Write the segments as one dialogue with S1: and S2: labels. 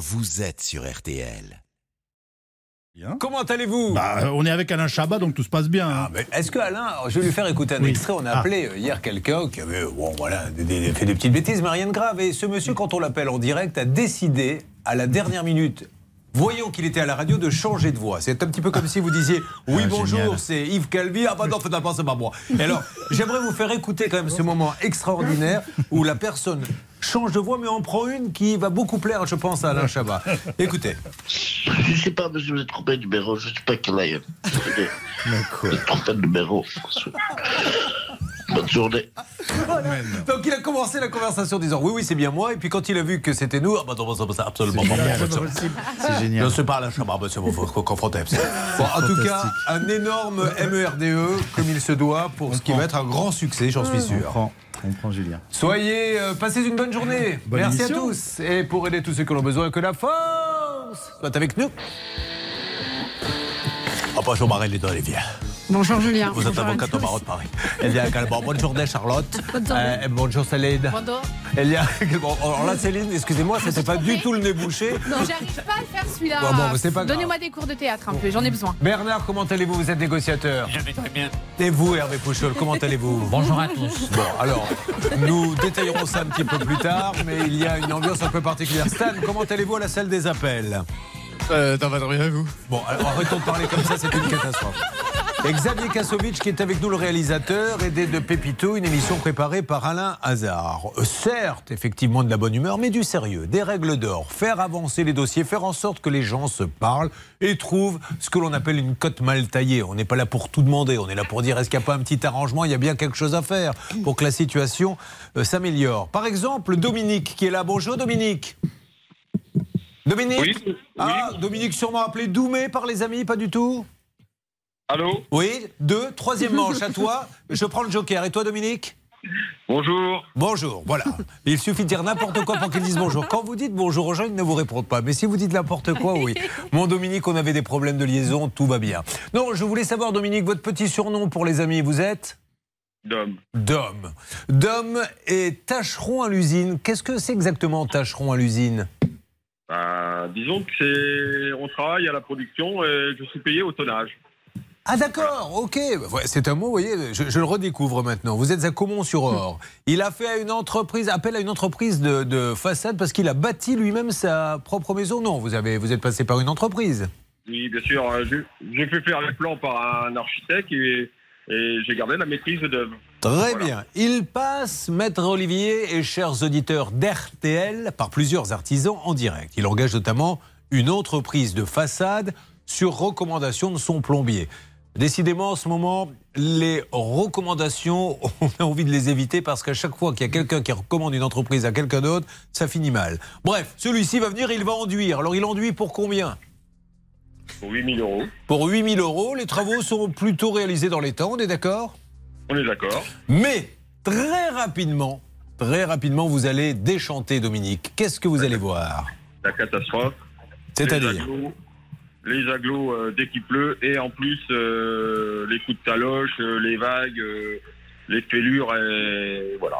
S1: vous êtes sur RTL.
S2: Bien.
S3: Comment allez-vous?
S2: Bah, on est avec Alain Chabat, donc tout se passe bien. hein.
S3: Ah, Est-ce que Alain, je vais lui faire écouter un
S2: Oui.
S3: extrait. On a
S2: Ah.
S3: appelé euh, hier quelqu'un qui avait, bon voilà, des- des- fait des petites bêtises, mais rien de grave. Et ce monsieur, quand on l'appelle en direct, a décidé à la dernière minute. Voyons qu'il était à la radio de changer de voix. C'est un petit peu comme si vous disiez Oui,
S2: Ah,
S3: bonjour, c'est Yves Calvi. Ah, bah non, finalement, c'est pas moi. Et alors, j'aimerais vous faire écouter quand même ce moment extraordinaire où la personne change de voix, mais en prend une qui va beaucoup plaire, je pense, à Alain Chabat. Écoutez.
S4: Je sais pas, monsieur, vous êtes trompé de numéro. Je sais pas quel est. Vous êtes trompé de numéro. Bonne journée.
S3: Donc il a commencé la conversation en disant oui oui c'est bien moi et puis quand il a vu que c'était nous ah bah non, ça, ça, absolument pas moi, ça.
S2: C'est génial.
S3: Non, c'est pas Alain Chabat, monsieur, vous faut confronter. Bon, en tout cas, un énorme MERDE E, comme il se doit pour ce qui va être un grand succès, j'en suis
S2: On
S3: sûr.
S2: prend, on prend Julien.
S3: Soyez, euh, passez une bonne journée.
S2: Bonne
S3: Merci
S2: émission.
S3: à tous. Et pour aider tous ceux qui en ont besoin, que la force soit avec nous. Oh, bonjour Marie les Olivier.
S5: Bonjour Julien.
S3: Vous êtes avocate au barreau de Paris. Il y a également bonne journée Charlotte.
S5: Bonne journée.
S3: Euh, bonjour Céline.
S5: Bonjour.
S3: Il y a bon, alors là Céline, excusez-moi, c'était pas du tout le nez bouché.
S5: Non, j'arrive pas à le faire celui-là.
S3: Bon, bon, mais c'est pas grave.
S5: Donnez-moi des cours de théâtre un peu, j'en ai besoin.
S3: Bernard, comment allez-vous? Vous êtes négociateur.
S6: Je vais très bien.
S3: Et vous, Hervé Pouchol, comment allez-vous?
S6: Bonjour à tous.
S3: Bon, alors, nous détaillerons ça un petit peu plus tard, mais il y a une ambiance un peu particulière. Stan, comment allez-vous à la salle des appels?
S7: Euh, ça va très bien, vous
S3: Bon, alors arrêtons de parler comme ça, c'est une catastrophe. Et Xavier Kasovic, qui est avec nous, le réalisateur, aidé de Pépito, une émission préparée par Alain Hazard. Euh, Certes, effectivement, de la bonne humeur, mais du sérieux, des règles d'or, faire avancer les dossiers, faire en sorte que les gens se parlent et trouvent ce que l'on appelle une cote mal taillée. On n'est pas là pour tout demander, on est là pour dire est-ce qu'il n'y a pas un petit arrangement, il y a bien quelque chose à faire pour que la situation euh, s'améliore. Par exemple, Dominique, qui est là. Bonjour Dominique. Dominique
S8: Oui,
S3: Ah, Dominique sûrement appelé Doumé par les amis, pas du tout
S8: Allô
S3: Oui, deux, troisième manche à toi. Je prends le joker. Et toi, Dominique
S8: Bonjour.
S3: Bonjour, voilà. Il suffit de dire n'importe quoi pour qu'ils disent bonjour. Quand vous dites bonjour aux gens, ils ne vous répondent pas. Mais si vous dites n'importe quoi, oui. Mon Dominique, on avait des problèmes de liaison, tout va bien. Non, je voulais savoir, Dominique, votre petit surnom pour les amis, vous êtes
S8: Dom.
S3: Dom. Dom et tâcheron à l'usine. Qu'est-ce que c'est exactement tâcheron à l'usine?
S8: Bah, disons que c'est. On travaille à la production et je suis payé au tonnage.
S3: Ah d'accord, ok. C'est un mot, vous voyez, je, je le redécouvre maintenant. Vous êtes à Caumont-sur-Or. Il a fait à une entreprise, appel à une entreprise de, de façade parce qu'il a bâti lui-même sa propre maison. Non, vous, avez, vous êtes passé par une entreprise.
S8: Oui, bien sûr. euh, J'ai j'ai fait faire les plans par un architecte et, et j'ai gardé la maîtrise d'œuvre.
S3: Très
S8: Voilà.
S3: bien. Il passe, maître Olivier et chers auditeurs d'RTL, par plusieurs artisans en direct. Il engage notamment une entreprise de façade sur recommandation de son plombier. Décidément, en ce moment, les recommandations, on a envie de les éviter parce qu'à chaque fois qu'il y a quelqu'un qui recommande une entreprise à quelqu'un d'autre, ça finit mal. Bref, celui-ci va venir, il va enduire. Alors, il enduit pour combien?
S8: Pour 8000 euros.
S3: Pour 8000 euros. Les travaux sont plutôt réalisés dans les temps, on est d'accord?
S8: On est d'accord.
S3: Mais très rapidement, très rapidement, vous allez déchanter, Dominique. Qu'est-ce que vous allez voir?
S8: La catastrophe. Les
S3: C'est-à-dire
S8: les agglos euh, dès qu'il pleut et en plus euh, les coups de taloche, euh, les vagues, euh, les fêlures et voilà.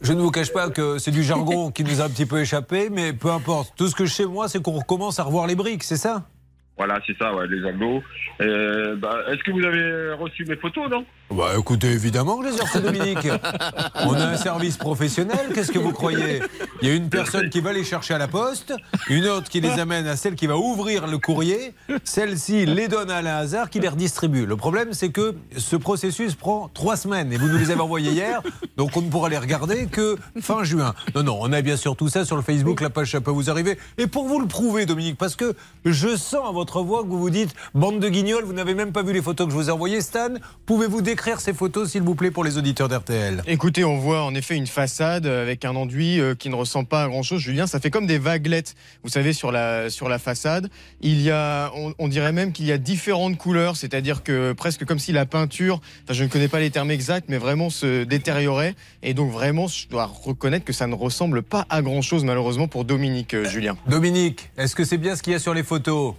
S3: Je ne vous cache pas que c'est du jargon qui nous a un petit peu échappé, mais peu importe. Tout ce que je sais, moi, c'est qu'on recommence à revoir les briques, c'est ça?
S8: Voilà, c'est ça, ouais, les agglos. Euh, bah, Est-ce que vous avez reçu mes photos, non?
S3: Bah écoutez, évidemment que je les ai reçus, Dominique. On a un service professionnel, qu'est-ce que vous croyez? Il y a une personne qui va les chercher à la poste, une autre qui les amène à celle qui va ouvrir le courrier, celle-ci les donne à Alain Hazard qui les redistribue. Le problème, c'est que ce processus prend trois semaines et vous nous les avez envoyés hier, donc on ne pourra les regarder que fin juin. Non, non, on a bien sûr tout ça sur le Facebook, la page ça peut vous arriver. Et pour vous le prouver, Dominique, parce que je sens à votre voix que vous vous dites, bande de guignols, vous n'avez même pas vu les photos que je vous ai envoyées, Stan, pouvez-vous décrire ces photos, s'il vous plaît, pour les auditeurs d'RTL
S7: Écoutez, on voit en effet une façade avec un enduit euh, qui ne ressemble pas à grand chose. Julien, ça fait comme des vaguelettes, vous savez, sur la, sur la façade. Il y a, on, on dirait même qu'il y a différentes couleurs, c'est-à-dire que presque comme si la peinture, enfin, je ne connais pas les termes exacts, mais vraiment se détériorait. Et donc vraiment, je dois reconnaître que ça ne ressemble pas à grand chose, malheureusement, pour Dominique, euh, Julien.
S3: Dominique, est-ce que c'est bien ce qu'il y a sur les photos?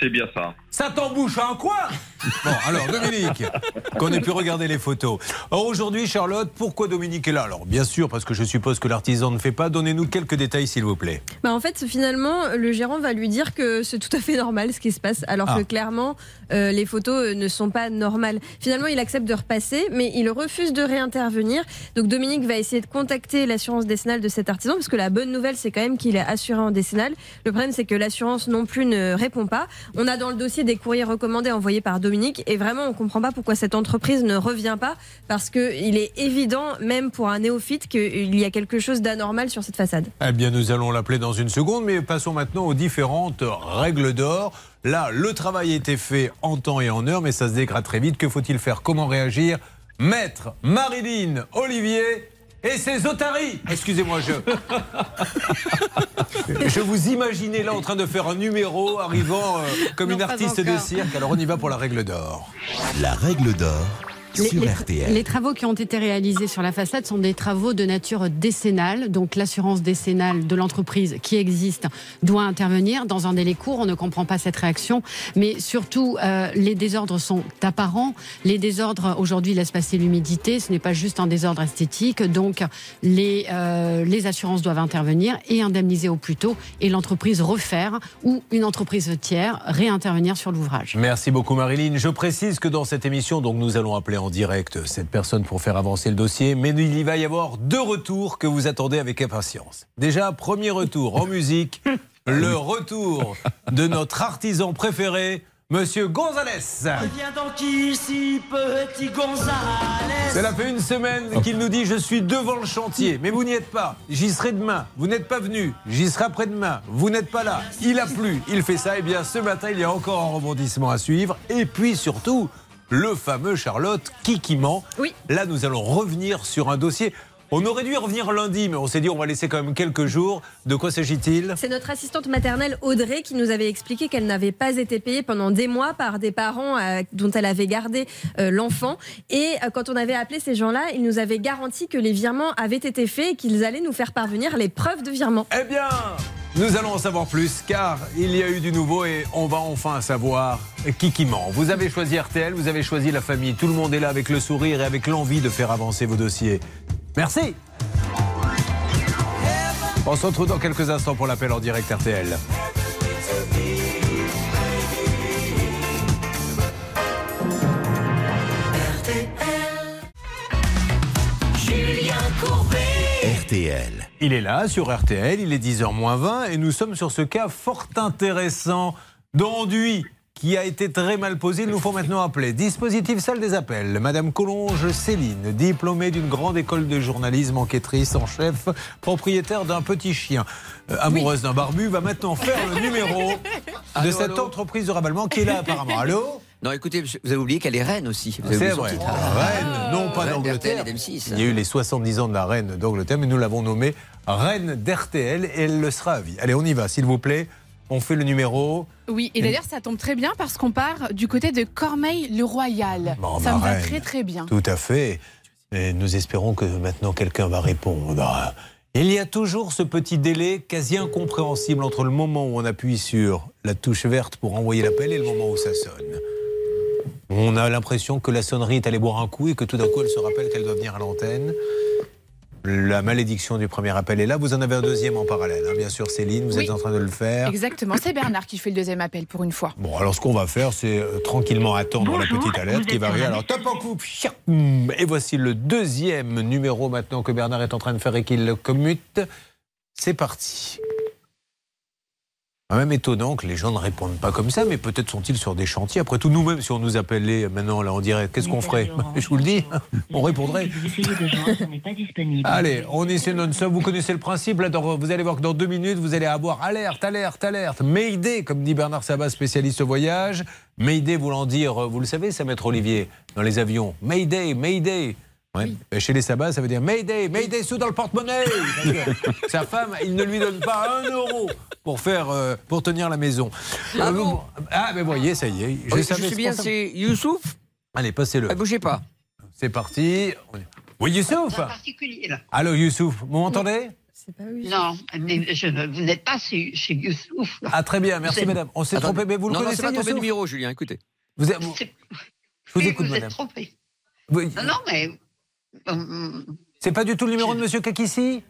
S8: C'est bien ça.
S3: Ça t'embouche un coin Bon, alors Dominique, qu'on ait pu regarder les photos. Aujourd'hui, Charlotte, pourquoi Dominique est là? Alors bien sûr, parce que je suppose que l'artisan ne fait pas. Donnez-nous quelques détails, s'il vous plaît.
S6: Bah en fait, finalement, le gérant va lui dire que c'est tout à fait normal ce qui se passe, alors
S3: Ah.
S6: que clairement, euh, les photos euh, ne sont pas normales. Finalement, il accepte de repasser, mais il refuse de réintervenir. Donc Dominique va essayer de contacter l'assurance décennale de cet artisan, parce que la bonne nouvelle, c'est quand même qu'il est assuré en décennale. Le problème, c'est que l'assurance non plus ne répond pas. On a dans le dossier des courriers recommandés envoyés par Dominique, et vraiment, on comprend pas pourquoi cette entreprise ne revient pas, parce que il est évident, même pour un néophyte, qu'il y a quelque chose d'anormal sur cette façade.
S3: Eh bien, nous allons l'appeler dans une seconde, mais passons maintenant aux différentes règles d'or. Là, le travail a été fait en temps et en heure, mais ça se dégrade très vite. Que faut-il faire? Comment réagir? Maître Marilyn Olivier et ses otaries. Excusez-moi, je. je vous imaginais là en train de faire un numéro arrivant euh, comme
S5: Non,
S3: une artiste de cirque. Alors on y va pour la règle d'or.
S1: La règle d'or
S5: Les,
S1: sur
S5: les-
S1: RTL.
S5: les travaux qui ont été réalisés sur la façade sont des travaux de nature décennale. Donc l'assurance décennale de l'entreprise qui existe doit intervenir dans un délai court. On ne comprend pas cette réaction. Mais surtout, euh, les désordres sont apparents. Les désordres aujourd'hui laissent passer l'humidité. Ce n'est pas juste un désordre esthétique. Donc les, euh, les assurances doivent intervenir et indemniser au plus tôt. Et l'entreprise refaire ou une entreprise tiers réintervenir sur l'ouvrage.
S3: Merci beaucoup Marilyn. Je précise que dans cette émission, donc nous allons appeler en direct cette personne pour faire avancer le dossier, mais il va y avoir deux retours que vous attendez avec impatience. Déjà, premier retour en musique, le retour de notre artisan préféré, Monsieur Gonzalez.
S9: Viens donc ici, petit Gonzalez.
S3: Cela fait une semaine qu'il nous dit je suis devant le chantier, mais vous n'y êtes pas. J'y serai demain. Vous n'êtes pas venu. J'y serai après-demain. Vous n'êtes pas là. Il a plu. Il fait ça. Et bien ce matin, il y a encore un rebondissement à suivre. Et puis surtout, le fameux Charlotte Kikiment.
S6: Oui.
S3: Là, nous allons revenir sur un dossier. On aurait dû y revenir lundi, mais on s'est dit on va laisser quand même quelques jours. De quoi s'agit-il?
S6: C'est notre assistante maternelle Audrey qui nous avait expliqué qu'elle n'avait pas été payée pendant des mois par des parents euh, dont elle avait gardé euh, l'enfant. Et euh, quand on avait appelé ces gens-là, ils nous avaient garanti que les virements avaient été faits et qu'ils allaient nous faire parvenir les preuves de virement.
S3: Eh bien, nous allons en savoir plus car il y a eu du nouveau et on va enfin savoir qui qui ment. Vous avez choisi RTL, vous avez choisi la famille. Tout le monde est là avec le sourire et avec l'envie de faire avancer vos dossiers. Merci. On se retrouve dans quelques instants pour l'appel en direct RTL.
S9: Julien Courbet.
S1: RTL.
S3: Il est là sur RTL, il est 10h moins 20 et nous sommes sur ce cas fort intéressant d'enduit qui a été très mal posé. Il nous faut maintenant appeler. Dispositif salle des appels. Madame Collonge Céline, diplômée d'une grande école de journalisme, enquêtrice en chef, propriétaire d'un petit chien, euh, amoureuse d'un barbu, va maintenant faire le numéro de
S10: Allô,
S3: cette
S10: allô
S3: entreprise de raballement qui est là apparemment. Allô
S10: Non, écoutez, vous avez oublié qu'elle est reine aussi.
S3: C'est vrai.
S10: titre.
S3: Reine, non pas d'Angleterre.
S10: d'RTL et d'M6.
S3: Il y a eu les 70 ans de la reine d'Angleterre, mais nous l'avons nommée reine d'RTL et elle le sera à vie. Allez, on y va, s'il vous plaît. On fait le numéro.
S11: Oui, et d'ailleurs, ça tombe très bien parce qu'on part du côté de Cormeil-le-Royal.
S3: Bon,
S11: ça me va
S3: reine.
S11: très très bien.
S3: Tout à fait. Et nous espérons que maintenant quelqu'un va répondre. Il y a toujours ce petit délai quasi incompréhensible entre le moment où on appuie sur la touche verte pour envoyer l'appel et le moment où ça sonne. On a l'impression que la sonnerie est allée boire un coup et que tout d'un coup elle se rappelle qu'elle doit venir à l'antenne. La malédiction du premier appel est là. Vous en avez un deuxième en parallèle. hein. Bien sûr, Céline, vous
S11: Oui.
S3: êtes en train de le faire.
S11: Exactement, c'est Bernard qui fait le deuxième appel pour une fois.
S3: Bon, alors ce qu'on va faire, c'est euh, tranquillement attendre la petite alerte qui va arriver. Alors, top en coupe. Et voici le deuxième numéro maintenant que Bernard est en train de faire et qu'il commute. C'est parti. Quand même étonnant que les gens ne répondent pas comme ça, mais peut-être sont-ils sur des chantiers. Après tout, nous-mêmes, si on nous appelait maintenant, là, on dirait, qu'est-ce qu'on ferait Je vous le dis, on répondrait. Allez, on essaie non-stop. Vous connaissez le principe. Là, dans- vous allez voir que dans deux minutes, vous allez avoir alerte, alerte, alerte. Mayday, comme dit Bernard Sabat, spécialiste voyage. Mayday voulant dire, euh, vous le savez, ça, maître Olivier, dans les avions. Mayday, Mayday. Ouais. Et Chez les sabbats, ça veut dire Mayday, Mayday sous dans le porte-monnaie. Sa femme, il ne lui donne pas un euro pour faire, euh, pour tenir la maison.
S10: Ah
S3: Euh,
S10: bon
S3: ah, mais voyez, ça y est.
S10: Oui, je
S3: savais
S10: suis
S3: ce
S10: bien, c'est Youssouf
S3: Allez, passez-le.
S10: Ne bougez pas.
S3: C'est parti. Oui, Youssouf
S12: particulier, là.
S3: Allô, Youssouf, vous m'entendez?
S12: Non, mais je vous n'êtes pas chez, chez Youssouf. là.
S3: Ah, très bien, merci
S12: Vous êtes-
S3: madame. On s'est trompé, mais vous le
S10: non, non,
S3: connaissez,
S10: c'est pas trompé de
S3: Youssouf?
S10: numéro, Julien, écoutez.
S3: Vous, êtes- vous- je vous
S12: oui,
S3: écoute,
S12: vous êtes
S3: madame.
S12: trompé.
S3: Oui.
S12: Non, non, mais. Euh,
S3: C'est pas du tout le numéro de Monsieur Kakissi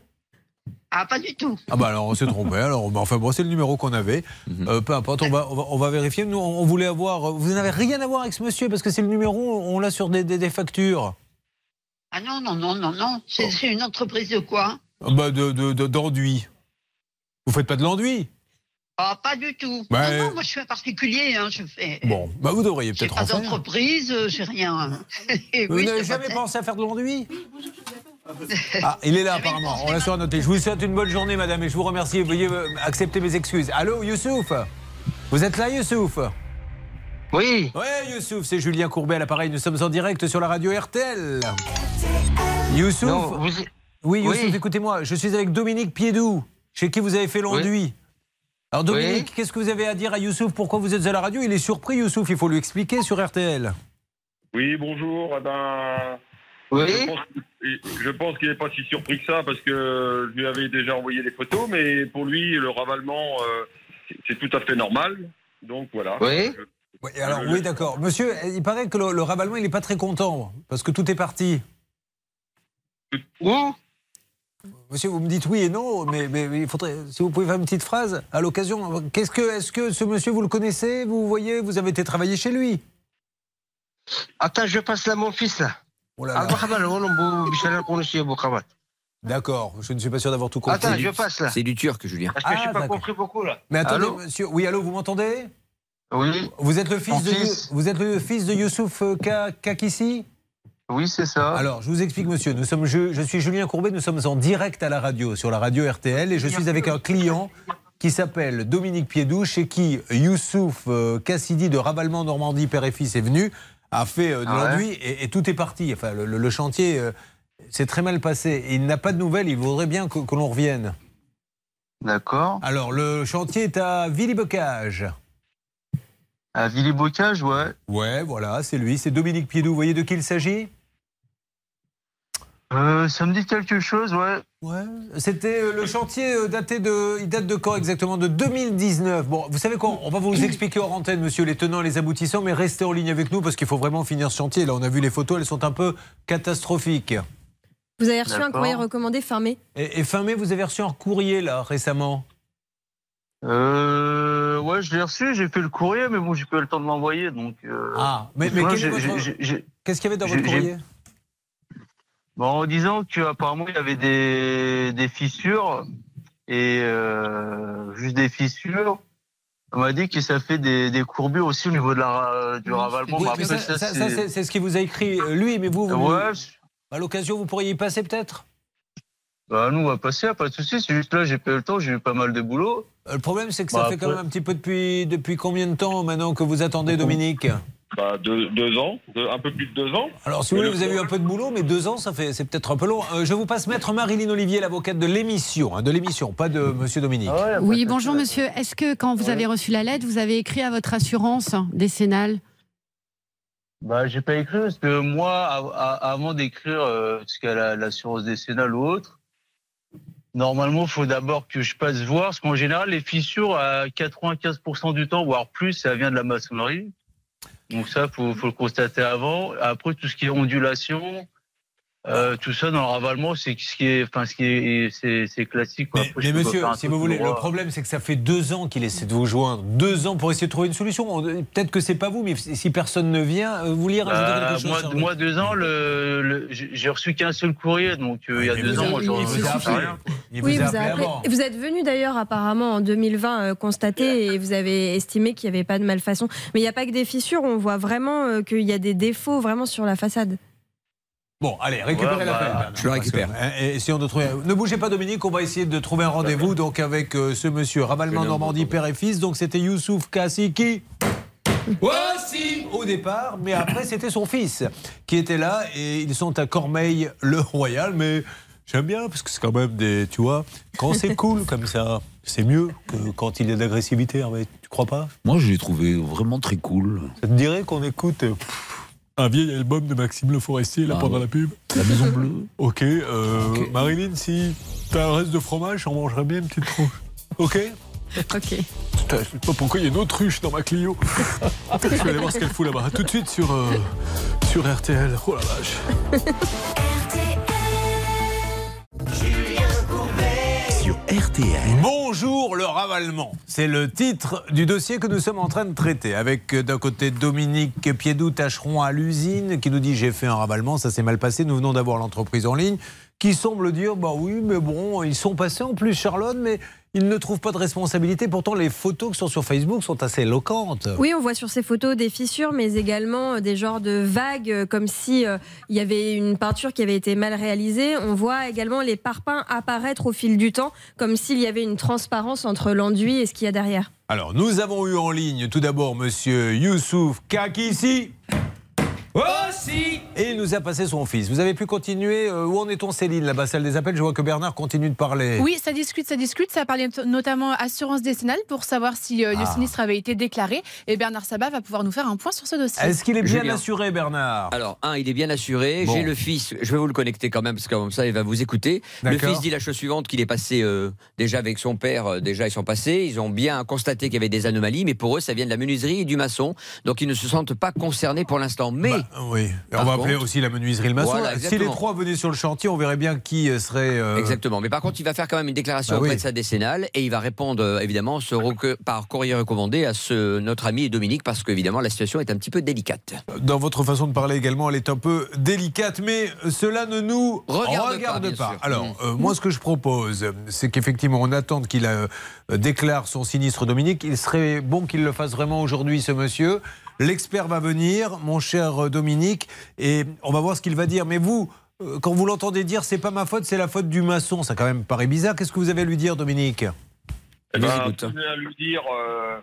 S12: Ah, pas du tout.
S3: Ah bah alors on s'est trompé. Alors, bah, enfin bon, c'est le numéro qu'on avait. Euh, peu importe, on va, on va, on va vérifier. Nous, on voulait avoir. Vous n'avez rien à voir avec ce monsieur parce que c'est le numéro. On l'a sur des, des- des factures.
S12: Ah non, non, non, non, non. C'est une entreprise de quoi?
S3: Ah Bah de de- de- d'enduit. Vous faites pas de l'enduit?
S12: Ah, pas du tout.
S3: Bah,
S12: non, non, moi je suis un particulier. Hein, je fais.
S3: Bon, bah vous devriez peut-être
S12: pas
S3: en faire.
S12: d'entreprise, euh, j'ai rien.
S3: Vous
S12: oui,
S3: n'avez jamais pensé à faire de l'enduit Ah, il est là apparemment. On l'a sur notre liste. Je vous souhaite une bonne journée, madame, et je vous remercie. Veuillez euh, accepter mes excuses. Allô, Youssouf Vous êtes là, Youssouf
S13: Oui.
S3: Ouais, Youssouf, c'est Julien Courbet à l'appareil. Nous sommes en direct sur la radio RTL. Youssouf
S13: Non, vous-
S3: Oui, Youssouf,
S13: Oui.
S3: écoutez-moi. Je suis avec Dominique Piédou, chez qui vous avez fait l'enduit. Alors, Dominique,
S13: Oui.
S3: qu'est-ce que vous avez à dire à Youssouf Pourquoi vous êtes à la radio Il est surpris, Youssouf. Il faut lui expliquer sur RTL.
S8: Oui, bonjour. Eh ben,
S13: Oui.
S8: Je pense, qu'il n'est pas si surpris que ça parce que je lui avais déjà envoyé des photos, mais pour lui, le ravalement, euh, c'est- c'est tout à fait normal. Donc voilà.
S13: Oui.
S3: Oui, alors, oui, d'accord. Monsieur, il paraît que le, le ravalement, il n'est pas très content parce que tout est parti.
S13: Où?
S3: Monsieur, vous me dites oui et non, mais, mais- mais il faudrait, si vous pouvez faire une petite phrase à l'occasion. Qu'est-ce que, est-ce que ce monsieur, vous le connaissez Vous voyez, vous avez été travailler chez lui?
S13: Attends, je passe là mon fils là.
S3: Oh là là. D'accord, je ne suis pas sûr d'avoir tout compris.
S13: Attends, je passe là.
S10: C'est du turc, Julien.
S13: Parce que je
S3: Ah,
S13: n'ai pas compris beaucoup là.
S3: Mais attendez,
S13: Allô
S3: monsieur. Oui, allô, vous m'entendez?
S13: Oui.
S3: Vous êtes le fils
S13: Mon
S3: de
S13: fils.
S3: vous êtes le fils de Youssouf euh, Ka- Kakissi?
S13: Oui, c'est ça.
S3: Alors, je vous explique, monsieur. Nous sommes, je, je suis Julien Courbet. Nous sommes en direct à la radio, sur la radio RTL, et je suis avec un client qui s'appelle Dominique Piédou, chez qui Youssouf euh, Cassidi de Ravalement Normandie, père et fils, est venu, a fait euh, de
S13: Ah ouais
S3: et, et tout est parti. Enfin, le, le- le chantier euh, s'est très mal passé. Et il n'a pas de nouvelles. Il voudrait bien que, que l'on revienne.
S13: D'accord.
S3: Alors, le chantier est à Villibocage.
S13: À Villibocage, ouais.
S3: Ouais, voilà, c'est lui, c'est Dominique Piédou. Vous voyez de qui il s'agit?
S13: Euh, ça me dit quelque chose, ouais.
S3: Ouais. C'était euh, le chantier euh, daté de, il date de quand exactement? De 2019. Bon, vous savez quoi? On va vous expliquer hors antenne, monsieur, les tenants et les aboutissants, mais restez en ligne avec nous parce qu'il faut vraiment finir ce chantier. Là, on a vu les photos, elles sont un peu catastrophiques.
S6: Vous avez reçu un courrier recommandé fin mai
S3: Et, et fin mai, vous avez reçu un courrier là récemment?
S13: Euh, ouais, je l'ai reçu, j'ai fait le courrier, mais bon, j'ai pas eu le temps de l'envoyer, donc. euh,
S3: Ah, mais, votre- qu'est-ce qu'il y avait dans votre courrier?
S13: Bon, en disant qu'apparemment il y avait des, des fissures et euh, juste des fissures. On m'a dit que ça fait des, des courbures aussi au niveau de la, du ravalement.
S3: Oui, ça,
S13: ça,
S3: ça- ça, c'est ce qu'il vous a écrit euh, lui, mais vous, vous
S13: Ouais,
S3: à l'occasion, vous pourriez y passer peut-être?
S13: Bah, nous on va passer, pas de souci. C'est juste là, j'ai pas eu le temps, j'ai eu pas mal de boulot.
S3: Euh, Le problème, c'est que ça
S13: Bah,
S3: fait quand même un petit peu depuis, depuis combien de temps maintenant que vous attendez, Dominique?
S8: Bah, deux, deux ans, deux- un peu plus de deux ans.
S3: Alors, si vous voulez, vous avez eu un peu de boulot, mais deux ans, ça fait, c'est peut-être un peu long. Euh, je vous passe maître Marilyn Olivier, l'avocate de l'émission, hein, de l'émission, pas de Monsieur Dominique.
S5: Oui, bonjour monsieur. Est-ce que quand vous avez reçu la lettre, vous avez écrit à votre assurance décennale
S13: Bah, j'ai pas écrit parce que moi, av- av- avant d'écrire euh, ce qu'à la- l'assurance décennale ou autre, normalement, il faut d'abord que je passe voir, parce qu'en général, les fissures, à 95% du temps, voire plus, ça vient de la maçonnerie. Donc ça, faut, faut le constater avant. Après, tout ce qui est ondulation, euh, tout ça dans le ravalement, c'est ce qui est, enfin, ce qui est, c'est, c'est classique. Quoi. Après,
S3: Mais monsieur, si vous voulez,
S13: droit.
S3: le problème, c'est que ça fait deux ans qu'il essaie de vous joindre. Deux ans pour essayer de trouver une solution. On- Peut-être que c'est pas vous, mais si personne ne vient, euh, vous vouliez rajouter
S13: Bah,
S3: quelque chose
S13: moi,
S3: sur-
S13: moi, deux ans, le, le- j'ai reçu qu'un seul courrier, donc euh, il y a deux ans, moi,
S3: il
S13: j'en rien.
S3: Il
S6: Oui,
S3: vous a
S6: vous, avez
S3: appelé
S6: appelé.
S3: avant.
S6: vous êtes venu d'ailleurs apparemment en 2020 euh, constater et vous avez estimé qu'il n'y avait pas de malfaçon. Mais il n'y a pas que des fissures, on voit vraiment euh, qu'il y a des défauts vraiment sur la façade.
S3: Bon, allez, récupérez
S13: Ouais,
S3: l'appel.
S13: bah,
S3: Bernard,
S10: je le récupère.
S3: hein, et essayons de trouver. Ne bougez pas, Dominique. On va essayer de trouver un rendez-vous donc avec euh, ce monsieur Ravalement Normandie, père et fils. Donc c'était Youssouf Kassi qui. Voici au départ, mais après c'était son fils qui était là et ils sont à Cormeil le Royal. Mais j'aime bien parce que c'est quand même des, tu vois, quand c'est cool comme ça, c'est mieux que quand il y a de l'agressivité. Hervé. Tu crois pas?
S1: Moi, je l'ai trouvé vraiment très cool.
S3: Ça te dirait qu'on écoute pff, un vieil album de Maxime Le Forestier là
S1: Ah,
S3: pendant
S1: ouais.
S3: la pub
S1: La Maison Bleue.
S3: Ok, euh. Marilyn, si t'as un reste de fromage, on mangerait bien une petite tranche. Ok
S6: Ok.
S3: Putain, je sais pas pourquoi il y a une autruche dans ma Clio. je vais aller voir ce qu'elle fout là-bas. Tout de suite sur, euh, sur RTL. Oh la vache.
S9: Sur RTL.
S3: Bonjour le ravalement. C'est le titre du dossier que nous sommes en train de traiter. Avec euh, d'un côté Dominique Piedou Tacheron à l'usine qui nous dit j'ai fait un ravalement, ça s'est mal passé. Nous venons d'avoir l'entreprise en ligne qui semble dire bah oui, mais bon, ils sont passés en plus Charlotte, mais ils ne trouvent pas de responsabilité. Pourtant, les photos qui sont sur Facebook sont assez éloquentes.
S6: Oui, on voit sur ces photos des fissures, mais également euh, des genres de vagues, euh, comme si euh, il y avait une peinture qui avait été mal réalisée. On voit également les parpaings apparaître au fil du temps, comme s'il y avait une transparence entre l'enduit et ce qu'il y a derrière.
S3: Alors, nous avons eu en ligne tout d'abord Monsieur Youssouf Kakissi.
S9: Aussi
S3: Et il nous a passé son fils. Vous avez pu continuer euh, Où en est-on, Céline, là-bas, salle des appels? Je vois que Bernard continue de parler.
S11: Oui, ça discute, ça discute. Ça parlait notamment assurance décennale pour savoir si euh, le
S3: Ah.
S11: sinistre avait été déclaré. Et Bernard Sabat va pouvoir nous faire un point sur ce dossier.
S3: Est-ce qu'il est bien
S10: Julien.
S3: assuré, Bernard?
S10: Alors, un, il est bien assuré.
S3: Bon.
S10: J'ai le fils, je vais vous le connecter quand même, parce que comme ça, il va vous écouter. Le fils dit la chose suivante qu'il est passé euh, déjà avec son père, euh, déjà ils sont passés. Ils ont bien constaté qu'il y avait des anomalies, mais pour eux, ça vient de la menuiserie et du maçon. Donc, ils ne se sentent pas concernés pour l'instant. Mais.
S3: Bah, Oui.
S10: Par
S3: on va
S10: contre-
S3: appeler aussi la menuiserie le maçon.
S10: Voilà,
S3: si les trois venaient sur le chantier, on verrait bien qui euh, serait. euh,
S10: Exactement. Mais par contre, il va faire quand même une déclaration
S3: Bah
S10: auprès
S3: oui.
S10: de sa décennale et il va répondre euh, évidemment ce par courrier recommandé à ce, notre ami Dominique parce qu'évidemment la situation est un petit peu délicate.
S3: Dans votre façon de parler également, elle est un peu délicate, mais cela ne nous
S10: Regarde pas.
S3: Alors,
S10: Mm.
S3: euh, moi, ce que je propose, c'est qu'effectivement, on attende qu'il déclare son sinistre Dominique. Il serait bon qu'il le fasse vraiment aujourd'hui, ce monsieur. L'expert va venir, mon cher euh, Dominique, et on va voir ce qu'il va dire. Mais vous, euh, quand vous l'entendez dire, c'est pas ma faute, c'est la faute du maçon, ça quand même paraît bizarre. Qu'est-ce que vous avez à lui dire, Dominique?
S8: Eh ben, ce que à lui dire, euh,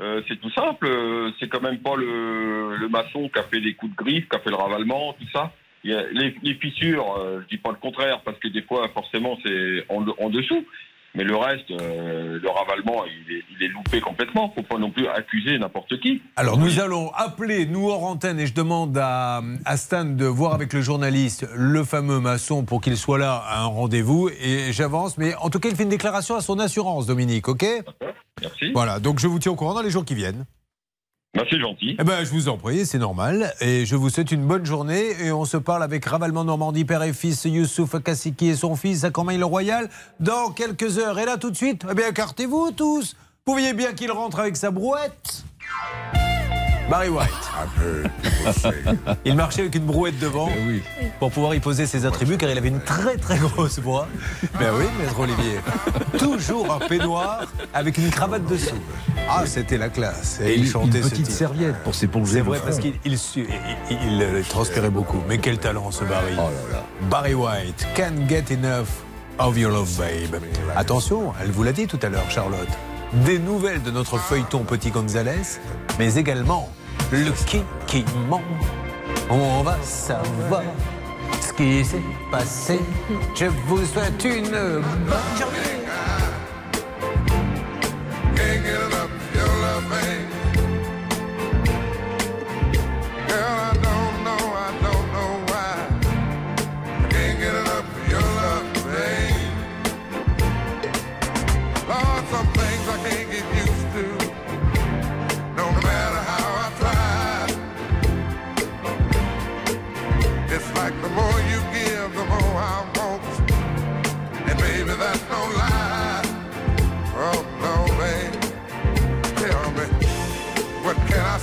S8: euh, c'est tout simple. euh, C'est quand même pas le, le maçon qui a fait les coups de griffe, qui a fait le ravalement, tout ça. Il y a les, les fissures, euh, je dis pas le contraire, parce que des fois, forcément, c'est en, en dessous. Mais le reste, euh, le ravalement, il est, il est loupé complètement. Faut pas non plus accuser n'importe qui.
S3: Alors nous allons appeler, nous hors antenne, et je demande à, à Stan de voir avec le journaliste le fameux maçon pour qu'il soit là à un rendez-vous. Et j'avance, mais en tout cas, il fait une déclaration à son assurance, Dominique, ok?
S8: Merci.
S3: Voilà, donc je vous tiens au courant dans les jours qui viennent.
S8: Ben, c'est gentil.
S3: Eh ben, je vous en prie, c'est normal. Et je vous souhaite une bonne journée. Et on se parle avec Ravalement Normandie, père et fils, Youssouf Kassiki et son fils à Cormeil-le-Royal dans quelques heures. Et là, tout de suite, eh bien, écartez-vous tous. Vous bien qu'il rentre avec sa brouette Barry White. Il marchait avec une brouette devant pour pouvoir y poser ses attributs car il avait une très très grosse voix. Ben oui, maître Olivier. Toujours un peignoir avec une cravate dessous. Ah, c'était la classe.
S1: Et
S3: il
S1: une
S3: chantait ce
S1: petite serviette pour s'éponger
S3: C'est vrai
S1: front.
S3: parce qu'il il, su- il- transpirait beaucoup. Mais quel talent ce Barry. Barry White, can't get enough of your love, babe. Attention, elle vous l'a dit tout à l'heure, Charlotte. Des nouvelles de notre feuilleton Petit Gonzalez, mais également le kikimon. On va savoir ce qui s'est passé. Je vous souhaite une bonne journée.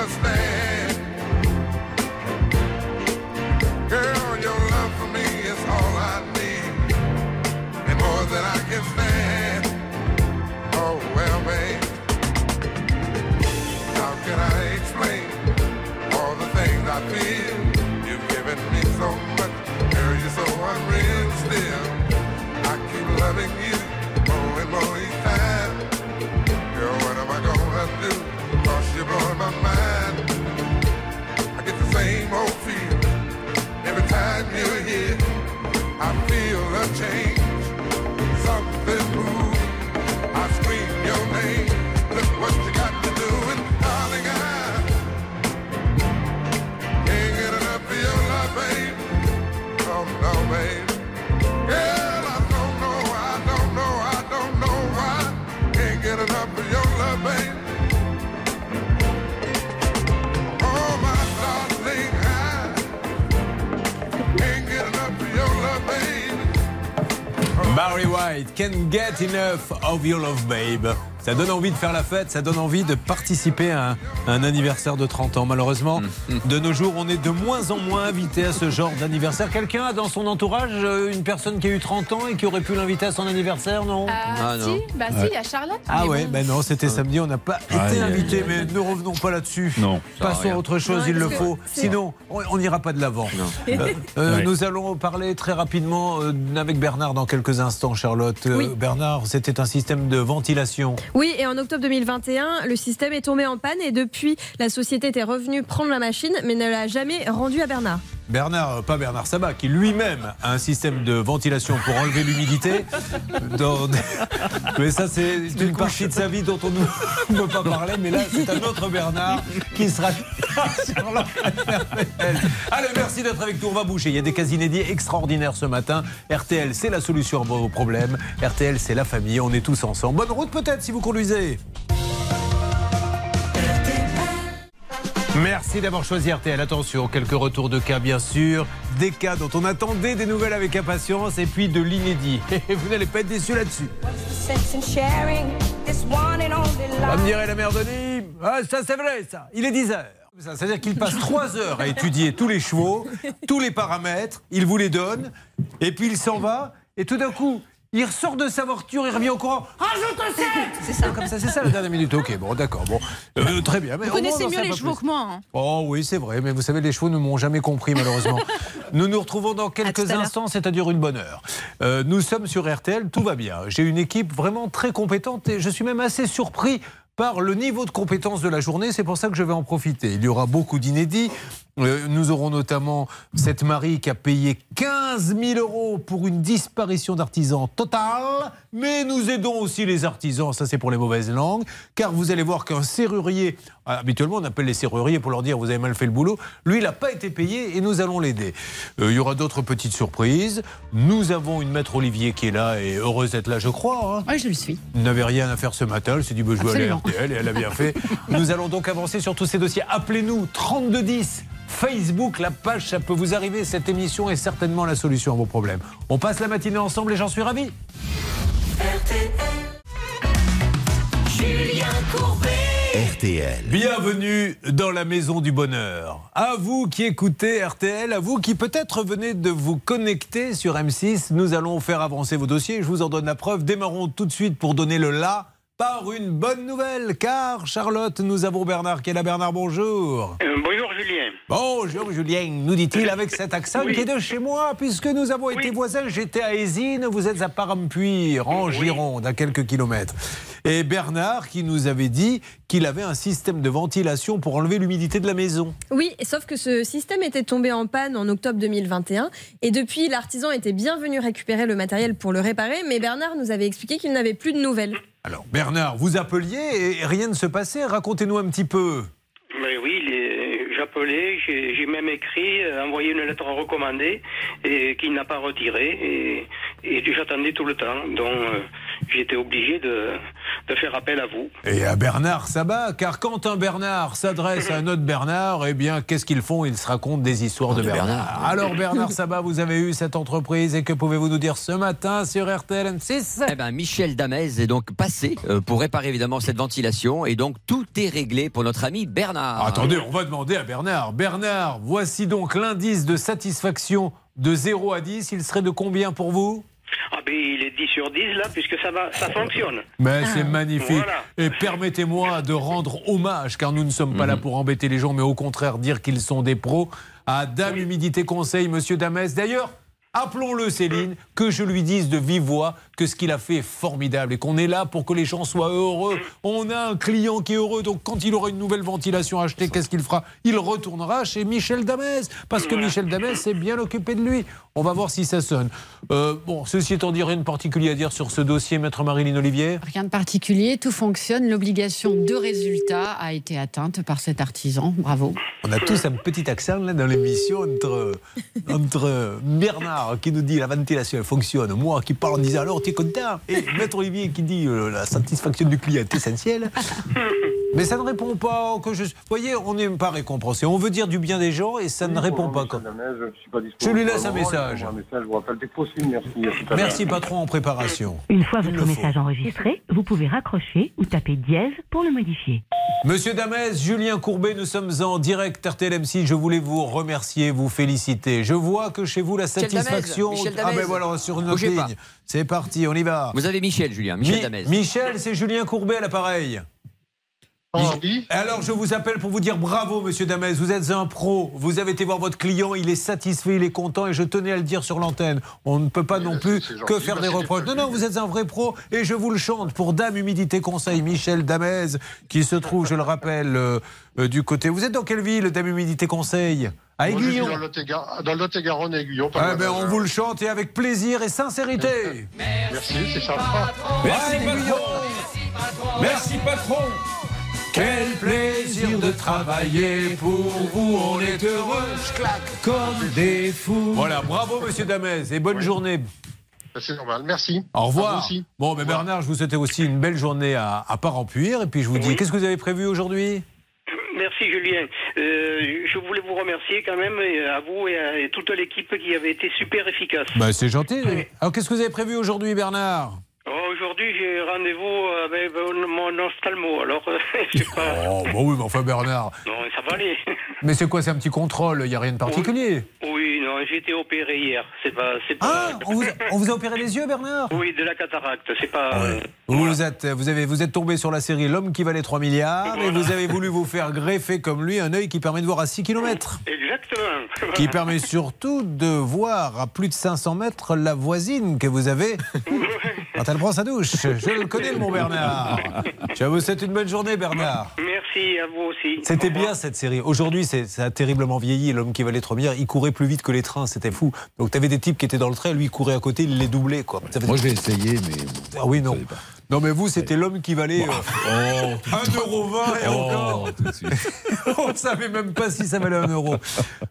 S14: Understand.
S3: Can't Get Enough of Your Love Babe. Ça donne envie de faire la fête, ça donne envie de participer à un, un anniversaire de 30 ans. Malheureusement, de nos jours, on est de moins en moins invité à ce genre d'anniversaire. Quelqu'un a dans son entourage euh, une personne qui a eu 30 ans et qui aurait pu l'inviter à son anniversaire, non
S11: Ah, si, bah si, il y a Charlotte.
S3: Ah ouais,
S11: bon.
S3: ben non, c'était samedi, on n'a pas
S2: Aïe,
S3: été invité, mais ne revenons pas là-dessus.
S2: Non.
S3: Passons à autre chose,
S6: Non,
S3: il le faut. Sinon, on n'ira pas de l'avant. Euh, euh,
S2: Ouais.
S3: Nous allons parler très rapidement euh, avec Bernard dans quelques instants, Charlotte. Euh,
S6: Oui.
S3: Bernard, c'était un système de ventilation.
S6: Oui, et en octobre 2021, le système est tombé en panne et depuis, la société était revenue prendre la machine, mais ne l'a jamais rendu à Bernard.
S3: Bernard, euh, pas Bernard Sabat, qui lui-même a un système de ventilation pour enlever l'humidité. Dans- Mais ça, c'est une partie de sa vie dont on ne peut pas parler. Mais là, c'est un autre Bernard qui sera sur RTL. Allez, merci d'être avec nous. On va bouger. Il y a des cas inédits extraordinaires ce matin. RTL, c'est la solution à vos problèmes. RTL, c'est la famille. On est tous ensemble. Bonne route peut-être si vous conduisez. Merci d'avoir choisi RTL. Attention, quelques retours de cas, bien sûr. Des cas dont on attendait des nouvelles avec impatience et puis de l'inédit. Et vous n'allez pas être déçus là-dessus. Me dirait la mère de Nîmes? Ah, ça, c'est vrai, ça. Il est 10 heures. C'est-à-dire qu'il passe 3 heures à étudier tous les chevaux, tous les paramètres, il vous les donne, et puis il s'en va, et tout d'un coup, il ressort de sa voiture, il revient au courant. Rajoute 7 C'est ça, comme ça, c'est ça la dernière minute. Ok, bon, d'accord, bon. Euh, très bien. mais
S11: Vous connaissez mieux les chevaux
S3: plus.
S11: que moi. hein.
S3: Oh oui, c'est vrai, mais vous savez, les chevaux ne m'ont jamais compris, malheureusement. nous nous retrouvons dans quelques instants, c'est-à-dire une bonne heure. Euh, nous sommes sur RTL, tout va bien. J'ai une équipe vraiment très compétente et je suis même assez surpris par le niveau de compétence de la journée. C'est pour ça que je vais en profiter. Il y aura beaucoup d'inédits. Euh, nous aurons notamment cette Marie qui a payé 15 000 euros pour une disparition d'artisans totale. Mais nous aidons aussi les artisans, ça c'est pour les mauvaises langues, car vous allez voir qu'un serrurier, ah, habituellement on appelle les serruriers pour leur dire vous avez mal fait le boulot, lui il n'a pas été payé et nous allons l'aider. Euh, il y aura d'autres petites surprises. Nous avons une maître Olivier qui est là et heureuse d'être là je crois. hein.
S5: Oui, je le suis.
S3: Elle n'avait rien à faire ce matin. Elle s'est dit, bah, je vais aller à. RTL et elle a bien fait. Nous allons donc avancer sur tous ces dossiers. Appelez-nous 3210. Facebook, la page, ça peut vous arriver. Cette émission est certainement la solution à vos problèmes. On passe la matinée ensemble et j'en suis ravi.
S9: Julien Courbet. RTL.
S3: Bienvenue dans la maison du bonheur. À vous qui écoutez RTL, à vous qui peut-être venez de vous connecter sur M6, nous allons faire avancer vos dossiers. Je vous en donne la preuve. Démarrons tout de suite pour donner le là par une bonne nouvelle. Car, Charlotte, nous avons Bernard qui est là. Bernard, bonjour.
S15: Euh, bonjour Julien.
S3: Bonjour Julien, nous dit-il avec cet accent
S15: Oui.
S3: qui est de chez moi, puisque nous avons été voisins. J'étais à Ésine, vous êtes à Parampuire, en Gironde, à quelques kilomètres. Et Bernard qui nous avait dit qu'il avait un système de ventilation pour enlever l'humidité de la maison.
S6: Oui, sauf que ce système était tombé en panne en octobre 2021 et depuis, l'artisan était bien venu récupérer le matériel pour le réparer, mais Bernard nous avait expliqué qu'il n'avait plus de nouvelles.
S3: Alors Bernard, vous appeliez et rien ne se passait. Racontez-nous un petit peu.
S15: Mais oui, j'appelais, j'ai même écrit, euh, envoyé une lettre recommandée et qu'il n'a pas retiré et, et j'attendais tout le temps. Donc euh, j'étais obligé de, de faire appel à vous.
S3: Et à Bernard Sabat, car quand un Bernard s'adresse à un autre Bernard, eh bien, qu'est-ce qu'ils font? Ils se racontent des histoires de,
S10: de
S3: Bernard.
S10: Bernard.
S3: Alors, Bernard Sabat, vous avez eu cette entreprise et que pouvez-vous nous dire ce matin sur RTL M6
S10: Eh ben, Michel Damez est donc passé euh, pour réparer évidemment cette ventilation et donc tout est réglé pour notre ami Bernard.
S3: Attendez, on va demander à Bernard. Bernard, voici donc l'indice de satisfaction de 0 à 10. Il serait de combien pour vous?
S15: Ah ben il est 10 sur 10 là puisque ça va, ça fonctionne.
S3: Mais c'est magnifique.
S15: Voilà.
S3: Et permettez-moi de rendre hommage, car nous ne sommes pas là pour embêter les gens, mais au contraire dire qu'ils sont des pros, à Dame Humidité Conseil, Monsieur Damès. D'ailleurs, appelons-le Céline, que je lui dise de vive voix que ce qu'il a fait est formidable et qu'on est là pour que les gens soient heureux. On a un client qui est heureux, donc quand il aura une nouvelle ventilation achetée, qu'est-ce qu'il fera? Il retournera chez Michel Damès, parce que Michel Damès s'est bien occupé de lui. On va voir si ça sonne. Euh, bon, ceci étant dit, rien de particulier à dire sur ce dossier, Maître Marilyn Olivier?
S5: Rien de particulier, tout fonctionne. L'obligation de résultat a été atteinte par cet artisan. Bravo.
S3: On a tous un petit accent là dans l'émission entre, entre Bernard qui nous dit la ventilation fonctionne, moi qui parle en disant alors tu es content, et Maître Olivier qui dit euh, la satisfaction du client est essentielle. Mais ça ne répond pas. Que je... Vous voyez, on n'aime pas récompenser. On veut dire du bien des gens et ça ne répond pas. Quand... Je lui laisse un message.
S16: Vous rappelle possible. Merci.
S3: patron en préparation.
S17: Une fois votre
S3: faut.
S17: message enregistré, vous pouvez raccrocher ou taper dièse pour le modifier.
S3: Monsieur Damès, Julien Courbet, nous sommes en direct RTLM6. Je voulais vous remercier, vous féliciter. Je vois que chez vous la
S10: Michel Damez,
S3: satisfaction.
S10: Michel
S3: ah
S10: Damez.
S3: ben voilà, sur une autre
S10: Bougez pas.
S3: ligne. C'est parti, on y va.
S10: Vous avez Michel, Julien. Michel
S3: Mi-
S10: Damez.
S3: Michel, c'est Julien Courbet à l'appareil. Mich- Alors je vous appelle pour vous dire bravo Monsieur Damès, vous êtes un pro, vous avez été voir votre client, il est satisfait, il est content et je tenais à le dire sur l'antenne. On ne peut pas non plus que faire des reproches. Non, non, vous êtes un vrai pro et je vous le chante pour Dame Humidité Conseil Michel Damez qui se trouve, je le rappelle, euh, euh, du côté. Vous êtes dans quelle ville, Dame Humidité Conseil? À Aiguillon.
S16: dans le le Lot-et-Garonne, à Aiguillon.
S3: Ah
S16: loin
S3: ben, on vous le chante et avec plaisir et sincérité.
S16: Merci, c'est sympa.
S3: Merci patron. Merci patron. Quel plaisir de travailler pour vous, on est heureux, je claque comme des fous. Voilà, bravo Monsieur Damez et bonne journée.
S16: C'est normal, merci.
S3: Au revoir.
S16: aussi.
S3: Bon, mais Bernard, je vous souhaite aussi une belle journée à, à Parampuire. Et puis je vous dis, qu'est-ce que vous avez prévu aujourd'hui?
S15: Merci Julien. Euh, je voulais vous remercier quand même, à vous et à toute l'équipe qui avait été super efficace.
S3: bah, C'est gentil. Alors, qu'est-ce que vous avez prévu aujourd'hui, Bernard?
S15: Aujourd'hui, j'ai rendez-vous avec mon ophtalmo, alors euh, je sais pas.
S3: Oh, bah oui, mais enfin, Bernard.
S15: Non, ça va aller.
S3: Mais c'est quoi C'est un petit contrôle, il n'y a rien de particulier?
S15: Oui, non, j'ai été opéré hier. C'est pas. C'est
S3: Ah,
S15: pas...
S3: on vous, a, on vous a opéré les yeux, Bernard?
S15: Oui, de la cataracte. C'est pas. euh,
S3: Vous êtes, vous, avez, vous êtes tombé sur la série L'homme qui valait 3 milliards et vous avez voulu vous faire greffer comme lui un œil qui permet de voir à 6 km.
S15: Exactement.
S3: Qui permet surtout de voir à plus de 500 mètres la voisine que vous avez quand elle prend sa douche. Je le connais, mon Bernard. Je vous souhaite une bonne journée, Bernard.
S15: Merci à vous aussi.
S3: C'était bien cette série. Aujourd'hui, c'est- ça a terriblement vieilli. L'homme qui valait 3 milliards, il courait plus vite que les trains, c'était fou. Donc, tu avais des types qui étaient dans le train, lui, il courait à côté, il les doublait. Quoi.
S1: Moi, j'ai essayé, mais.
S3: Ah oui, non. Non, mais vous, c'était l'homme qui valait euh, 1,20€ et encore. On ne savait même pas si ça valait 1 euro.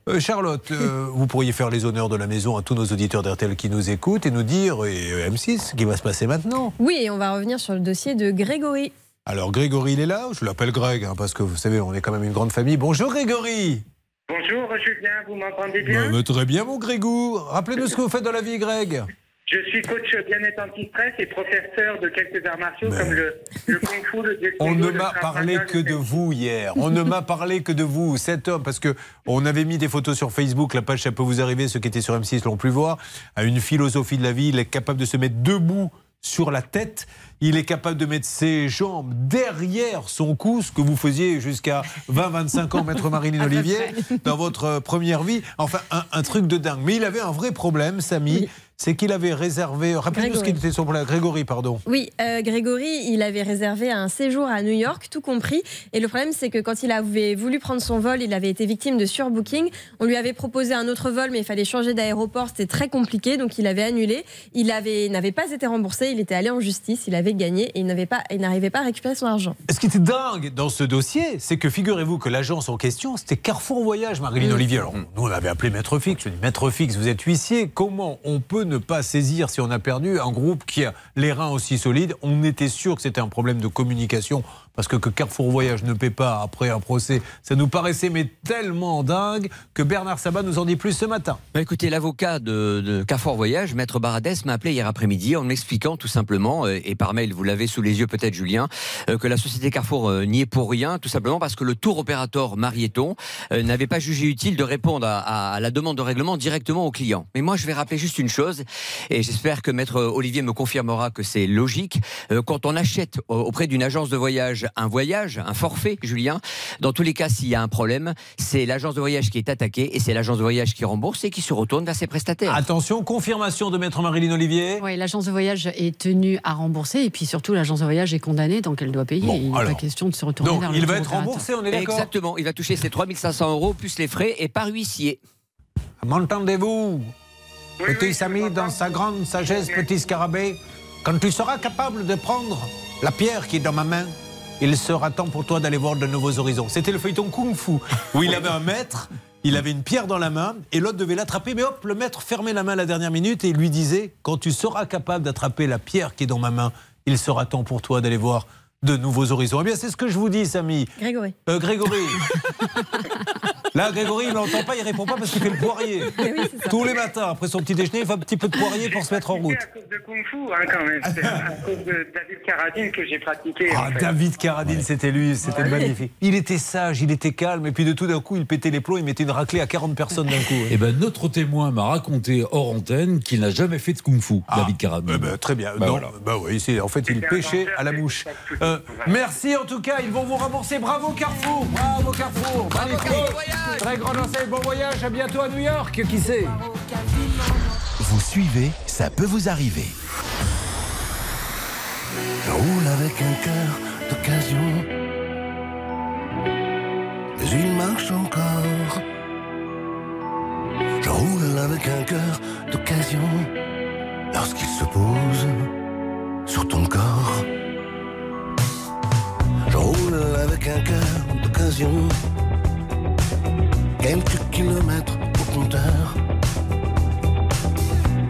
S3: Euh, Charlotte, euh, vous pourriez faire les honneurs de la maison à tous nos auditeurs d'RTL qui nous écoutent et nous dire, et euh, M6, ce qui va se passer maintenant.
S6: Oui, et on va revenir sur le dossier de Grégory.
S3: Alors, Grégory, il est là Je l'appelle Greg, hein, parce que vous savez, on est quand même une grande famille. Bonjour, Grégory
S18: Bonjour Julien, vous m'entendez bien?
S3: Bah, bah, Très bien, mon Grégou. Rappelez-nous ce que vous faites dans la vie, Greg.
S18: Je suis coach bien-être anti-stress et professeur de quelques arts martiaux comme le, le kung fu, le
S3: On ne
S18: le
S3: m'a parlé que
S18: le
S3: de vous hier. On ne m'a parlé que de vous, cet homme, parce que on avait mis des photos sur Facebook. La page, ça peut vous arriver. Ceux qui étaient sur M6 l'ont pu voir. A une philosophie de la vie. Il est capable de se mettre debout sur la tête. Il est capable de mettre ses jambes derrière son cou, ce que vous faisiez jusqu'à 20-25 ans, maître
S19: peu
S3: Olivier, dans votre première vie. Enfin, un, un truc de dingue. Mais il avait un vrai problème, Samy. C'est qu'il avait réservé. Rappelez-nous ce qu'il était sur problème. Grégory, pardon.
S6: Oui, euh, Grégory, il avait réservé un séjour à New York, tout compris. Et le problème, c'est que quand il avait voulu prendre son vol, il avait été victime de surbooking. On lui avait proposé un autre vol, mais il fallait changer d'aéroport. C'était très compliqué, donc il avait annulé. Il avait n'avait pas été remboursé. Il était allé en justice. Il avait gagné et il n'avait pas, il n'arrivait pas à récupérer son argent.
S3: Ce qui était dingue dans ce dossier, c'est que figurez-vous que l'agence en question, c'était Carrefour Voyage, Marilyn
S6: Mm.
S3: Olivier. Alors, nous, on l'avait appelé Maître Fix. Je dis, Maître Fix, vous êtes huissier. Comment on peut ne pas saisir, si on a perdu, un groupe qui a les reins aussi solides On était sûr que c'était un problème de communication. Parce que Carrefour Voyage ne paie pas après un procès, ça nous paraissait mais tellement dingue que Bernard Sabat nous en dit plus ce matin.
S10: Bah, écoutez, l'avocat de, Carrefour Voyage, Maître Baradès, m'a appelé hier après-midi en m'expliquant tout simplement, euh, et par mail, vous l'avez sous les yeux peut-être Julien, euh, que la société Carrefour euh, n'y est pour rien, tout simplement parce que le tour opérateur Marieton n'avait pas jugé utile de répondre à, à- la demande de règlement directement au client. Mais moi, je vais rappeler juste une chose, et j'espère que Maître Olivier me confirmera que c'est logique. Quand on achète auprès d'une agence de voyage un voyage, un forfait, Julien, dans tous les cas, s'il y a un problème, c'est l'agence de voyage qui est attaquée et c'est l'agence de voyage qui rembourse et qui se retourne vers ses prestataires.
S3: Attention, confirmation de Maître Marilyn Olivier.
S5: Oui, l'agence de voyage est tenue à rembourser et puis surtout l'agence de voyage est condamnée donc elle doit payer.
S3: Bon,
S5: il n'est pas question de se retourner
S3: Donc,
S5: vers
S3: il va être remboursé, on est d'accord
S10: Exactement, il va toucher ses 3500 euros plus les frais et par huissier.
S3: M'entendez-vous Petit Samy, dans sa grande sagesse, petit scarabée, quand tu seras capable de prendre la pierre qui est dans ma main, il sera temps pour toi d'aller voir de nouveaux horizons. C'était le feuilleton Kung Fu, où il avait un maître, il avait une pierre dans la main, et l'autre devait l'attraper, mais hop, le maître fermait la main à la dernière minute et lui disait, quand tu seras capable d'attraper la pierre qui est dans ma main, il sera temps pour toi d'aller voir de nouveaux horizons. Eh bien, c'est ce que je vous dis, Samy.
S6: Grégory.
S3: Euh, Grégory. Là, Grégory, il n'entend pas, il répond pas parce qu'il fait le poirier. Tous les matins, après son petit déjeuner, il fait un petit peu de poirier pour se mettre en route.
S18: à cause de Kung Fu, hein, quand même. C'est à cause de David Carradine que j'ai pratiqué.
S3: Ah,
S18: en fait.
S3: David Carradine, c'était lui, c'était
S18: Ouais.
S3: magnifique. Il était sage, il était calme, et puis de tout d'un coup, il pétait les plombs, il mettait une raclée à 40 personnes d'un coup.
S1: Eh ben, notre témoin m'a raconté hors antenne qu'il n'a jamais fait de kung-fu, David Carradine.
S3: Eh ben, très bien.
S1: Bah,
S3: non,
S1: voilà.
S3: bah oui, c'est- en fait, il pêchait à la mouche. Euh, merci en tout cas, ils vont vous rembourser. Bravo Carrefour, bravo Carrefour. Magnifique. Très grande enseigne, bon voyage, à bientôt à New York, qui sait
S9: Vous suivez, ça peut vous arriver.
S19: Je roule avec un cœur d'occasion. Mais il marche encore. Je roule avec un cœur d'occasion. Lorsqu'il se pose sur ton corps. Je roule avec un cœur d'occasion. Au compteur.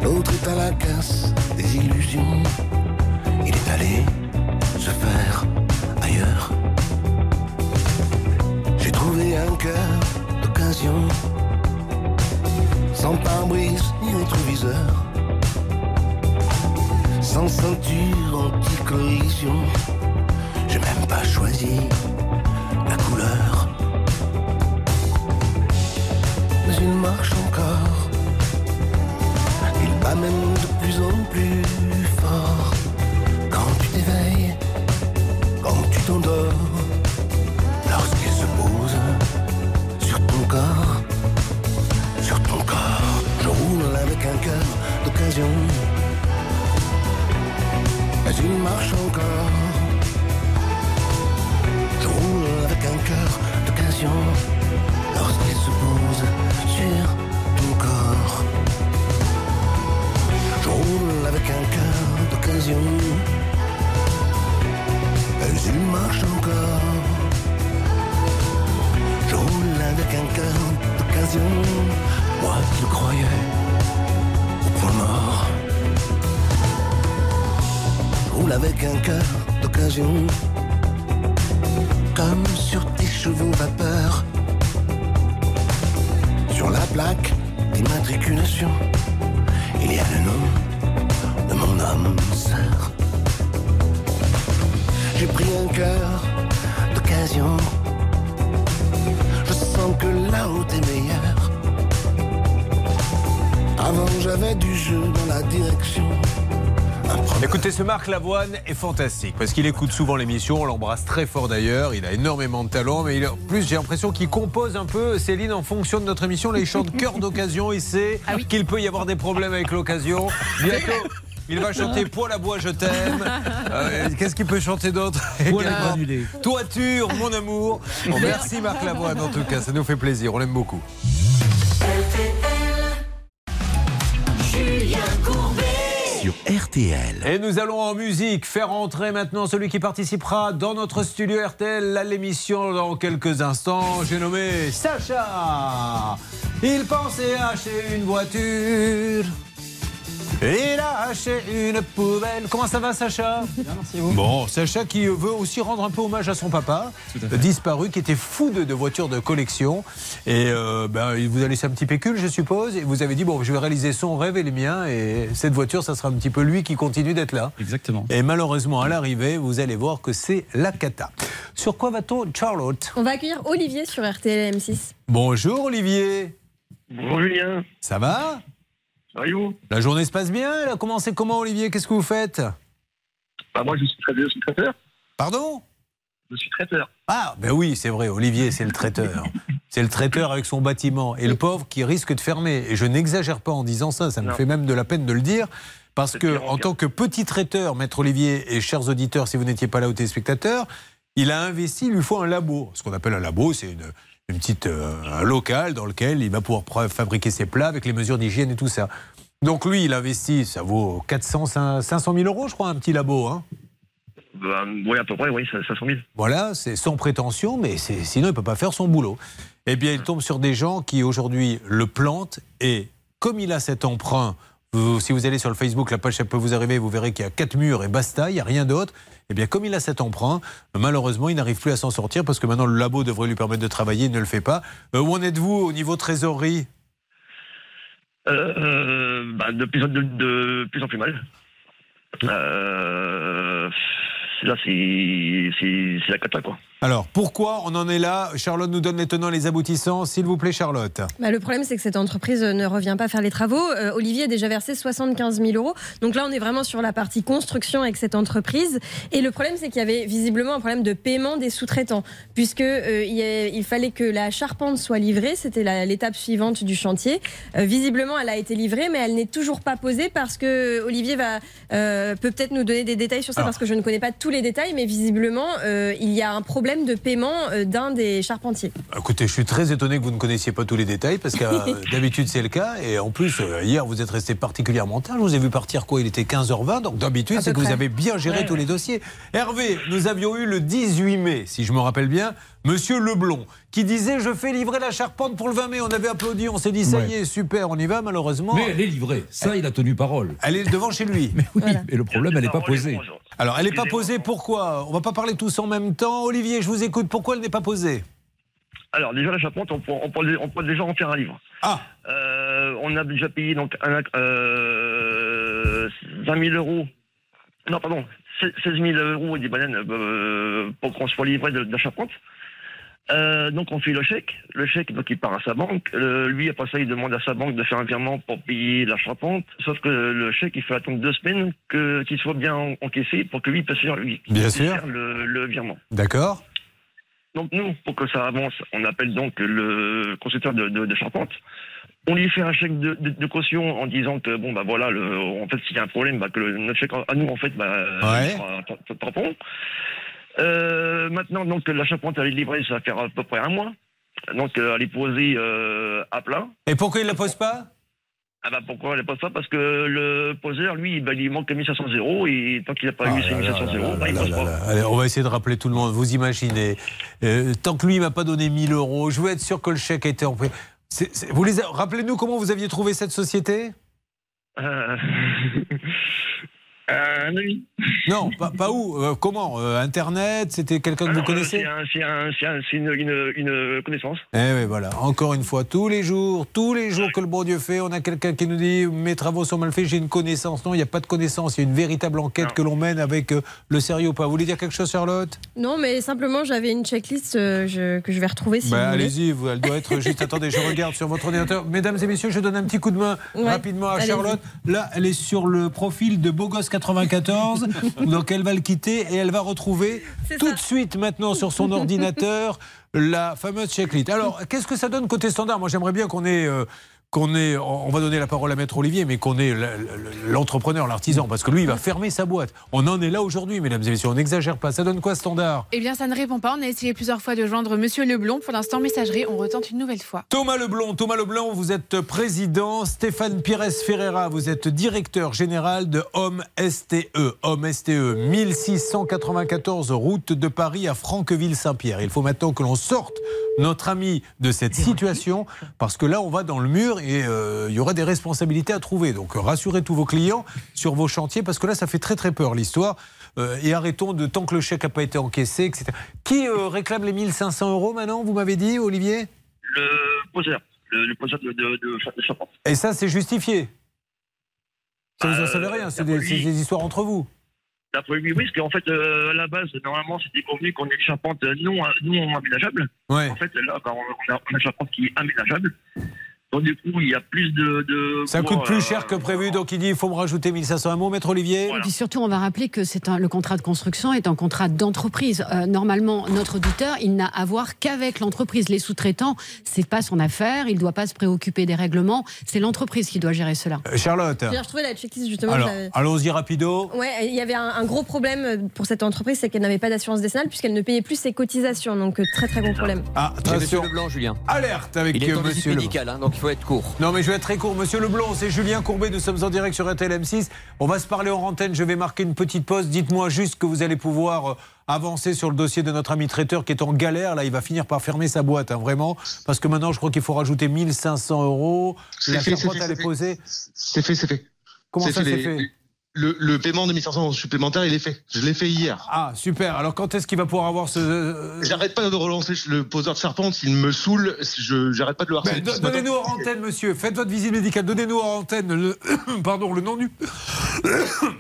S19: L'autre est à la casse des illusions. Il est allé se faire ailleurs. J'ai trouvé un cœur d'occasion, sans pare-brise ni rétroviseur, sans ceinture anti-collision. J'ai même pas choisi il marche encore. Il bat même de plus en plus fort. Quand tu t'éveilles, quand tu t'endors, lorsqu'il se pose sur ton corps, sur ton corps, je roule avec un cœur d'occasion. Mais il marche encore. Je roule avec un cœur d'occasion sur ton corps. Je roule avec un cœur d'occasion. Mais il marche encore. Je roule avec un cœur d'occasion. Moi qui croyais au point mort. Je roule avec un cœur d'occasion. Comme sur tes chevaux vapeur. Plaque d'immatriculation, il y a le nom de mon âme sœur. J'ai pris un cœur d'occasion. Je sens que la route est meilleure. Avant j'avais du jeu dans la direction.
S3: Écoutez, ce Marc Lavoine est fantastique parce qu'il écoute souvent l'émission. On l'embrasse très fort d'ailleurs. Il a énormément de talent, mais il, en plus, j'ai l'impression qu'il compose un peu, Céline, en fonction de notre émission. Là, il chante cœur d'occasion. Il sait qu'il peut y avoir des problèmes avec l'occasion. Bientôt. Il va chanter Poil à bois, je t'aime. Euh, Qu'est-ce qu'il peut chanter d'autre
S2: Poil à
S3: Également,
S2: granulés.
S3: Toiture, mon amour. Bon, merci Marc Lavoine en tout cas, ça nous fait plaisir. On l'aime beaucoup. Et nous allons en musique faire entrer maintenant celui qui participera dans notre studio RTL à l'émission dans quelques instants. J'ai nommé Sacha. Il pensait acheter une voiture. Il a acheté une poubelle. Comment ça va, Sacha Bon, Sacha qui veut aussi rendre un peu hommage à son papa, disparu, qui était fou de, de voitures de collection. Et euh, ben, il vous a laissé un petit pécule, je suppose. Et vous avez dit, bon, je vais réaliser son rêve et les miens. Et cette voiture, ça sera un petit peu lui qui continue d'être là.
S2: Exactement.
S3: Et malheureusement, à l'arrivée, vous allez voir que c'est la cata. Sur quoi va-t-on, Charlotte
S6: On va accueillir Olivier sur RTL M6.
S3: Bonjour, Olivier.
S20: Bonjour, Julien.
S3: Ça va? La journée se passe bien Elle a commencé comment, Olivier? Qu'est-ce que vous faites?
S20: Bah, Moi, je suis traiteur. Je suis traiteur.
S3: Pardon?
S20: Je suis traiteur.
S3: Ah, ben oui, c'est vrai, Olivier, c'est le traiteur. C'est le traiteur avec son bâtiment. Et le pauvre qui risque de fermer. Et je n'exagère pas en disant ça, ça me
S20: Non.
S3: fait même de la peine de le dire. Parce que,
S20: en
S3: tant que petit traiteur, maître Olivier et chers auditeurs, si vous n'étiez pas là au téléspectateurs, il a investi, il lui faut un labo. Ce qu'on appelle un labo, c'est une, une petite, euh, local dans lequel il va pouvoir fabriquer ses plats avec les mesures d'hygiène et tout ça. Donc lui, il investit, ça vaut 400, 500 000 euros, je crois, un petit labo. Hein.
S20: Bah, oui, à peu près, oui, 500 000.
S3: Voilà, c'est sans prétention, mais sinon il ne peut pas faire son boulot. Eh bien, il tombe sur des gens qui aujourd'hui le plantent et comme il a cet emprunt, Si vous allez sur le Facebook, la page peut vous arriver, vous verrez qu'il y a quatre murs et basta, il n'y a rien d'autre. Eh bien, comme il a cet emprunt, malheureusement, il n'arrive plus à s'en sortir parce que maintenant le labo devrait lui permettre de travailler, il ne le fait pas. Euh, où en êtes-vous au niveau trésorerie?
S20: Euh, euh, bah, de, plus en, de, plus en plus mal. Euh, là, c'est la cata, quoi.
S3: Alors, pourquoi on en est là Charlotte nous donne les tenants et les aboutissants. S'il vous plaît, Charlotte.
S6: Bah, le problème, c'est que cette entreprise euh, ne revient pas faire les travaux. Euh, Olivier a déjà versé 75 000 euros. Donc là, on est vraiment sur la partie construction avec cette entreprise. Et le problème, c'est qu'il y avait visiblement un problème de paiement des sous-traitants, puisque euh, il, y a- il fallait que la charpente soit livrée. C'était l'étape suivante du chantier. Euh, visiblement, elle a été livrée, mais elle n'est toujours pas posée parce que Olivier va peut peut-être nous donner des détails sur ça,
S3: Alors.
S6: parce que je ne connais pas tous les détails, mais visiblement, il y a un problème de paiement euh, d'un des charpentiers.
S3: Écoutez, je suis très étonné que vous ne connaissiez pas tous les détails parce que euh, d'habitude c'est le cas. Et en plus, euh, hier vous êtes resté particulièrement tard. Je vous ai vu partir quoi? Il était 15h20. Donc d'habitude, c'est que vous avez bien géré
S6: Ouais,
S3: tous
S6: ouais.
S3: les dossiers. Hervé, nous avions eu le 18 mai, si je me rappelle bien, Monsieur Leblon qui disait Je fais livrer la charpente pour le 20 mai. On avait applaudi, on s'est dit Ça y est, super, on y va. Malheureusement.
S1: Mais elle est livrée. Ça, il a tenu parole.
S3: Elle est devant chez lui.
S1: Mais oui, mais le problème, elle n'est pas posée.
S3: Alors, elle n'est pas posée, pourquoi? On va pas parler tous en même temps. Olivier, je vous écoute. Pourquoi elle n'est pas posée?
S20: Alors, déjà, la charpente, on peut, on peut, on peut déjà en faire un livre.
S3: Ah
S20: Euh, On a déjà payé donc un, euh, 20 000 euros. Non, pardon, 16 000 euros et des bananes euh, pour qu'on soit livré de, de la charpente. Euh, donc on fait le chèque, le chèque donc il part à sa banque. Euh, lui après ça il demande à sa banque de faire un virement pour payer la charpente. Sauf que le chèque il faut attendre deux semaines que qu'il soit bien en- encaissé pour que lui puisse faire, lui,
S3: Bien
S20: puisse
S3: sûr.
S20: faire le, le virement.
S3: D'accord
S20: Donc nous, pour que ça avance, on appelle donc le constructeur de, de, de charpente. On lui fait un chèque de, de- de caution en disant que bon bah voilà, le, en fait s'il y a un problème, bah, que le- notre chèque à nous en fait bah,
S3: Ouais.
S20: ta- tampon. Euh, maintenant donc la charpente elle est livrée, ça va faire à peu près un mois. Donc euh, elle est posée euh, à plat.
S3: Et pourquoi il ne la pose pas?
S20: Ah bah pourquoi elle n'est pas? Ça Parce que le poseur, lui, bah, il manque 1500 euros et tant qu'il n'a pas
S3: Ah
S20: eu ses 1500 euros, bah, il
S3: là
S20: pose pas.
S3: là. Allez, on va essayer de rappeler tout le monde. Vous imaginez, euh, tant que lui il m'a pas donné 1000 euros, je veux être sûr que le chèque a été c'est- vous les a- Rappelez-nous comment vous aviez trouvé cette société?
S20: Euh, Un ami.
S3: Non, pas, pas où Euh, Comment Euh, Internet C'était quelqu'un que vous connaissez
S20: C'est un- un- un- une, une- une connaissance.
S3: Eh oui, voilà. Encore une fois, tous les jours, tous les jours que le bon Dieu fait, on a quelqu'un qui nous dit mes travaux sont mal faits, j'ai une connaissance. Non, il n'y a pas de connaissance. Il y a une véritable enquête que l'on mène avec euh, le sérieux ou pas. Vous voulez dire quelque chose, Charlotte?
S6: Non, mais simplement, j'avais une checklist euh, je- que je vais retrouver si
S3: Bah,
S6: vous voulez.
S3: allez-y, elle doit être juste. Attendez, je regarde sur votre ordinateur. Mesdames et messieurs, je donne un petit coup de main
S6: Ouais,
S3: rapidement à. Charlotte. Là, elle est sur le profil de Bogos 94. donc, elle va le quitter et elle va retrouver tout de suite maintenant sur son ordinateur la fameuse checklist. Alors, qu'est-ce que ça donne côté standard? Moi, j'aimerais bien qu'on ait. euh, qu'on on va donner la parole à Maître Olivier, mais qu'on l- l'entrepreneur, l'artisan, parce que lui, il va fermer sa boîte. On en est là aujourd'hui, mesdames et messieurs, on n'exagère pas. Ça donne quoi, standard?
S11: Eh bien, ça ne répond pas. On a essayé plusieurs fois de joindre Monsieur Leblond. Pour l'instant, messagerie, on retente une nouvelle fois.
S3: Thomas Leblond, Thomas Leblond, vous êtes président. Stéphane Pires Ferreira, vous êtes directeur général de Homme STE. Homme STE, 1694 route de Paris à Franqueville-Saint-Pierre. Il faut maintenant que l'on sorte notre ami de cette situation parce que là, on va dans le mur et euh, il y aura des responsabilités à trouver. Donc, rassurez tous vos clients sur vos chantiers parce que là, ça fait très très peur l'histoire. Euh, et arrêtons de tant que le chèque n'a pas été encaissé, etc. Qui euh, réclame les 1500 euros maintenant, vous m'avez dit, Olivier?
S20: Le poseur, le, le poseur de, de, de, de charpente.
S3: Et ça, c'est justifié? Ça, vous en
S20: Euh,
S3: savez rien, c'est des, histoires entre vous.
S20: D'après lui, oui, parce qu'en fait, euh, à la base, normalement, c'était convenu qu'on ait une charpente non, non aménageable.
S3: Ouais.
S20: En fait, là, on a, on a une charpente qui est aménageable, donc du coup, il y a plus de. de
S3: Ça coûte plus
S20: euh,
S3: cher que prévu, donc il dit il faut me rajouter 1500 un mot, maître Olivier.
S5: Et puis surtout, on va rappeler que c'est un- le contrat de construction est un contrat d'entreprise. Euh, normalement, notre auditeur, il n'a à voir qu'avec l'entreprise. Les sous-traitants, c'est pas son affaire. Il ne doit pas se préoccuper des règlements. C'est l'entreprise qui doit gérer cela.
S3: Euh, Charlotte.
S6: J'ai retrouvé la checklist justement.
S3: Alors, allons-y rapido.
S6: Ouais, il y avait un, un gros problème pour cette entreprise, c'est qu'elle n'avait pas d'assurance décennale puisqu'elle ne payait plus ses cotisations. Donc très très gros problème.
S3: Ah,
S10: C'est Monsieur
S3: attention.
S10: Leblanc, Julien.
S3: Alerte avec
S10: Il est
S3: euh, monsieur
S10: médicale, hein, donc il faut être court.
S3: Non, mais je vais être très court. Monsieur Leblond, c'est Julien Courbet. Nous sommes en direct sur RTL M6. On va se parler en antenne. Je vais marquer une petite pause. Dites-moi juste que vous allez pouvoir euh, avancer sur le dossier de notre ami traiteur qui est en galère. Là, il va finir par fermer sa boîte, hein, vraiment. Parce que maintenant, je crois qu'il faut rajouter 1500 euros.
S16: C'est
S3: La
S16: fait, c'est fait,
S3: elle est
S16: c'est
S3: posée.
S16: C'est fait, c'est fait.
S3: Comment
S21: C'est
S3: ça
S21: fait, les-
S3: fait?
S21: Le, le paiement de 1500 euros supplémentaires, il est fait. Je l'ai fait hier.
S3: Ah, super. Alors, quand est-ce qu'il va pouvoir avoir ce.
S21: J'arrête pas de relancer le poseur de charpente, il me saoule, je j'arrête pas de le harceler.
S3: Ben, do- Donnez-nous en antenne, monsieur. Faites votre visite médicale. Donnez-nous en antenne le, pardon, le nom du,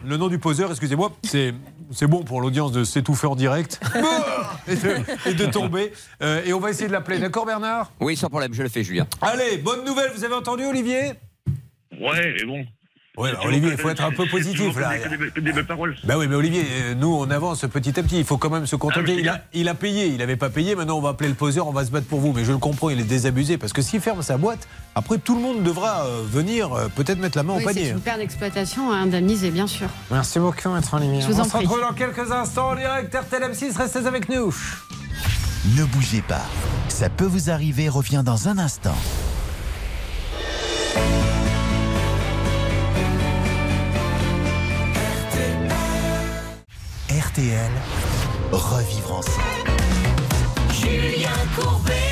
S3: le nom du poseur. Excusez-moi. C'est, c'est bon pour l'audience de s'étouffer en direct et, de, et de tomber. Euh, et on va essayer de l'appeler. D'accord, Bernard?
S10: Oui, sans problème, je le fais, Julien.
S3: Allez, bonne nouvelle. Vous avez entendu, Olivier?
S20: Ouais, mais bon.
S3: Ouais, bah, Olivier, il faut être un peu positif là.
S20: Des, des belles paroles.
S3: Bah oui, mais Olivier, euh, nous on avance petit à petit. Il faut quand même se contenter. il, a, il a payé, il n'avait pas payé. Maintenant, on va appeler le poseur, on va se battre pour vous. Mais je le comprends, il est désabusé parce que s'il ferme sa boîte, après tout le monde devra euh, venir euh, peut-être mettre la main
S5: Oui,
S3: au
S5: c'est
S3: panier.
S5: une perte d'exploitation à indemniser, bien sûr.
S3: Merci beaucoup, maître Olivier.
S5: Je vous
S3: on
S5: en
S3: se
S5: prie.
S3: retrouve dans quelques instants en direct RTL M6. Restez avec nous.
S9: Ne bougez pas. Ça peut vous arriver revient dans un instant. RTL, revivre ensemble.
S19: Julien Courbet.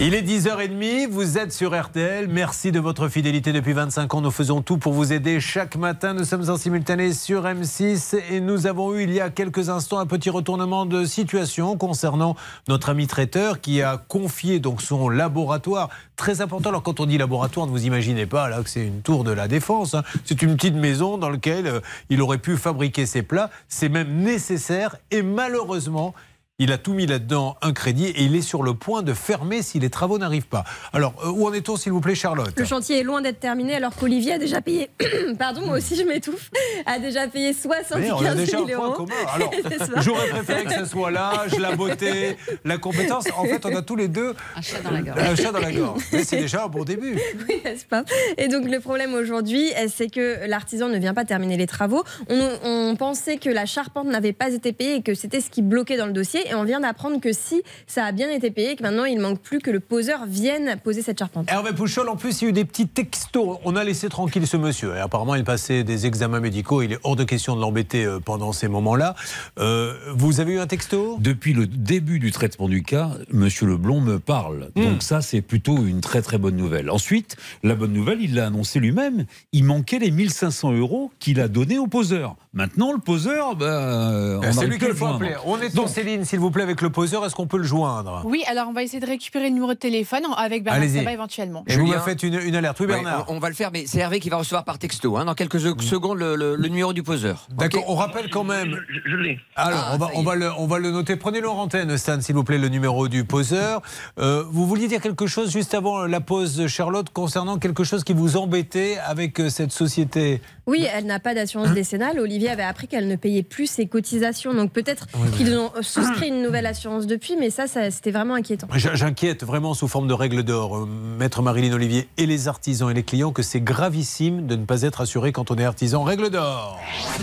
S3: Il est 10h30, vous êtes sur RTL. Merci de votre fidélité depuis 25 ans. Nous faisons tout pour vous aider chaque matin. Nous sommes en simultané sur M6 et nous avons eu il y a quelques instants un petit retournement de situation concernant notre ami traiteur qui a confié donc son laboratoire très important. Alors quand on dit laboratoire, ne vous imaginez pas là que c'est une tour de la défense. hein. C'est une petite maison dans laquelle euh, il aurait pu fabriquer ses plats. C'est même nécessaire et malheureusement il a tout mis là-dedans, un crédit, et il est sur le point de fermer si les travaux n'arrivent pas. Alors, euh, où en est-on, s'il vous plaît, Charlotte
S6: Le chantier est loin d'être terminé alors qu'Olivier a déjà payé, pardon, moi aussi je m'étouffe, a déjà payé 75
S3: Mais
S6: 000
S3: on a déjà un
S6: euros.
S3: point commun. Alors, j'aurais préféré que ce soit l'âge, la beauté, la compétence. En fait, on a tous les deux
S5: Un chat dans la gorge.
S3: un chat dans la gorge. Mais c'est déjà un bon début.
S6: Oui, n'est-ce pas? Et donc le problème aujourd'hui, euh, c'est que l'artisan ne vient pas terminer les travaux. On, on pensait que la charpente n'avait pas été payée et que c'était ce qui bloquait dans le dossier. Et on vient d'apprendre que si ça a bien été payé, que maintenant il manque plus que le poseur vienne poser cette charpente.
S3: Hervé Pouchol, en plus, il y a eu des petits textos. On a laissé tranquille ce monsieur. Et apparemment, il passait des examens médicaux. Il est hors de question de l'embêter euh, pendant ces moments-là. Euh, vous avez eu un texto?
S1: Depuis le début du traitement du cas, Monsieur Leblond me parle.
S3: Hmm.
S1: Donc ça, c'est plutôt une très très bonne nouvelle. Ensuite, la bonne nouvelle, il l'a annoncé lui-même, il manquait les 1500 euros qu'il a donnés au poseur. Maintenant, le poseur, bah, on
S3: Ben, C'est lui qu'il faut appeler. On est sur Céline, s'il vous plaît, avec le poseur. Est-ce qu'on peut le joindre
S11: Oui, alors on va essayer de récupérer le numéro de téléphone avec Bernard
S3: Allez-y.
S11: Sabat éventuellement.
S3: Et vous me faites une, une alerte. Oui,
S10: Ouais,
S3: Bernard.
S10: on, on va le faire, mais c'est Hervé qui va recevoir par texto, hein, dans quelques secondes, le, le- le numéro du poseur.
S3: D'accord, on rappelle quand même.
S20: Je, je l'ai.
S3: Alors,
S10: Ah,
S3: on, va, on, va le, on va le noter. Prenez-le en antenne, Stan, s'il vous plaît, le numéro du poseur. Euh, vous vouliez dire quelque chose juste avant la pause, Charlotte, concernant quelque chose qui vous embêtait avec euh, cette société?
S6: Oui, elle n'a pas d'assurance décennale. Olivier avait appris qu'elle ne payait plus ses cotisations. Donc peut-être
S3: Oui, oui.
S6: qu'ils ont souscrit une nouvelle assurance depuis, mais ça, ça c'était vraiment inquiétant.
S3: J'inquiète vraiment sous forme de règle d'or, euh, maître Marilyn Olivier, et les artisans et les clients, que c'est gravissime de ne pas être assuré quand on est artisan. Règle d'or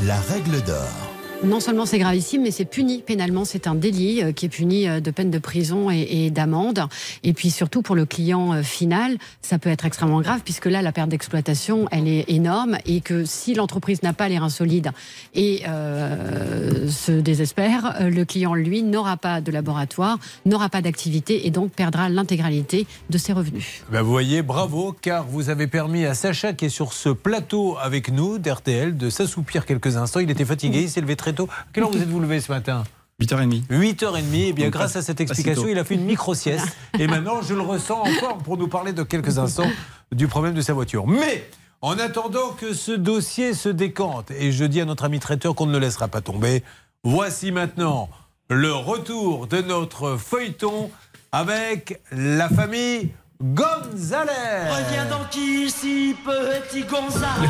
S9: La règle d'or.
S5: Non seulement c'est gravissime, mais c'est puni pénalement. C'est un délit euh, qui est puni euh, de peine de prison et, d'amende. Et puis surtout pour le client euh, final, ça peut être extrêmement grave puisque là, la perte d'exploitation, elle est énorme et que si l'entreprise n'a pas les reins solides et se désespère, le client, lui, n'aura pas de laboratoire, n'aura pas d'activité et donc perdra l'intégralité de ses revenus.
S3: Ben, vous voyez, bravo, car vous avez permis à Sacha, qui est sur ce plateau avec nous d'RTL, de s'assoupir quelques instants. Il était fatigué, il s'est levé très tôt. À quelle heure vous êtes-vous levé ce matin
S2: 8h30.
S3: 8h30, et bien
S2: Donc,
S3: grâce à cette explication, il a fait une micro-sieste. et maintenant, je le ressens encore pour nous parler de quelques instants du problème de sa voiture. Mais, en attendant que ce dossier se décante, et je dis à notre ami traiteur qu'on ne le laissera pas tomber, voici maintenant le retour de notre feuilleton avec la famille Gonzalez.
S19: Reviens donc ici, petit Gonzales.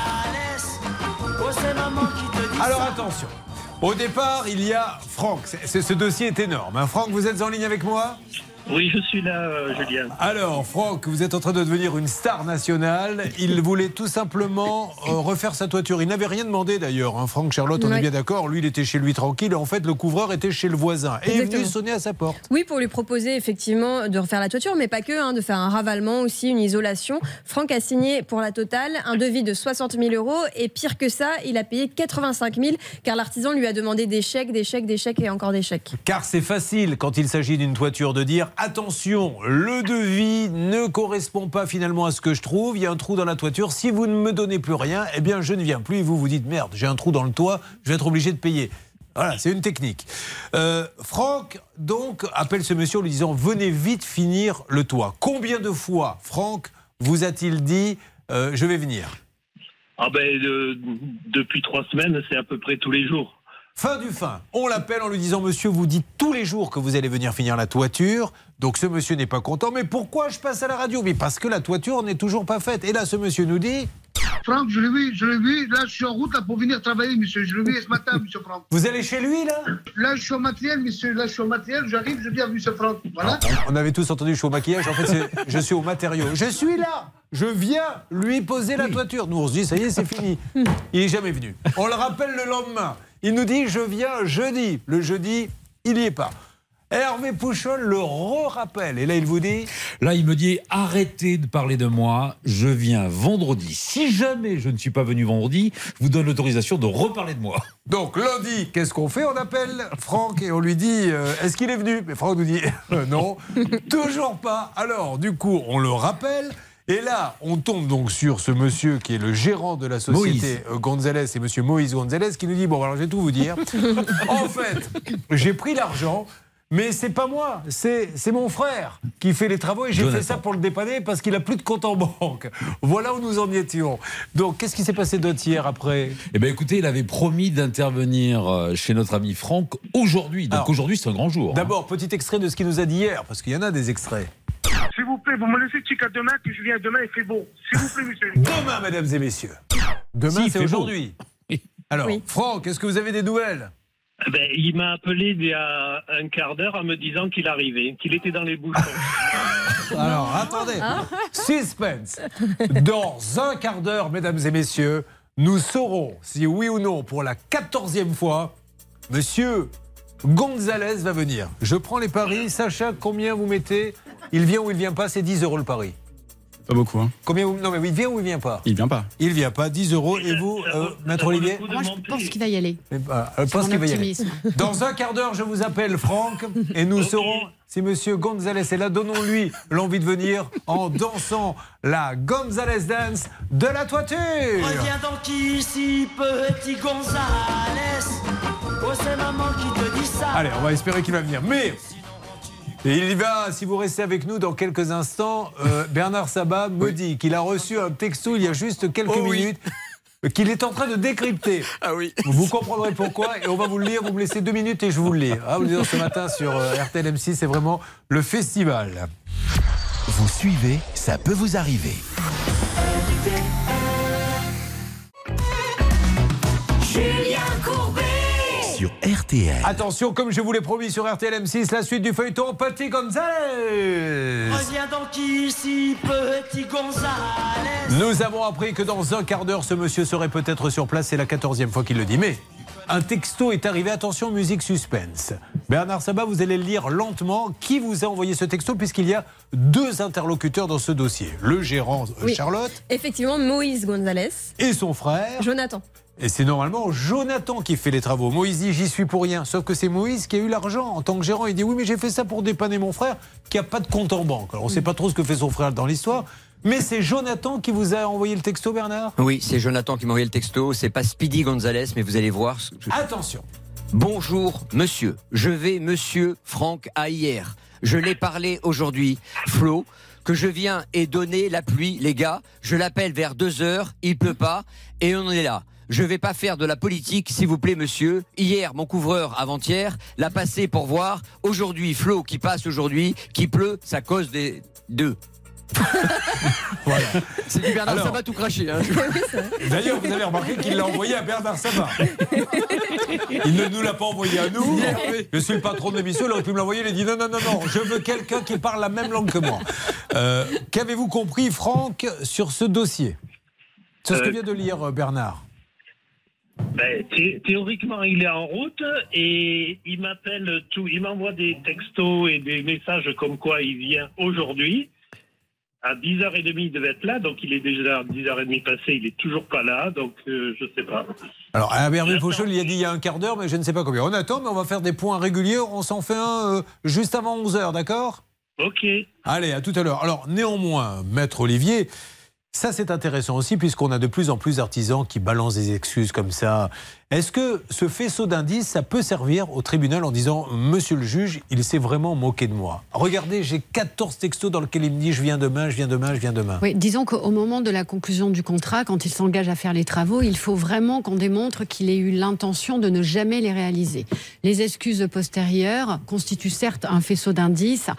S19: Oh, c'est maman qui te dit
S3: Alors
S19: ça.
S3: attention. Au départ, il y a Franck. Ce dossier est énorme. hein. Franck, vous êtes en ligne avec moi?
S20: Oui, je suis là, euh, Julien.
S3: Alors, Franck, vous êtes en train de devenir une star nationale. Il voulait tout simplement euh, refaire sa toiture. Il n'avait rien demandé d'ailleurs. hein. Franck, Charlotte, on est bien d'accord. Lui, il était chez lui tranquille. En fait, le couvreur était chez le voisin. Et est
S6: Exactement.
S3: venu sonner à sa porte.
S6: Oui, pour lui proposer effectivement de refaire la toiture, mais pas que, hein, de faire un ravalement aussi, une isolation. Franck a signé pour la totale un devis de 60 000 euros et pire que ça, il a payé 85 000 car l'artisan lui a demandé des chèques, des chèques, des chèques et encore des chèques.
S3: Car c'est facile quand il s'agit d'une toiture de dire attention, le devis ne correspond pas finalement à ce que je trouve. Il y a un trou dans la toiture. Si vous ne me donnez plus rien, eh bien, je ne viens plus. Et vous vous dites, merde, j'ai un trou dans le toit, je vais être obligé de payer. Voilà, c'est une technique. Euh, Franck, donc, appelle ce monsieur en lui disant Venez vite finir le toit. Combien de fois, Franck, vous a-t-il dit euh, Je vais venir?
S22: Ah ben, de- depuis trois semaines, c'est à peu près tous les jours.
S3: Fin du fin. On l'appelle en lui disant Monsieur, vous dites tous les jours que vous allez venir finir la toiture. Donc ce monsieur n'est pas content. Mais pourquoi je passe à la radio? Mais parce que la toiture n'est toujours pas faite. Et là, ce monsieur nous dit
S23: Franck, je l'ai vu, je l'ai vu. Là, je suis en route là, pour venir travailler, monsieur. Je l'ai vu ce matin, monsieur Franck.
S3: Vous allez chez lui, là?
S23: Là, je suis au matériel, monsieur. Là, je suis au matériel. J'arrive, je viens, monsieur Franck. Voilà.
S3: On avait tous entendu, je suis au maquillage. En fait, c'est je suis au matériau. Je suis là. Je viens lui poser la toiture. Nous, on se dit, ça y est, c'est fini. Il est jamais venu. On le rappelle le lendemain. Il nous dit, je viens jeudi. Le jeudi, il n'y est pas. Hervé Pouchol le re-rappelle. Et là, il vous dit
S1: Là, il me dit arrêtez de parler de moi, je viens vendredi. Si jamais je ne suis pas venu vendredi, je vous donne l'autorisation de reparler de moi.
S3: Donc lundi, qu'est-ce qu'on fait? On appelle Franck et on lui dit euh, est-ce qu'il est venu? Mais Franck nous dit euh, non, toujours pas. Alors du coup, on le rappelle. Et là, on tombe donc sur ce monsieur qui est le gérant de la société euh, Gonzalez et monsieur Moïse Gonzalez qui nous dit bon alors je vais tout vous dire. en fait, j'ai pris l'argent. Mais c'est pas moi, c'est c'est mon frère qui fait les travaux et j'ai fait ça pour le dépanner parce qu'il a plus de compte en banque. Voilà où nous en étions. Donc qu'est-ce qui s'est passé d'autre hier après?
S1: Eh bien, écoutez, il avait promis d'intervenir euh, chez notre ami Franck aujourd'hui. Donc aujourd'hui, c'est un grand jour. hein.
S3: D'abord, petit extrait de ce qu'il nous a dit hier, parce qu'il y en a des extraits.
S23: S'il vous plaît, vous me laissez jusqu'à demain, que je viens demain, il fait beau. S'il vous plaît, monsieur.
S3: Demain, mesdames et messieurs. Demain,
S22: Si,
S3: c'est aujourd'hui. Alors,
S22: Oui.
S3: Franck, est-ce que vous avez des nouvelles?
S22: Ben, il m'a appelé il y a un quart d'heure en me disant qu'il arrivait, qu'il était dans les bouchons.
S3: Alors, attendez. Suspense. Dans un quart d'heure, mesdames et messieurs, nous saurons si oui ou non, pour la quatorzième fois, monsieur Gonzalez va venir. Je prends les paris. Sacha, combien vous mettez? Il vient ou il vient pas C'est 10 euros le pari.
S2: Pas beaucoup, hein.
S3: Combien vous... Non, mais il vient ou il vient pas
S2: Il vient pas.
S3: Il vient pas, 10 euros. Et vous, euh, maître Olivier
S5: Moi, je pense qu'il va y aller.
S3: Ben, je pense qu'il va y aller. Dans un quart d'heure, je vous appelle Franck et nous saurons si Monsieur Gonzalez est là. Donnons-lui l'envie de venir en dansant la Gonzalez Dance de la toiture.
S24: Reviens donc ici, petit Gonzalez. Oh, c'est maman qui te dit ça.
S3: Allez, on va espérer qu'il va venir. Mais et il y va, si vous restez avec nous dans quelques instants, euh, Bernard Sabat me dit qu'il a reçu un texto il y a juste quelques
S10: Oh oui.
S3: minutes. Qu'il est en train de décrypter.
S10: Ah oui.
S3: Vous comprendrez pourquoi et on va vous le lire. Vous me laissez deux minutes et je vous le lis. Ah, vous le dire ce matin sur euh, RTL M6, c'est vraiment le festival.
S9: Vous suivez, ça peut vous arriver. Sur RTL.
S3: Attention, comme je vous l'ai promis sur RTL M6, la suite du feuilleton Petit Gonzalez.
S24: Reviens donc ici, petit Gonzalez.
S3: Nous avons appris que dans un quart d'heure, ce monsieur serait peut-être sur place. C'est la quatorzième fois qu'il le dit. Mais un texto est arrivé. Attention, musique suspense. Bernard Sabat, vous allez le lire lentement. Qui vous a envoyé ce texto Puisqu'il y a deux interlocuteurs dans ce dossier? Le gérant euh,
S6: Oui.
S3: Charlotte?
S6: Effectivement, Moïse Gonzalez.
S3: et son frère?
S6: Jonathan.
S3: Et c'est normalement Jonathan qui fait les travaux. Moïse dit j'y suis pour rien. Sauf que c'est Moïse qui a eu l'argent en tant que gérant. Il dit oui mais j'ai fait ça pour dépanner mon frère qui a pas de compte en banque. Alors on ne sait pas trop ce que fait son frère dans l'histoire. Mais c'est Jonathan qui vous a envoyé le texto Bernard?
S10: Oui, c'est Jonathan qui m'a envoyé le texto. C'est pas Speedy Gonzalez, mais vous allez voir.
S3: Attention.
S10: Bonjour, monsieur. Je vais, monsieur Franck, à hier. Je l'ai parlé aujourd'hui. Flo, que je viens et donner la pluie, les gars. Je l'appelle vers deux heures. Il pleut pas. Et on est là. Je vais pas faire de la politique, s'il vous plaît, monsieur. Hier, mon couvreur, avant-hier, l'a passé pour voir. Aujourd'hui, Flo qui passe aujourd'hui, qui pleut, ça cause des deux.
S3: Voilà.
S10: C'est du Bernard
S3: Alors-
S10: Sabat tout craché. Hein.
S3: D'ailleurs, vous avez remarqué qu'il l'a envoyé à Bernard Sabat. Il ne nous l'a pas envoyé à nous. Je suis le patron de l'émission, il aurait pu me l'envoyer. Il a dit non, non, non, non, je veux quelqu'un qui parle la même langue que moi. Euh, Qu'avez-vous compris, Franck, sur ce dossier? C'est ce que
S22: Euh,
S3: vient de lire euh, Bernard?
S22: Ben, thé- théoriquement, il est en route et il m'appelle tout. Il m'envoie des textos et des messages comme quoi il vient aujourd'hui. À 10h30, il devait être là, donc il est déjà 10h30 passé, il est toujours pas là, donc euh, je sais pas.
S3: Alors, à Hervé Fauchol, il a dit il y a un quart d'heure, mais je ne sais pas combien. On attend, mais on va faire des points réguliers. On s'en fait un euh, juste avant 11h, d'accord?
S22: Ok.
S3: Allez, à tout à l'heure. Alors, néanmoins, Maître Olivier, ça c'est intéressant aussi, puisqu'on a de plus en plus d'artisans qui balancent des excuses comme ça. Est-ce que ce faisceau d'indices, ça peut servir au tribunal en disant Monsieur le juge, il s'est vraiment moqué de moi? Regardez, j'ai 14 textos dans lesquels il me dit Je viens demain, je viens demain, je viens demain.
S5: Oui, disons qu'au moment de la conclusion du contrat, quand il s'engage à faire les travaux, il faut vraiment qu'on démontre qu'il ait eu l'intention de ne jamais les réaliser. Les excuses postérieures constituent certes un faisceau d'indices,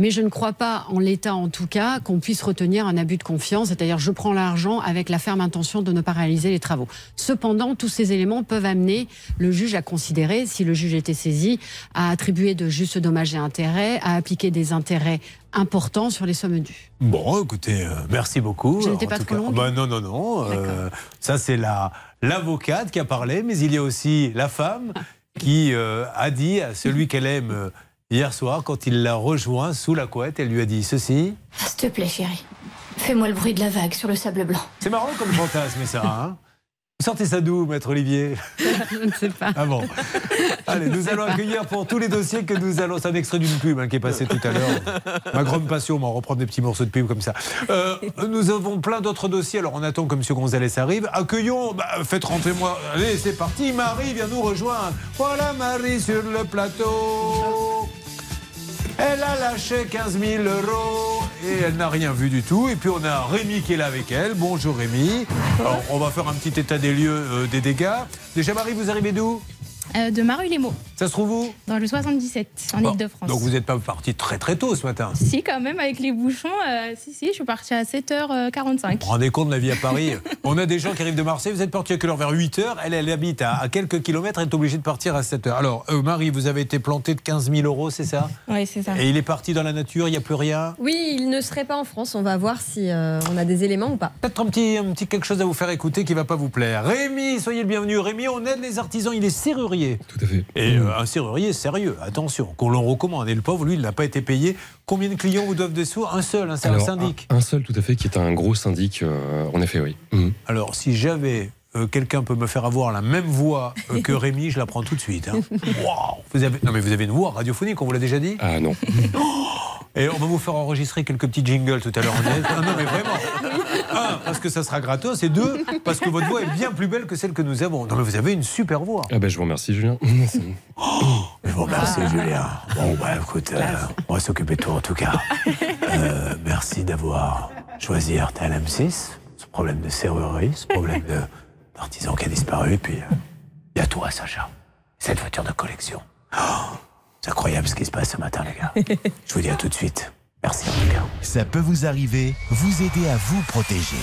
S5: mais je ne crois pas, en l'état en tout cas, qu'on puisse retenir un abus de confiance, c'est-à-dire je prends l'argent avec la ferme intention de ne pas réaliser les travaux. Cependant, tous ces éléments peuvent amener le juge à considérer, si le juge était saisi, à attribuer de justes dommages et intérêts, à appliquer des intérêts importants sur les sommes dues.
S3: Bon, écoutez, euh, merci beaucoup.
S5: Je n'étais pas trop longue
S3: Bah, Non, non, non. euh, ça, c'est la l'avocate qui a parlé, mais il y a aussi la femme qui euh, a dit à celui qu'elle aime hier soir, quand il l'a rejoint sous la couette, elle lui a dit ceci.
S25: S'il te plaît, chérie. Fais-moi le bruit de la vague sur le sable blanc.
S3: C'est marrant comme fantasme, ça. Hein Vous sortez ça d'où, maître Olivier
S5: Je ne sais pas.
S3: Ah bon Allez, nous allons accueillir pour tous les dossiers que nous allons. C'est un extrait d'une pub hein, qui est passée tout à l'heure. Ma grande passion, m'en reprendre des petits morceaux de pub comme ça. Euh, nous avons plein d'autres dossiers. Alors on attend que M. Gonzalez arrive. Accueillons, bah, faites rentrer moi. Allez, c'est parti. Marie vient nous rejoindre. Voilà Marie sur le plateau. Elle a lâché 15 000 euros et elle n'a rien vu du tout. Et puis on a Rémi qui est là avec elle. Bonjour Rémi. Alors, on va faire un petit état des lieux euh, des dégâts. Déjà Marie, vous arrivez d'où?
S26: Euh, de Maru-les-Mots,
S3: Ça se trouve où
S26: dans le 77, en
S3: Bon,
S26: Ile-de-France.
S3: Donc vous n'êtes pas parti très très tôt ce matin.
S26: Si, quand même, avec les bouchons, euh, si, si, je suis partie à 7h45.
S3: Vous vous rendez compte de la vie à Paris? On a des gens qui arrivent de Marseille, vous êtes parti à quelle heure? Vers 8 heures? Elle, elle habite à, à quelques kilomètres, elle est obligée de partir à 7 heures. Alors, euh, Marie, vous avez été planté de 15 000 euros, c'est ça?
S26: Oui, c'est ça.
S3: Et il est parti dans la nature, il n'y a plus rien?
S6: Oui, il ne serait pas en France. On va voir si euh, on a des éléments ou pas.
S3: Peut-être un petit, un petit quelque chose à vous faire écouter qui va pas vous plaire. Rémi, soyez le bienvenu. Rémi, on aide les artisans, il est serrurier.
S27: Tout à fait.
S3: Et euh, un serrurier sérieux, attention, qu'on l'on recommande. Et le pauvre, lui, il n'a pas été payé. Combien de clients vous doivent des sous Un seul, hein, c'est un
S27: Alors,
S3: syndic.
S27: Un, un seul, tout à fait, qui est un gros syndic, euh, en effet, oui. Mhm.
S3: Alors, si j'avais. euh, Quelqu'un peut me faire avoir la même voix euh, que Rémi, je la prends tout de suite. hein. Waouh vous avez... Non mais vous avez une voix radiophonique, on vous l'a déjà dit
S27: Ah non.
S3: Et on va vous faire enregistrer quelques petits jingles tout à l'heure. en direct. Ah non mais vraiment. Un, parce que ça sera gratos. Et deux, parce que votre voix est bien plus belle que celle que nous avons. Non mais vous avez une super voix.
S27: Ah ben, je vous remercie, Julien.
S3: Je vous remercie, Julien. Bon, bah, écoute, euh, on va s'occuper de toi en tout cas. Euh, merci d'avoir choisi RTL M6. Ce problème de serrurerie, ce problème de- d'artisan qui a disparu. Et puis, euh, il y a toi, Sacha. Cette voiture de collection. Oh, c'est incroyable ce qui se passe ce matin, les gars. Je vous dis à tout de suite. Merci.
S9: Ça peut vous arriver, vous aider à vous protéger.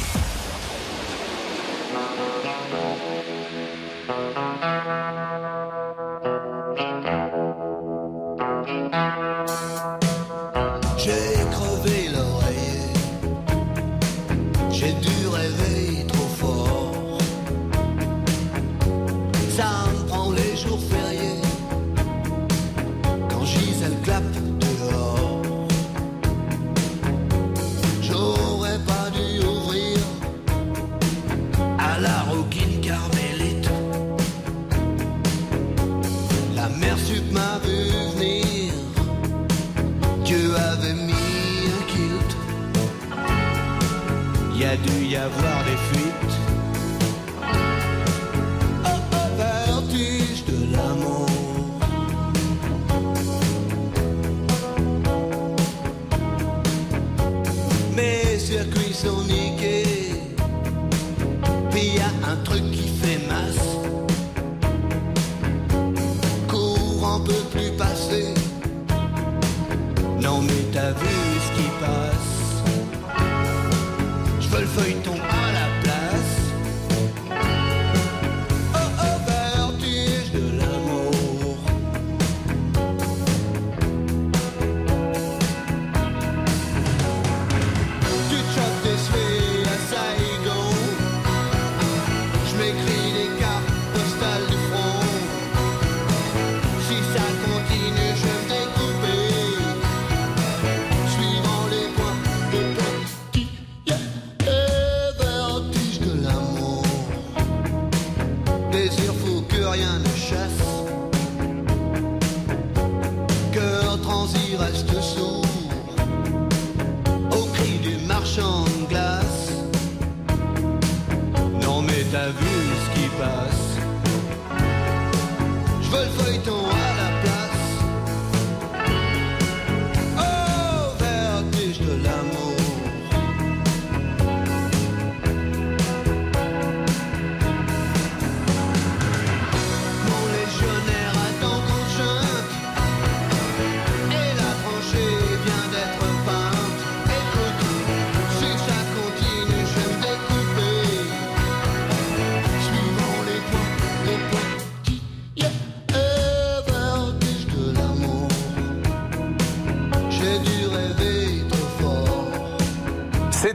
S19: T'as vu ce qui passe. Je veux le feuilleton rien ne chasse, cœur transi reste sourd.
S28: Au cri du marchand de glace. Non mais t'as vu ce qui passe.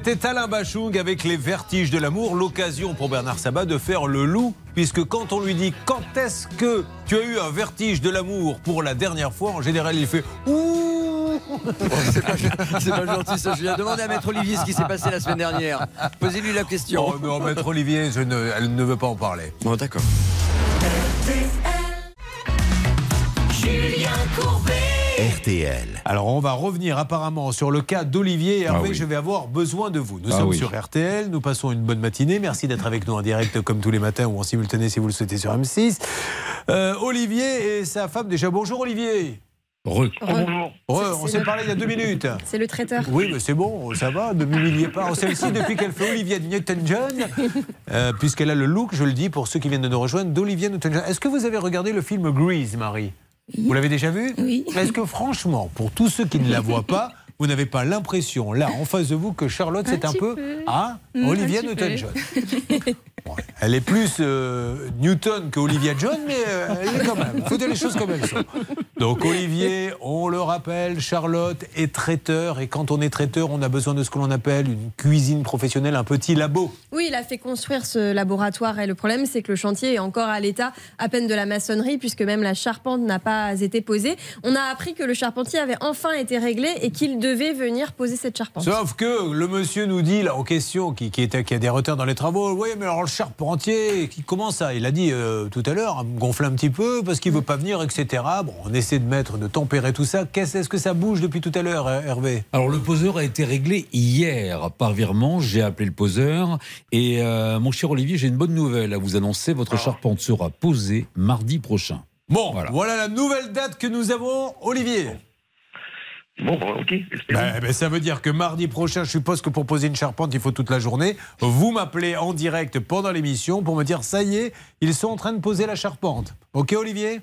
S3: C'était Alain Bachung avec les vertiges de l'amour, l'occasion pour Bernard Sabat de faire le loup, puisque quand on lui dit quand est-ce que tu as eu un vertige de l'amour pour la dernière fois, en général il fait ouh.
S10: c'est pas, pas gentil ça, Julien. Demandez à Maître Olivier ce qui s'est passé la semaine dernière. Posez-lui la question.
S3: Oh non, Maître Olivier, je ne- elle ne veut pas en parler.
S10: Bon, d'accord.
S24: Julien Courbet.
S9: RTL.
S3: Alors on va revenir apparemment sur le cas d'Olivier et Hervé,
S1: Ah oui.
S3: je vais avoir besoin de vous. Nous
S1: Ah
S3: sommes
S1: oui.
S3: sur RTL, nous passons une bonne matinée. Merci d'être avec nous en direct comme tous les matins ou en simultané si vous le souhaitez sur M6. Euh, Olivier et sa femme, déjà bonjour Olivier.
S1: Re.
S20: Bonjour.
S3: Ouais, on s'est parlé il y a deux minutes.
S6: C'est le traiteur.
S3: Oui, mais c'est bon, ça va, ne m'humiliez pas. Celle-ci, depuis qu'elle fait Olivia Newton-John, euh, puisqu'elle a le look, je le dis pour ceux qui viennent de nous rejoindre, d'Olivia Newton-John. Est-ce que vous avez regardé le film Grease, Marie? Vous l'avez déjà vu?
S25: Oui.
S3: Est-ce que franchement, pour tous ceux qui ne la voient pas, vous n'avez pas l'impression, là, en face de vous, que Charlotte, c'est un peu...
S25: peu.
S3: Hein
S25: Mm,
S3: Olivia. Newton-John. Bon, Elle est plus euh, Newton que Olivia John, mais euh, elle est quand même. Il faut dire les choses comme elles sont. Donc Olivier, on le rappelle, Charlotte est traiteur et quand on est traiteur, on a besoin de ce que l'on appelle une cuisine professionnelle, un petit labo.
S6: Oui, il a fait construire ce laboratoire et le problème, c'est que le chantier est encore à l'état à peine de la maçonnerie puisque même la charpente n'a pas été posée. On a appris que le charpentier avait enfin été réglé et qu'il devait venir poser cette charpente.
S3: Sauf que le monsieur nous dit là en question, qui, qui, était, qui a des retards dans les travaux, oui mais alors le charpentier, qui comment ça? Il a dit euh, tout à l'heure, à me gonfler un petit peu parce qu'il veut pas venir, etc. Bon, on essaie de mettre, de tempérer tout ça. Qu'est-ce est-ce que ça bouge depuis tout à l'heure, euh, Hervé?
S1: Alors le poseur a été réglé hier par virement. J'ai appelé le poseur et euh, mon cher Olivier, j'ai une bonne nouvelle à vous annoncer. Votre charpente sera posée mardi prochain.
S3: Bon, voilà. la nouvelle date que nous avons, Olivier.
S20: Bon, bah, ok.
S3: Ben, ben, ça veut dire que mardi prochain, je suppose que pour poser une charpente, il faut toute la journée. Vous m'appelez en direct pendant l'émission pour me dire ça y est, ils sont en train de poser la charpente. Ok, Olivier?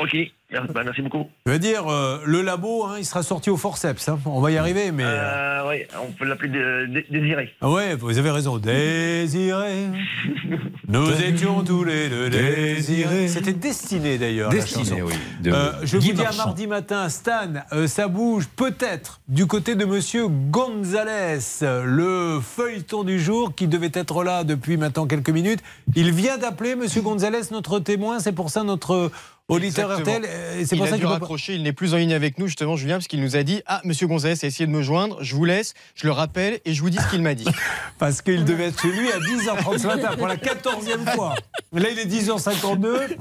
S20: Ok, bah, merci beaucoup.
S3: Je veux dire, euh, le labo, hein, il sera sorti au forceps. hein. On va y arriver, mais.
S20: Euh, ouais, on peut l'appeler Dé- Dé- Désiré.
S3: Ah Ouais, vous avez raison. Désiré. Nous étions tous les deux désirés. C'était destiné d'ailleurs.
S1: Destiné, oui, de
S3: Euh, je
S1: Guy
S3: vous dis à mardi matin, Stan, euh, ça bouge peut-être du côté de Monsieur Gonzalez, le feuilleton du jour qui devait être là depuis maintenant quelques minutes. Il vient d'appeler Monsieur Gonzalez, notre témoin. C'est pour ça notre auditeur. RTL. euh, C'est
S29: il
S3: pour
S29: a
S3: ça
S29: dû
S3: pas-
S29: raccrocher, il n'est plus en ligne avec nous justement Julien parce qu'il nous a dit ah Monsieur Gonzalez a essayé de me joindre, je vous laisse, je le rappelle et je vous dis ce qu'il m'a dit.
S3: Parce qu'il devait être chez lui à 10h30 ce matin pour la 14e fois. Là, il est 10h52.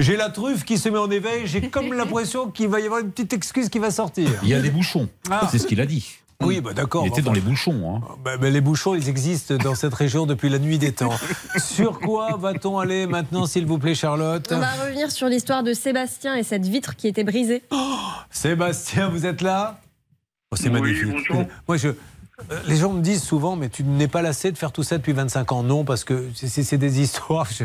S3: J'ai la truffe qui se met en éveil. J'ai comme l'impression qu'il va y avoir une petite excuse qui va sortir.
S1: Il y a des bouchons.
S3: Ah.
S1: C'est ce qu'il a dit.
S3: Oui, bah d'accord.
S1: Il était
S3: Enfin,
S1: dans les bouchons. hein.
S3: bah, bah, les bouchons, ils existent dans cette région depuis la nuit des temps. Sur quoi va-t-on aller maintenant, s'il vous plaît, Charlotte?
S6: On va revenir sur l'histoire de Sébastien et cette vitre qui était brisée.
S3: Sébastien, vous êtes là? Oh, C'est
S20: Oui,
S3: magnifique.
S20: bonjour.
S3: Moi, je. euh, Les gens me disent souvent, mais tu n'es pas lassé de faire tout ça depuis 25 ans? Non, parce que c'est- c'est c'est des histoires. Je-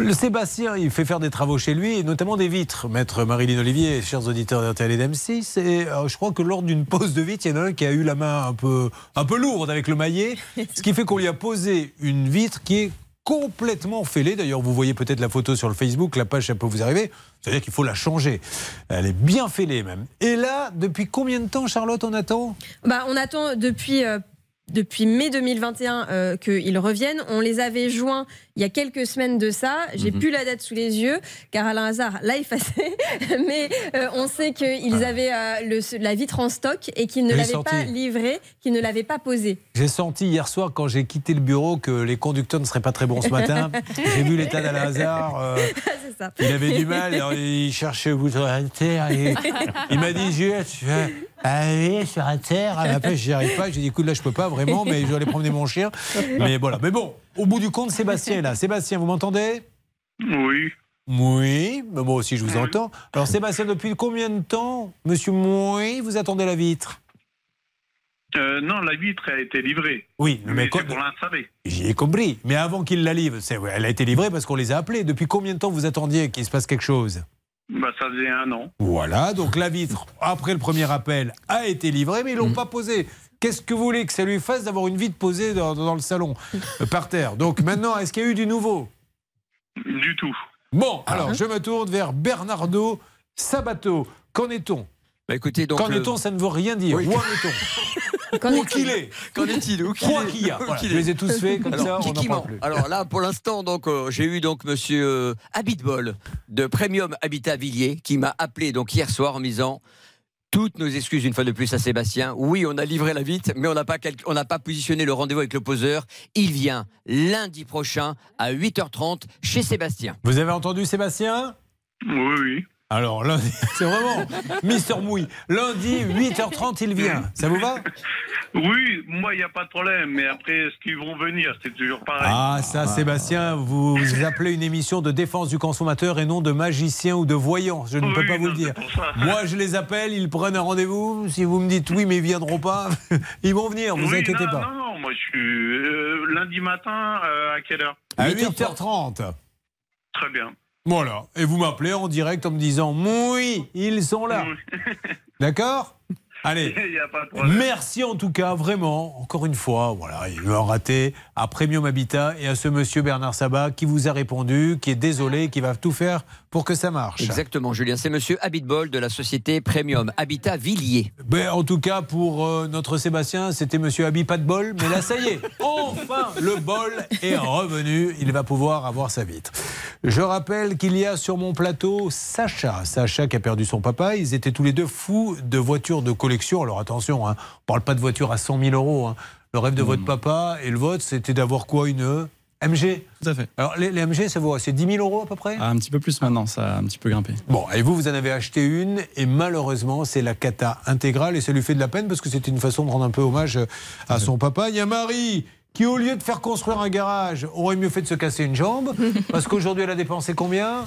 S3: Le Sébastien, il fait faire des travaux chez lui, et notamment des vitres. Maître Marilyn Olivier, chers auditeurs d'RTL et d'M6, et euh, je crois que lors d'une pose de vitre, il y en a un qui a eu la main un peu, un peu lourde avec le maillet, ce qui fait qu'on lui a posé une vitre qui est complètement fêlée. D'ailleurs, vous voyez peut-être la photo sur le Facebook, la page, ça peut vous arriver. C'est-à-dire qu'il faut la changer. Elle est bien fêlée même. Et là, depuis combien de temps, Charlotte, on attend?
S6: Bah, on attend depuis, euh, depuis mai 2021 euh, qu'ils reviennent. On les avait joints il y a quelques semaines de ça. J'ai
S3: Mhm.
S6: plus la date sous les yeux, car Alain Hazard l'a effacé. Mais euh, on sait qu'ils avaient euh, le- la vitre en stock et qu'ils ne
S3: Je
S6: l'avaient
S3: senti.
S6: pas livrée, qu'ils ne l'avaient pas posée.
S3: J'ai senti hier soir, quand j'ai quitté le bureau, que les conducteurs ne seraient pas très bons ce matin. J'ai vu l'état d'Alain Hazard. euh,
S6: ça.
S3: Il avait du mal, alors il cherchait au bout de la terre. et il m'a dit Juliette, tu vas aller sur la terre. Après, j'y arrive pas. J'ai dit écoute, là, je peux pas vraiment, mais je vais aller promener mon chien. Mais voilà. Mais bon, au bout du compte, Sébastien est là. Sébastien, vous m'entendez?
S30: Oui.
S3: Oui, mais moi aussi, je vous entends. Alors, Sébastien, depuis combien de temps, monsieur Oui, vous attendez la vitre?
S30: Euh, non, la vitre a été livrée.
S3: Oui, mais,
S30: Mais c'est pour l'installer.
S3: J'y ai compris. Mais avant qu'il la livre, elle a été livrée parce qu'on les a appelés. Depuis combien de temps vous attendiez qu'il se passe quelque chose?
S30: Bah, ça faisait un an.
S3: Voilà, donc la vitre, après le premier appel, a été livrée, mais ils l'ont pas posée. Qu'est-ce que vous voulez que ça lui fasse d'avoir une vitre posée dans, dans le salon, euh, par terre? Donc maintenant, est-ce qu'il y a eu du nouveau?
S30: Du tout.
S3: Bon, alors je me tourne vers Bernardo Sabato. Qu'en est-on?
S10: Bah, écoutez, donc.
S3: Qu'en
S10: le-
S3: est-on? Ça ne veut rien dire.
S10: Oui.
S3: Où en est-on?
S10: Qu'en
S3: Où
S10: est-il?
S3: qu'il est?
S10: Qu'en est-il? Où qu'il est?
S3: qu'il y a
S10: Où
S3: Voilà,
S10: qu'il
S3: Je
S10: est
S3: les ai tous faits comme
S10: Alors,
S3: ça, on n'en
S10: Kiki
S3: parle
S10: ment.
S3: plus.
S10: Alors là, pour l'instant, donc euh, j'ai eu donc Monsieur euh, Habitbol de Premium Habitat Villiers qui m'a appelé donc hier soir en me disant. Toutes nos excuses une fois de plus à Sébastien. Oui, on a livré la vitre, mais on n'a pas, on n'a pas positionné le rendez-vous avec le poseur. Il vient lundi prochain à 8h30 chez Sébastien.
S3: Vous avez entendu Sébastien?
S30: Oui, oui.
S3: Alors lundi, c'est vraiment Mister Mouille. Lundi, 8h30, il vient. Ça vous va?
S30: Oui, moi, il n'y a pas de problème. Mais après, est-ce qu'ils vont venir? C'est toujours pareil.
S3: Ah, ça, Sébastien, vous appelez une émission de défense du consommateur et non de magicien ou de voyant. Je ne peux pas vous le dire. Moi, je les appelle, ils prennent un rendez-vous. Si vous me dites oui, mais ils viendront pas, ils vont venir, vous
S30: Oui,
S3: inquiétez
S30: non,
S3: pas.
S30: Non, non, moi, je suis euh, lundi matin, euh, à quelle heure?
S3: À 8h30.
S30: Très bien.
S3: Voilà. Et vous m'appelez en direct en me disant oui, ils sont là. D'accord Allez.
S30: Il n'y a pas de problème.
S3: Merci en tout cas, vraiment, encore une fois, voilà, il y a eu un raté à Premium Habitat et à ce monsieur Bernard Sabat qui vous a répondu, qui est désolé, qui va tout faire pour que ça marche.
S10: Exactement, Julien. C'est Monsieur Habitbol de la société Premium Habitat Villiers.
S3: Ben, en tout cas, pour euh, notre Sébastien, c'était monsieur Habit pas de bol, mais là, ça y est, enfin, le bol est revenu. Il va pouvoir avoir sa vitre. Je rappelle qu'il y a sur mon plateau Sacha. Sacha qui a perdu son papa. Ils étaient tous les deux fous de voitures de collection. Alors attention, hein, on parle pas de voiture à 100 000 euros. hein. Le rêve de votre papa et le vôtre, c'était d'avoir quoi Une MG
S2: Tout à fait.
S3: Alors, les, les MG, ça vaut c'est 10 000 euros à peu près?
S2: Ah, un petit peu plus maintenant, ça a un petit peu grimpé.
S3: Bon, et vous, vous en avez acheté une, et malheureusement, c'est la cata intégrale, et ça lui fait de la peine parce que c'était une façon de rendre un peu hommage à son papa. Il y a Marie qui, au lieu de faire construire un garage, aurait mieux fait de se casser une jambe, parce qu'aujourd'hui, elle a dépensé combien?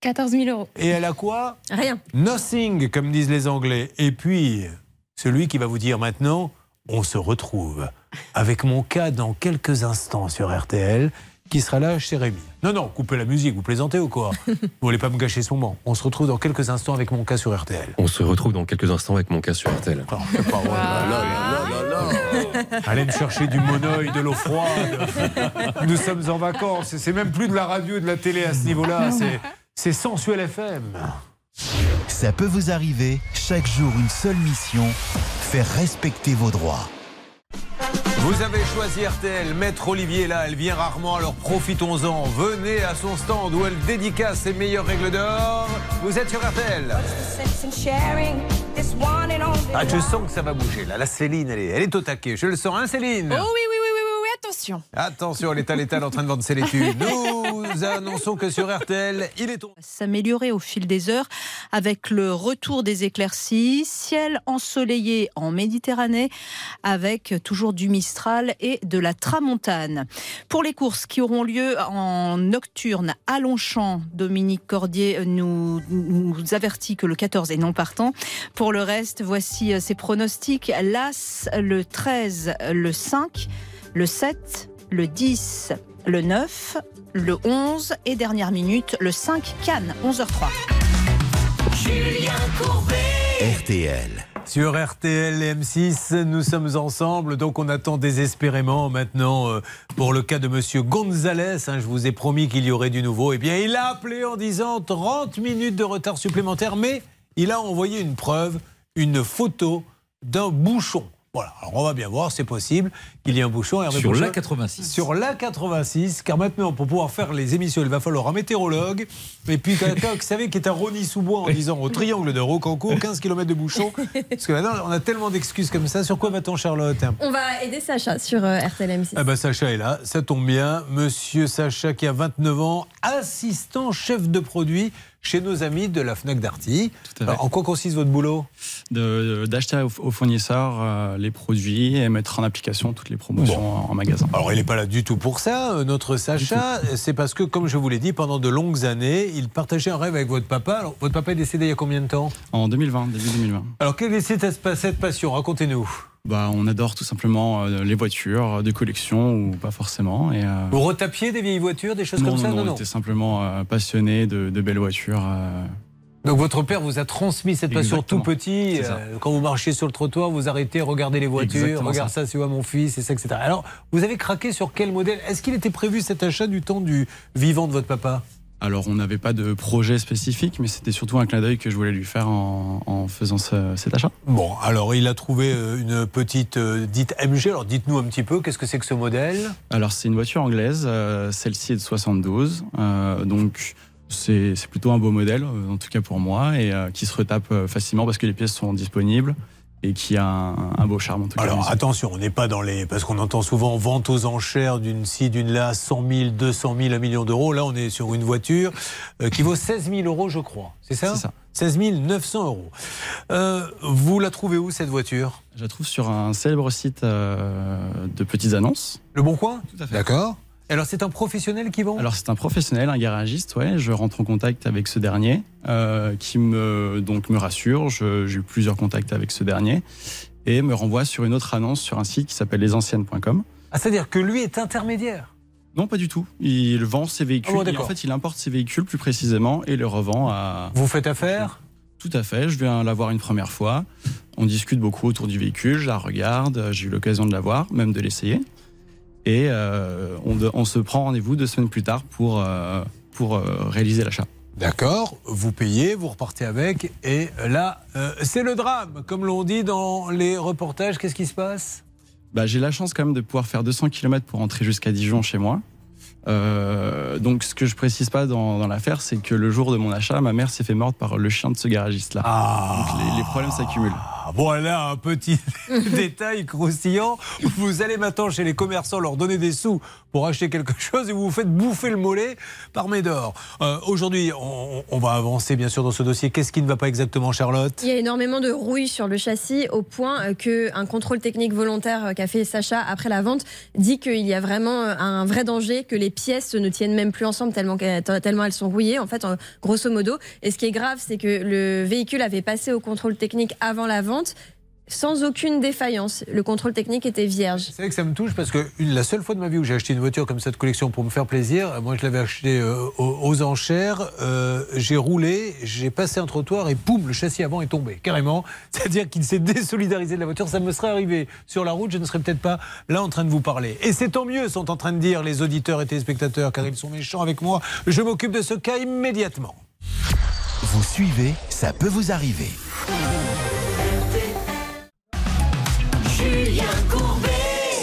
S26: 14 000 euros.
S3: Et elle a quoi?
S6: Rien.
S3: Nothing, comme disent les Anglais. Et puis, celui qui va vous dire maintenant, on se retrouve avec mon cas dans quelques instants sur RTL, qui sera là chez Rémi. Non, non, coupez la musique, vous plaisantez ou quoi Vous voulez pas me gâcher ce moment On se retrouve dans quelques instants avec mon cas sur RTL.
S27: On se retrouve dans quelques instants avec mon cas sur RTL.
S3: Allez me chercher du monoeil, de l'eau froide. Nous sommes en vacances. C'est même plus de la radio et de la télé à ce niveau-là. C'est- C'est sensuel FM.
S9: Ça peut vous arriver, chaque jour une seule mission, faire respecter vos droits.
S3: Vous avez choisi RTL, Maître Olivier est là, elle vient rarement, alors profitons-en. Venez à son stand où elle dédicace ses meilleures règles d'or. Vous êtes sur RTL. Ah, je sens que ça va bouger là. La Céline, elle est, elle est au taquet. Je le sens, hein Céline?
S11: Oh oui, oui, oui, oui, oui, oui, attention.
S3: Attention, elle est à l'étal en train de vendre ses laitues. Nous annonçons que sur RTL, il est
S31: s'améliorer au fil des heures avec le retour des éclaircies, ciel ensoleillé en Méditerranée avec toujours du Mistral et de la Tramontane. Pour les courses qui auront lieu en nocturne à Longchamp, Dominique Cordier nous, nous avertit que le 14 est non partant. Pour le reste, voici euh, ses pronostics. L'As, le 13, le 5, le 7, le 10, le 9, le 11 et dernière minute, le 5 Cannes, 11h03.
S28: Julien Courbet.
S9: RTL.
S3: Sur RTL et M6, nous sommes ensemble, donc on attend désespérément maintenant euh, pour le cas de Monsieur Gonzalez. hein, je vous ai promis qu'il y aurait du nouveau. Eh bien, il a appelé en disant 30 minutes de retard supplémentaire, mais il a envoyé une preuve, une photo d'un bouchon. Voilà, alors on va bien voir, c'est possible qu'il y ait un bouchon. Hervé
S1: Sur
S3: Pouchol.
S1: la 86.
S3: Sur la 86, car maintenant, pour pouvoir faire les émissions, il va falloir un météorologue, et puis quelqu'un, vous savez, qui est à Rony-sous-Bois en disant au triangle de Rocancourt, 15 km de bouchon. Parce que maintenant, on a tellement d'excuses comme ça. Sur quoi va-t-on, Charlotte?
S6: On va aider Sacha sur euh, RTL M6.
S3: ah bah Sacha est là, ça tombe bien. Monsieur Sacha qui a 29 ans, assistant chef de produit chez nos amis de la Fnac Darty. Alors, en quoi consiste votre boulot
S2: De- D'acheter aux, aux fournisseurs euh, les produits et mettre en application toutes les promotions en, en magasin.
S3: Alors il n'est pas là du tout pour ça, euh, notre Sacha. C'est parce que, comme je vous l'ai dit, pendant de longues années, il partageait un rêve avec votre papa. Alors, votre papa est décédé il y a combien de temps?
S2: En 2020, début 2020.
S3: Alors quelle est cette, cette passion? Racontez-nous.
S2: Bah, on adore tout simplement euh, les voitures de collection ou pas forcément. Et, euh,
S3: Vous retapiez des vieilles voitures, des choses
S2: non,
S3: comme ça
S2: non, on était simplement euh, passionnés de, de belles voitures. euh,
S3: Donc votre père vous a transmis cette passion tout petit.
S2: C'est.
S3: Euh, quand vous marchiez sur le trottoir, vous arrêtez, regardez les voitures,
S2: Exactement
S3: regarde ça, tu vois mon fils, et ça, etc. Alors, vous avez craqué sur quel modèle? Est-ce qu'il était prévu cet achat du temps du vivant de votre papa?
S2: Alors, on n'avait pas de projet spécifique, mais c'était surtout un clin d'œil que je voulais lui faire en, en faisant ce- cet achat.
S3: Bon, alors il a trouvé euh, une petite euh, dite MG. Alors dites-nous un petit peu, qu'est-ce que c'est que ce modèle?
S2: Alors, c'est une voiture anglaise, euh, celle-ci est de 72, euh, donc c'est plutôt un beau modèle, en tout cas pour moi, et qui se retape facilement parce que les pièces sont disponibles et qui a un, un beau charme en tout cas.
S3: Alors attention, on n'est pas dans les. Parce qu'on entend souvent vente aux enchères d'une ci, d'une là, 100 000, 200 000, 1 million d'euros. Là, on est sur une voiture euh, qui vaut 16 000 euros, je crois. C'est ça?
S2: C'est ça.
S3: 16 900 euros. Euh, vous la trouvez où cette voiture?
S2: Je la trouve sur un célèbre site euh, de petites annonces.
S3: Le Bon Coin?
S2: Tout à fait.
S3: D'accord. Alors c'est un professionnel qui vend?
S2: Alors c'est un professionnel, un garagiste, ouais. Je rentre en contact avec ce dernier, euh, qui me donc me rassure. J'ai eu plusieurs contacts avec ce dernier et me renvoie sur une autre annonce sur un site qui s'appelle lesanciennes.com.
S3: Ah, c'est-à-dire que lui est intermédiaire?
S2: Non, pas du tout. Il vend ses véhicules.
S3: Oh,
S2: et en fait, il importe ses véhicules plus précisément et les revend à.
S3: Vous faites affaire?
S2: Tout à fait. Je viens la voir une première fois. On discute beaucoup autour du véhicule. Je la regarde. J'ai eu l'occasion de la voir, même de l'essayer. Et euh, on, de- on se prend rendez-vous deux semaines plus tard pour, euh, pour euh, réaliser l'achat.
S3: D'accord, vous payez, vous repartez avec, et là, euh, c'est le drame, comme l'on dit dans les reportages. Qu'est-ce qui se passe?
S2: Bah, j'ai la chance quand même de pouvoir faire 200 km pour rentrer jusqu'à Dijon chez moi. Euh, donc, ce que je précise pas dans, dans l'affaire, c'est que le jour de mon achat, ma mère s'est fait morte par le chien de ce garagiste-là. Donc, les, les problèmes s'accumulent.
S3: Ah, Voilà un petit détail croustillant. Vous allez maintenant chez les commerçants leur donner des sous pour acheter quelque chose et vous vous faites bouffer le mollet par Médor. Euh, Aujourd'hui, on, va avancer bien sûr dans ce dossier. Qu'est-ce qui ne va pas exactement, Charlotte?
S6: Il y a énormément de rouille sur le châssis au point euh, qu'un contrôle technique volontaire euh, qu'a fait Sacha après la vente dit qu'il y a vraiment euh, un vrai danger, que les pièces ne tiennent même plus ensemble tellement, qu'elles- tellement elles sont rouillées, en fait, grosso modo. Et ce qui est grave, c'est que le véhicule avait passé au contrôle technique avant la vente sans aucune défaillance. Le contrôle technique était vierge.
S3: Vous savez que ça me touche parce que une- la seule fois de ma vie où j'ai acheté une voiture comme cette collection pour me faire plaisir, euh, moi je l'avais acheté euh, aux, aux enchères, euh, j'ai roulé, j'ai passé un trottoir et poum, le châssis avant est tombé, carrément. C'est-à-dire qu'il s'est désolidarisé de la voiture. Ça me serait arrivé sur la route, je ne serais peut-être pas là en train de vous parler. Et c'est tant mieux, sont en train de dire les auditeurs et téléspectateurs, car ils sont méchants avec moi. Je m'occupe de ce cas immédiatement.
S9: Vous suivez, ça peut vous arriver.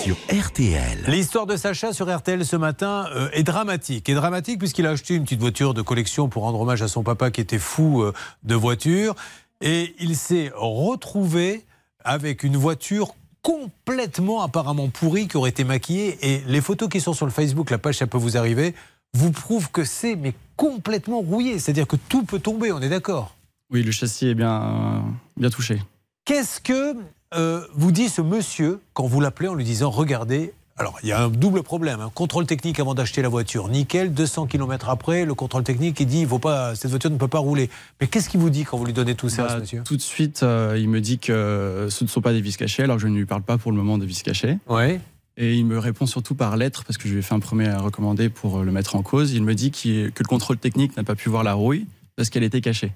S9: Sur RTL.
S3: L'histoire de Sacha sur RTL ce matin euh, est dramatique. Et dramatique puisqu'il a acheté une petite voiture de collection pour rendre hommage à son papa qui était fou euh, de voitures. Et il s'est retrouvé avec une voiture complètement apparemment pourrie qui aurait été maquillée. Et les photos qui sont sur le Facebook, la page ça peut vous arriver, vous prouvent que c'est mais complètement rouillé. C'est-à-dire que tout peut tomber, on est d'accord?
S2: Oui, le châssis est bien, euh, bien touché.
S3: Qu'est-ce que euh, vous dit ce monsieur quand vous l'appelez en lui disant Regardez, alors il y a un double problème. Un contrôle technique avant d'acheter la voiture, nickel. 200 km après, le contrôle technique il dit il faut pas, cette voiture ne peut pas rouler. Mais qu'est-ce qu'il vous dit quand vous lui donnez tout ça,
S2: Bah,
S3: ce monsieur?
S2: Tout de suite, euh, il me dit que ce ne sont pas des vis cachés, alors je ne lui parle pas pour le moment de vis cachés.
S3: Ouais.
S2: Et il me répond surtout par lettre, parce que je lui ai fait un premier recommandé pour le mettre en cause. Il me dit que le contrôle technique n'a pas pu voir la rouille parce qu'elle était cachée.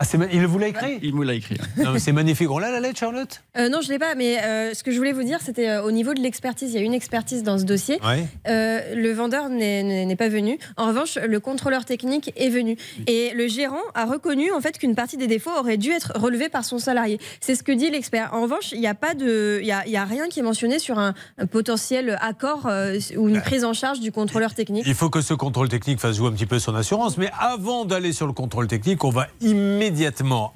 S3: Ah, il vous l'a écrit
S2: Il me l'a écrit.
S3: c'est magnifique. On l'a la lettre, Charlotte
S6: Euh, non, je l'ai pas, mais euh, ce que je voulais vous dire, c'était euh, au niveau de l'expertise. Il y a une expertise dans ce dossier.
S3: Ouais.
S6: Euh, le vendeur n'est- pas venu. En revanche, le contrôleur technique est venu. Et le gérant a reconnu en fait qu'une partie des défauts aurait dû être relevée par son salarié. C'est ce que dit l'expert. En revanche, il n'y a pas de, il y a, y a rien qui est mentionné sur un, un potentiel accord euh, ou une prise en charge du contrôleur technique.
S3: Il faut que ce contrôle technique fasse jouer un petit peu son assurance. Mais avant d'aller sur le contrôle technique, on va immédiatement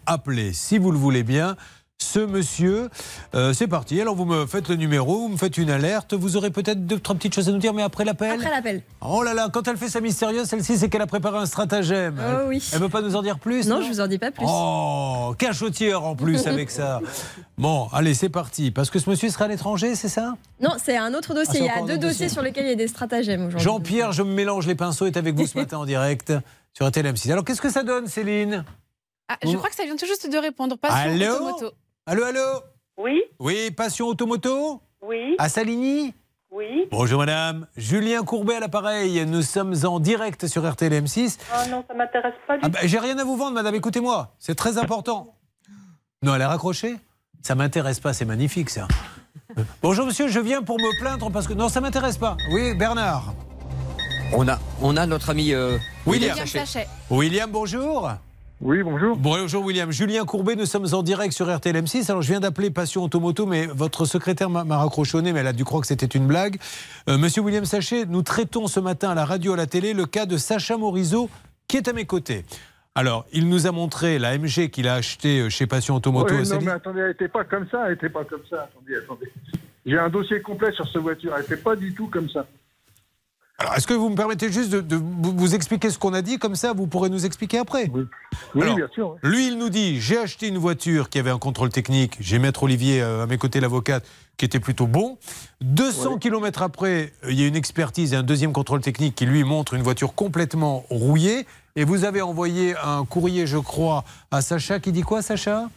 S3: appeler, si vous le voulez bien, ce monsieur. Euh, c'est parti. Alors vous me faites le numéro, vous me faites une alerte. Vous aurez peut-être deux, trois petites choses à nous dire, mais après l'appel.
S6: Après l'appel.
S3: Oh là là, quand elle fait sa mystérieuse, celle-ci, c'est qu'elle a préparé un stratagème.
S6: Oh
S3: elle,
S6: oui.
S3: Elle veut pas nous en dire plus
S6: Non, je vous en dis pas plus.
S3: Oh, cachotière en plus avec ça. Bon, allez, c'est parti. Parce que ce monsieur sera à l'étranger, c'est ça?
S6: Non, c'est un autre dossier.
S3: Ah,
S6: il y a deux dossiers
S3: dossier.
S6: sur lesquels il y a des stratagèmes aujourd'hui.
S3: Jean-Pierre, je me mélange les pinceaux, est avec vous ce matin en direct sur TLM6. Alors, qu'est-ce que ça donne, Céline?
S11: Ah, je crois que ça vient tout juste de répondre. Pas
S3: Allô
S11: Automoto.
S3: Allô, allô
S32: Oui,
S3: Oui, Passion Automoto
S32: oui,
S3: À Saligny
S32: oui.
S3: Bonjour madame, Julien Courbet à l'appareil. Nous sommes en direct sur RTLM6.
S32: Ah non, ça m'intéresse pas du
S3: Ah bah, J'ai rien à vous vendre, madame, écoutez-moi. C'est très important. Non, elle est raccrochée Ça m'intéresse pas, c'est magnifique ça. Bonjour monsieur, je viens pour me plaindre parce que. Non, ça m'intéresse pas. Oui, Bernard.
S10: On a, on a notre ami euh,
S3: William.
S11: William Sachet.
S3: William, bonjour.
S33: Oui, bonjour.
S3: Bonjour William. Julien Courbet, nous sommes en direct sur RTLM6. Alors je viens d'appeler Passion Automoto, mais votre secrétaire m'a raccrochonné, mais elle a dû croire que c'était une blague. Euh, Monsieur William Sachet, nous traitons ce matin à la radio, à la télé, le cas de Sacha Morizot, qui est à mes côtés. Alors, il nous a montré la MG qu'il a achetée euh, chez Passion Automoto.
S33: Ouais,
S3: à
S33: non, mais attendez, elle n'était pas comme ça, elle n'était pas comme ça. Attendez, attendez. J'ai un dossier complet sur cette voiture, elle n'était pas du tout comme ça.
S3: Alors, est-ce que vous me permettez juste de, de vous expliquer ce qu'on a dit? Comme ça, vous pourrez nous expliquer après.
S33: Oui,
S3: Alors,
S33: bien sûr.
S3: Lui, il nous dit j'ai acheté une voiture qui avait un contrôle technique. J'ai Maître Olivier euh, à mes côtés, l'avocate, qui était plutôt bon. 200 km après, euh, il y a une expertise et un deuxième contrôle technique qui lui montre une voiture complètement rouillée. Et vous avez envoyé un courrier, je crois, à Sacha qui dit quoi, Sacha?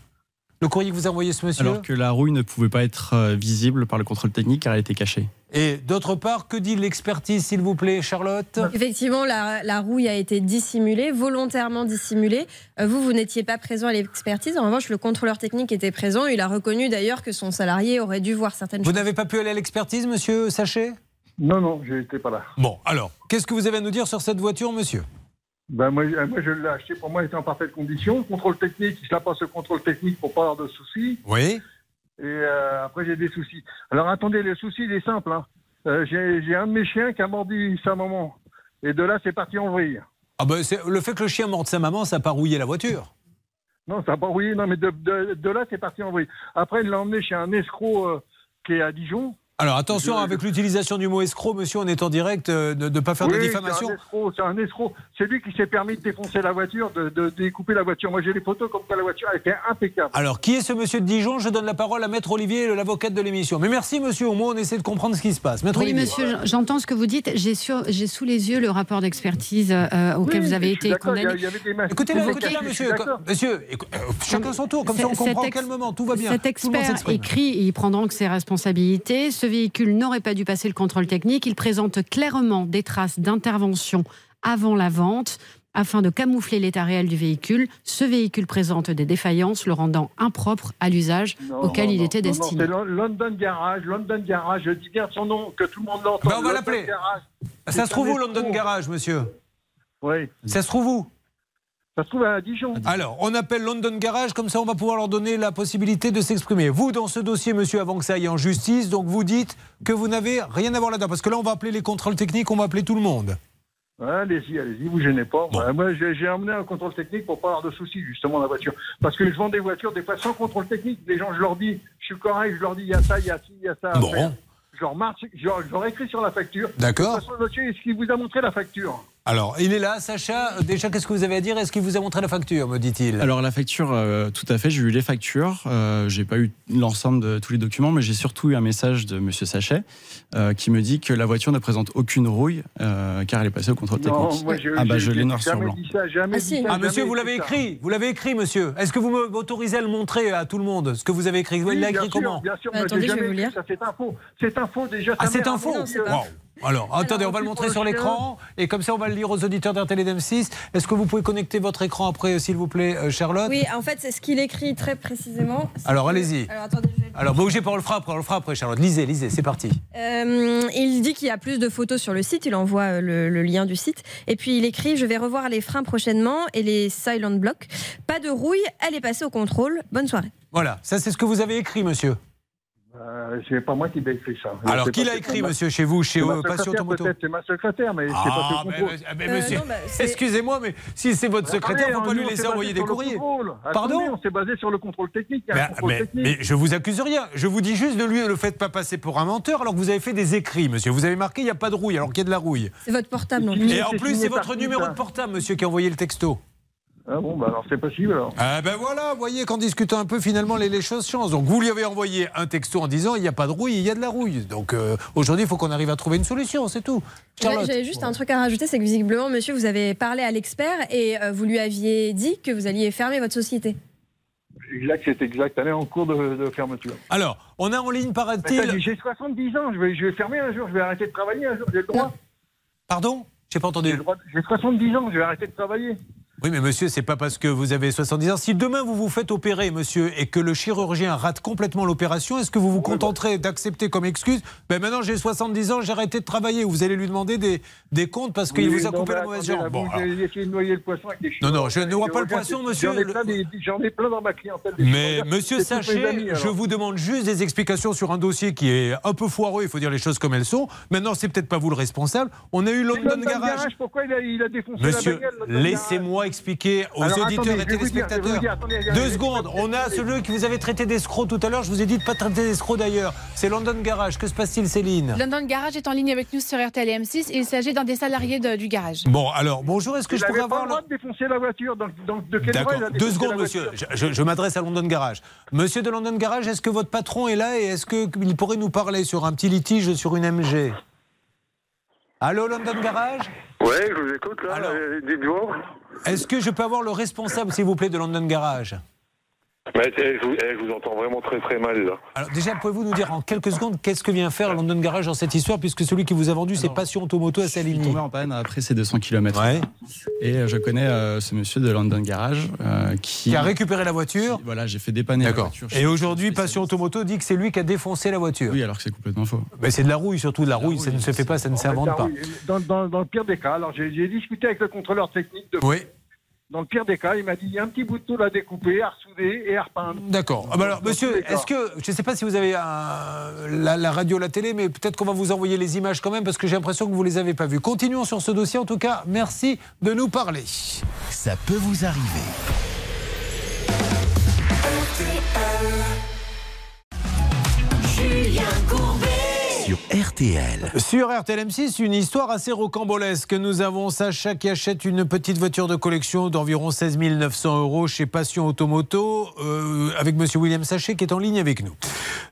S3: Le courrier que vous a envoyé ce monsieur?
S2: Alors que la rouille ne pouvait pas être euh, visible par le contrôle technique car elle était cachée.
S3: Et d'autre part, que dit l'expertise, s'il vous plaît, Charlotte?
S6: Effectivement, la, la rouille a été dissimulée, volontairement dissimulée. Euh, Vous, vous n'étiez pas présent à l'expertise. En revanche, le contrôleur technique était présent. Il a reconnu d'ailleurs que son salarié aurait dû voir certaines
S3: Vous
S6: choses.
S3: n'avez pas pu aller à l'expertise, monsieur Sachet?
S33: Non, non, je n'étais pas là.
S3: Bon, alors, qu'est-ce que vous avez à nous dire sur cette voiture, monsieur?
S33: Ben, moi, moi, je l'ai acheté, pour moi, il était en parfaite condition. Contrôle technique, je la passe au contrôle technique pour pas avoir de soucis.
S3: Oui.
S33: Et euh, après, j'ai des soucis. Alors, attendez, le souci, il est simple. hein. Euh, j'ai un de mes chiens qui a mordu sa maman. Et de là, c'est parti en vrille.
S3: Ah ben, c'est- le fait que le chien morde sa maman, ça n'a pas rouillé la voiture.
S33: Non, ça n'a pas rouillé. Non, mais de, de- de là, c'est parti en vrille. Après, il l'a emmené chez un escroc euh, qui est à Dijon.
S3: Alors attention, avec l'utilisation du mot escroc, monsieur, on est en direct, euh, de ne pas faire de diffamation.
S33: C'est un escroc, c'est un escroc. C'est lui qui s'est permis de défoncer la voiture, de, de découper la voiture. Moi, j'ai les photos comme quoi la voiture était impeccable.
S3: Alors, qui est ce monsieur de Dijon? Je donne la parole à Maître Olivier, l'avocate de l'émission. Mais merci, monsieur, au moins on essaie de comprendre ce qui se passe. Maître
S5: Oui,
S3: Olivier.
S5: monsieur, j'entends ce que vous dites. J'ai sur- j'ai sous les yeux le rapport d'expertise euh, auquel
S33: Oui,
S5: vous avez été condamné.
S33: il y avait des mains-
S3: Écoutez-le,
S5: Vous-
S3: écoutez-le,
S33: Je suis
S3: monsieur. euh, chacun son tour, comme ça on comprend en
S5: ex-
S3: quel moment, tout va bien.
S5: Cet expert écrit, il prend donc ses responsabilités. Ce véhicule n'aurait pas dû passer le contrôle technique. Il présente clairement des traces d'intervention avant la vente. Afin de camoufler l'état réel du véhicule, ce véhicule présente des défaillances, le rendant impropre à l'usage
S33: Non,
S5: auquel
S33: non,
S5: il
S33: non,
S5: était
S33: non, non,
S5: destiné.
S33: c'est Lo- London Garage, London Garage, je dis bien son nom, que tout le monde l'entend.
S3: Ben, on va l'appeler. Ça se trouve où, London. Garage, monsieur
S33: Oui.
S3: Ça se trouve où
S33: Ça se trouve à Dijon.
S3: Alors, on appelle London Garage, comme ça on va pouvoir leur donner la possibilité de s'exprimer. Vous, dans ce dossier, monsieur, avant que ça aille en justice, donc vous dites que vous n'avez rien à voir là-dedans. Parce que là, on va appeler les contrôles techniques, on va appeler tout le monde.
S33: Allez-y, allez-y, vous gênez pas. Moi, j'ai emmené un contrôle technique pour pas avoir de soucis, justement, la voiture. Parce que je vends des voitures, des fois, sans contrôle technique. Les gens, je leur dis, je suis correct, je leur dis, il y a ça, il y a ci, il y a ça.
S3: Bon.
S33: Je leur marche, je leur, je leur écris sur la facture.
S3: D'accord.
S33: De toute façon, monsieur, est-ce qu'il vous a montré la facture?
S3: Alors, il est là, Sacha. Déjà, qu'est-ce que vous avez à dire? Est-ce qu'il vous a montré la facture, me dit-il?
S2: Alors la facture, euh, tout à fait, j'ai eu les factures. Euh, j'ai pas eu l'ensemble de tous les documents, mais j'ai surtout eu un message de Monsieur Sachet euh, qui me dit que la voiture ne présente aucune rouille euh, car elle est passée au contrôle
S33: Non,
S2: technique.
S33: moi,
S2: ah bah je l'ai noir sur
S33: jamais
S2: blanc.
S33: dit ça, jamais
S6: Ah,
S33: dit
S6: si.
S33: ça,
S3: Ah, monsieur,
S33: jamais
S3: vous l'avez écrit. Vous l'avez écrit, monsieur. Est-ce que vous me- m'autorisez à le montrer à tout le monde? Ce que vous avez écrit.
S33: Oui,
S3: il l'a
S33: bien
S3: écrit
S33: sûr,
S3: comment?
S33: Bien sûr,
S6: Bah, attendez, je vais vous
S33: écrit
S6: lire.
S33: Ça, c'est un faux. C'est un faux, déjà.
S3: Ah, c'est un faux? Alors, attendez, on va le montrer sur l'écran et comme ça, on va le lire aux auditeurs d'RTL et d'M6. Est-ce que vous pouvez connecter votre écran après, s'il vous plaît, euh, Charlotte?
S6: Oui, en fait, c'est ce qu'il écrit très précisément.
S3: Alors, allez-y.
S6: Alors, attendez, je vais le-
S3: Alors, bougez pas, on le fera après, on le fera après, Charlotte. Lisez, lisez, c'est parti.
S6: Euh, il dit qu'il y a plus de photos sur le site, il envoie euh, le, le lien du site. Et puis il écrit Je vais revoir les freins prochainement et les silent blocks. Pas de rouille, elle est passée au contrôle. Bonne soirée.
S3: Voilà, ça c'est ce que vous avez écrit, monsieur.
S33: Euh, c'est pas moi qui l'ai écrit ça.
S3: Alors, qui l'a écrit,
S33: ma-
S3: monsieur, chez vous, chez euh, Passion Automoto
S33: C'est ma secrétaire, mais c'est pas
S3: Ah, mais,
S33: contrôle.
S3: mais- mais monsieur, excusez-moi, mais si c'est votre secrétaire, faut pas lui laisser envoyer des courriers. Pardon
S33: On s'est basé sur le contrôle technique. il
S3: Mais,
S33: contrôle
S3: mais-
S33: technique.
S3: mais je vous accuse rien. Je vous dis juste ne lui le faites pas passer pour un menteur alors que vous avez fait des écrits, monsieur. Vous avez marqué il n'y a pas de rouille alors qu'il y a de la rouille.
S6: C'est votre portable non.
S3: Et en plus, c'est votre numéro de portable, monsieur, qui a envoyé le texto.
S33: Ah bon, bah alors c'est possible alors.
S3: Ah ben voilà, vous voyez qu'en discutant un peu, finalement, les, les choses changent. Donc vous lui avez envoyé un texto en disant il n'y a pas de rouille, il y a de la rouille. Donc euh, aujourd'hui, il faut qu'on arrive à trouver une solution, c'est tout.
S6: J'avais juste un truc à rajouter, c'est que visiblement, monsieur, vous avez parlé à l'expert et euh, vous lui aviez dit que vous alliez fermer votre société.
S33: Exact, c'est exact. Elle est en cours de, de fermeture.
S3: Alors, on a en ligne, paraît-il.
S33: J'ai 70 ans, je vais, je vais fermer un jour, je vais arrêter de travailler un jour, j'ai le droit.
S3: Pardon? J'ai pas entendu.
S33: J'ai 70 ans, je vais arrêter de travailler.
S3: Oui, mais monsieur, c'est pas parce que vous avez 70 ans. Si demain vous vous faites opérer, monsieur, et que le chirurgien rate complètement l'opération, est-ce que vous vous contenterez d'accepter comme excuse ben maintenant j'ai 70 ans, j'ai arrêté de travailler ou vous allez lui demander des, des comptes parce qu'il
S33: Oui,
S3: vous a coupé la mauvaise jambe
S33: là,
S3: Bon,
S33: vous
S3: alors.
S33: avez essayé de noyer le poisson avec des
S3: Non, non, je ne vois pas le poisson,
S33: J'en
S3: monsieur.
S33: ai, plein des- j'en ai plein dans ma clientèle. des
S3: Mais monsieur
S33: amis, alors.
S3: je vous demande juste des explications sur un dossier qui est un peu foireux, il faut dire les choses comme elles sont. Maintenant, c'est peut-être pas vous le responsable. On a eu London
S33: London
S3: Garage.
S33: Pourquoi il a, il a défoncé
S3: Monsieur,
S33: la
S3: laissez-moi expliquer aux
S33: Alors,
S3: auditeurs
S33: attendez,
S3: et
S33: dire,
S3: téléspectateurs.
S33: dire, attendez,
S3: Deux secondes, on a celui qui vous avait traité d'escroc tout à l'heure. Je vous ai dit de ne pas traiter d'escroc d'ailleurs. C'est London Garage. Que se passe-t-il, Céline?
S11: London Garage est en ligne avec nous sur RTL et M6 et il s'agit d'un des salariés de- du garage.
S3: Bon, alors, bonjour, est-ce que je pourrais avoir
S33: le droit de défoncer la voiture. Donc, donc de quel droit
S3: deux secondes, monsieur. Je, je- je m'adresse à London Garage. Monsieur de London Garage, est-ce que votre patron est là et est-ce qu'il pourrait nous parler sur un petit litige sur une MG Allô, London Garage?
S34: Ouais, je vous écoute là. Euh, Dites-moi.
S3: Est-ce que je peux avoir le responsable, s'il vous plaît, de London Garage?
S34: Mais, eh, je, vous, eh, je vous entends vraiment très très mal là.
S3: Alors déjà, pouvez-vous nous dire en quelques secondes qu'est-ce que vient faire London Garage dans cette histoire, puisque celui qui vous a vendu, c'est Passion Automoto à
S2: Je suis
S3: Saligny
S2: tombé en panne après ces 200 km.
S3: Ouais.
S2: Et euh, je connais euh, ce monsieur de London Garage euh, qui...
S3: Qui a récupéré la voiture
S2: Voilà, j'ai fait dépanner la voiture.
S3: Et aujourd'hui, Passion Automoto dit que c'est lui qui a défoncé la voiture.
S2: Oui, alors que c'est complètement faux.
S3: Mais c'est de la rouille, surtout de la rouille. Ça ne se fait pas, ça ne s'invente pas.
S33: Dans, dans- dans le pire des cas, alors j'ai j'ai discuté avec le contrôleur technique de.
S3: Oui.
S33: Dans le pire des cas, il m'a dit il y a un petit bout de tôle à découper, à ressouder et à repeindre.
S3: D'accord. Ah bah alors, monsieur, est-ce que, je ne sais pas si vous avez un- la, la radio, la télé, mais peut-être qu'on va vous envoyer les images quand même, parce que j'ai l'impression que vous ne les avez pas vues. Continuons sur ce dossier. En tout cas, merci de nous parler.
S9: Ça peut vous arriver.
S24: Julien Courbet.
S9: Sur RTL.
S3: Sur RTL M6, une histoire assez rocambolesque. Nous avons Sacha qui achète une petite voiture de collection d'environ 16 900 euros chez Passion Automoto euh, avec Monsieur William Sachet qui est en ligne avec nous.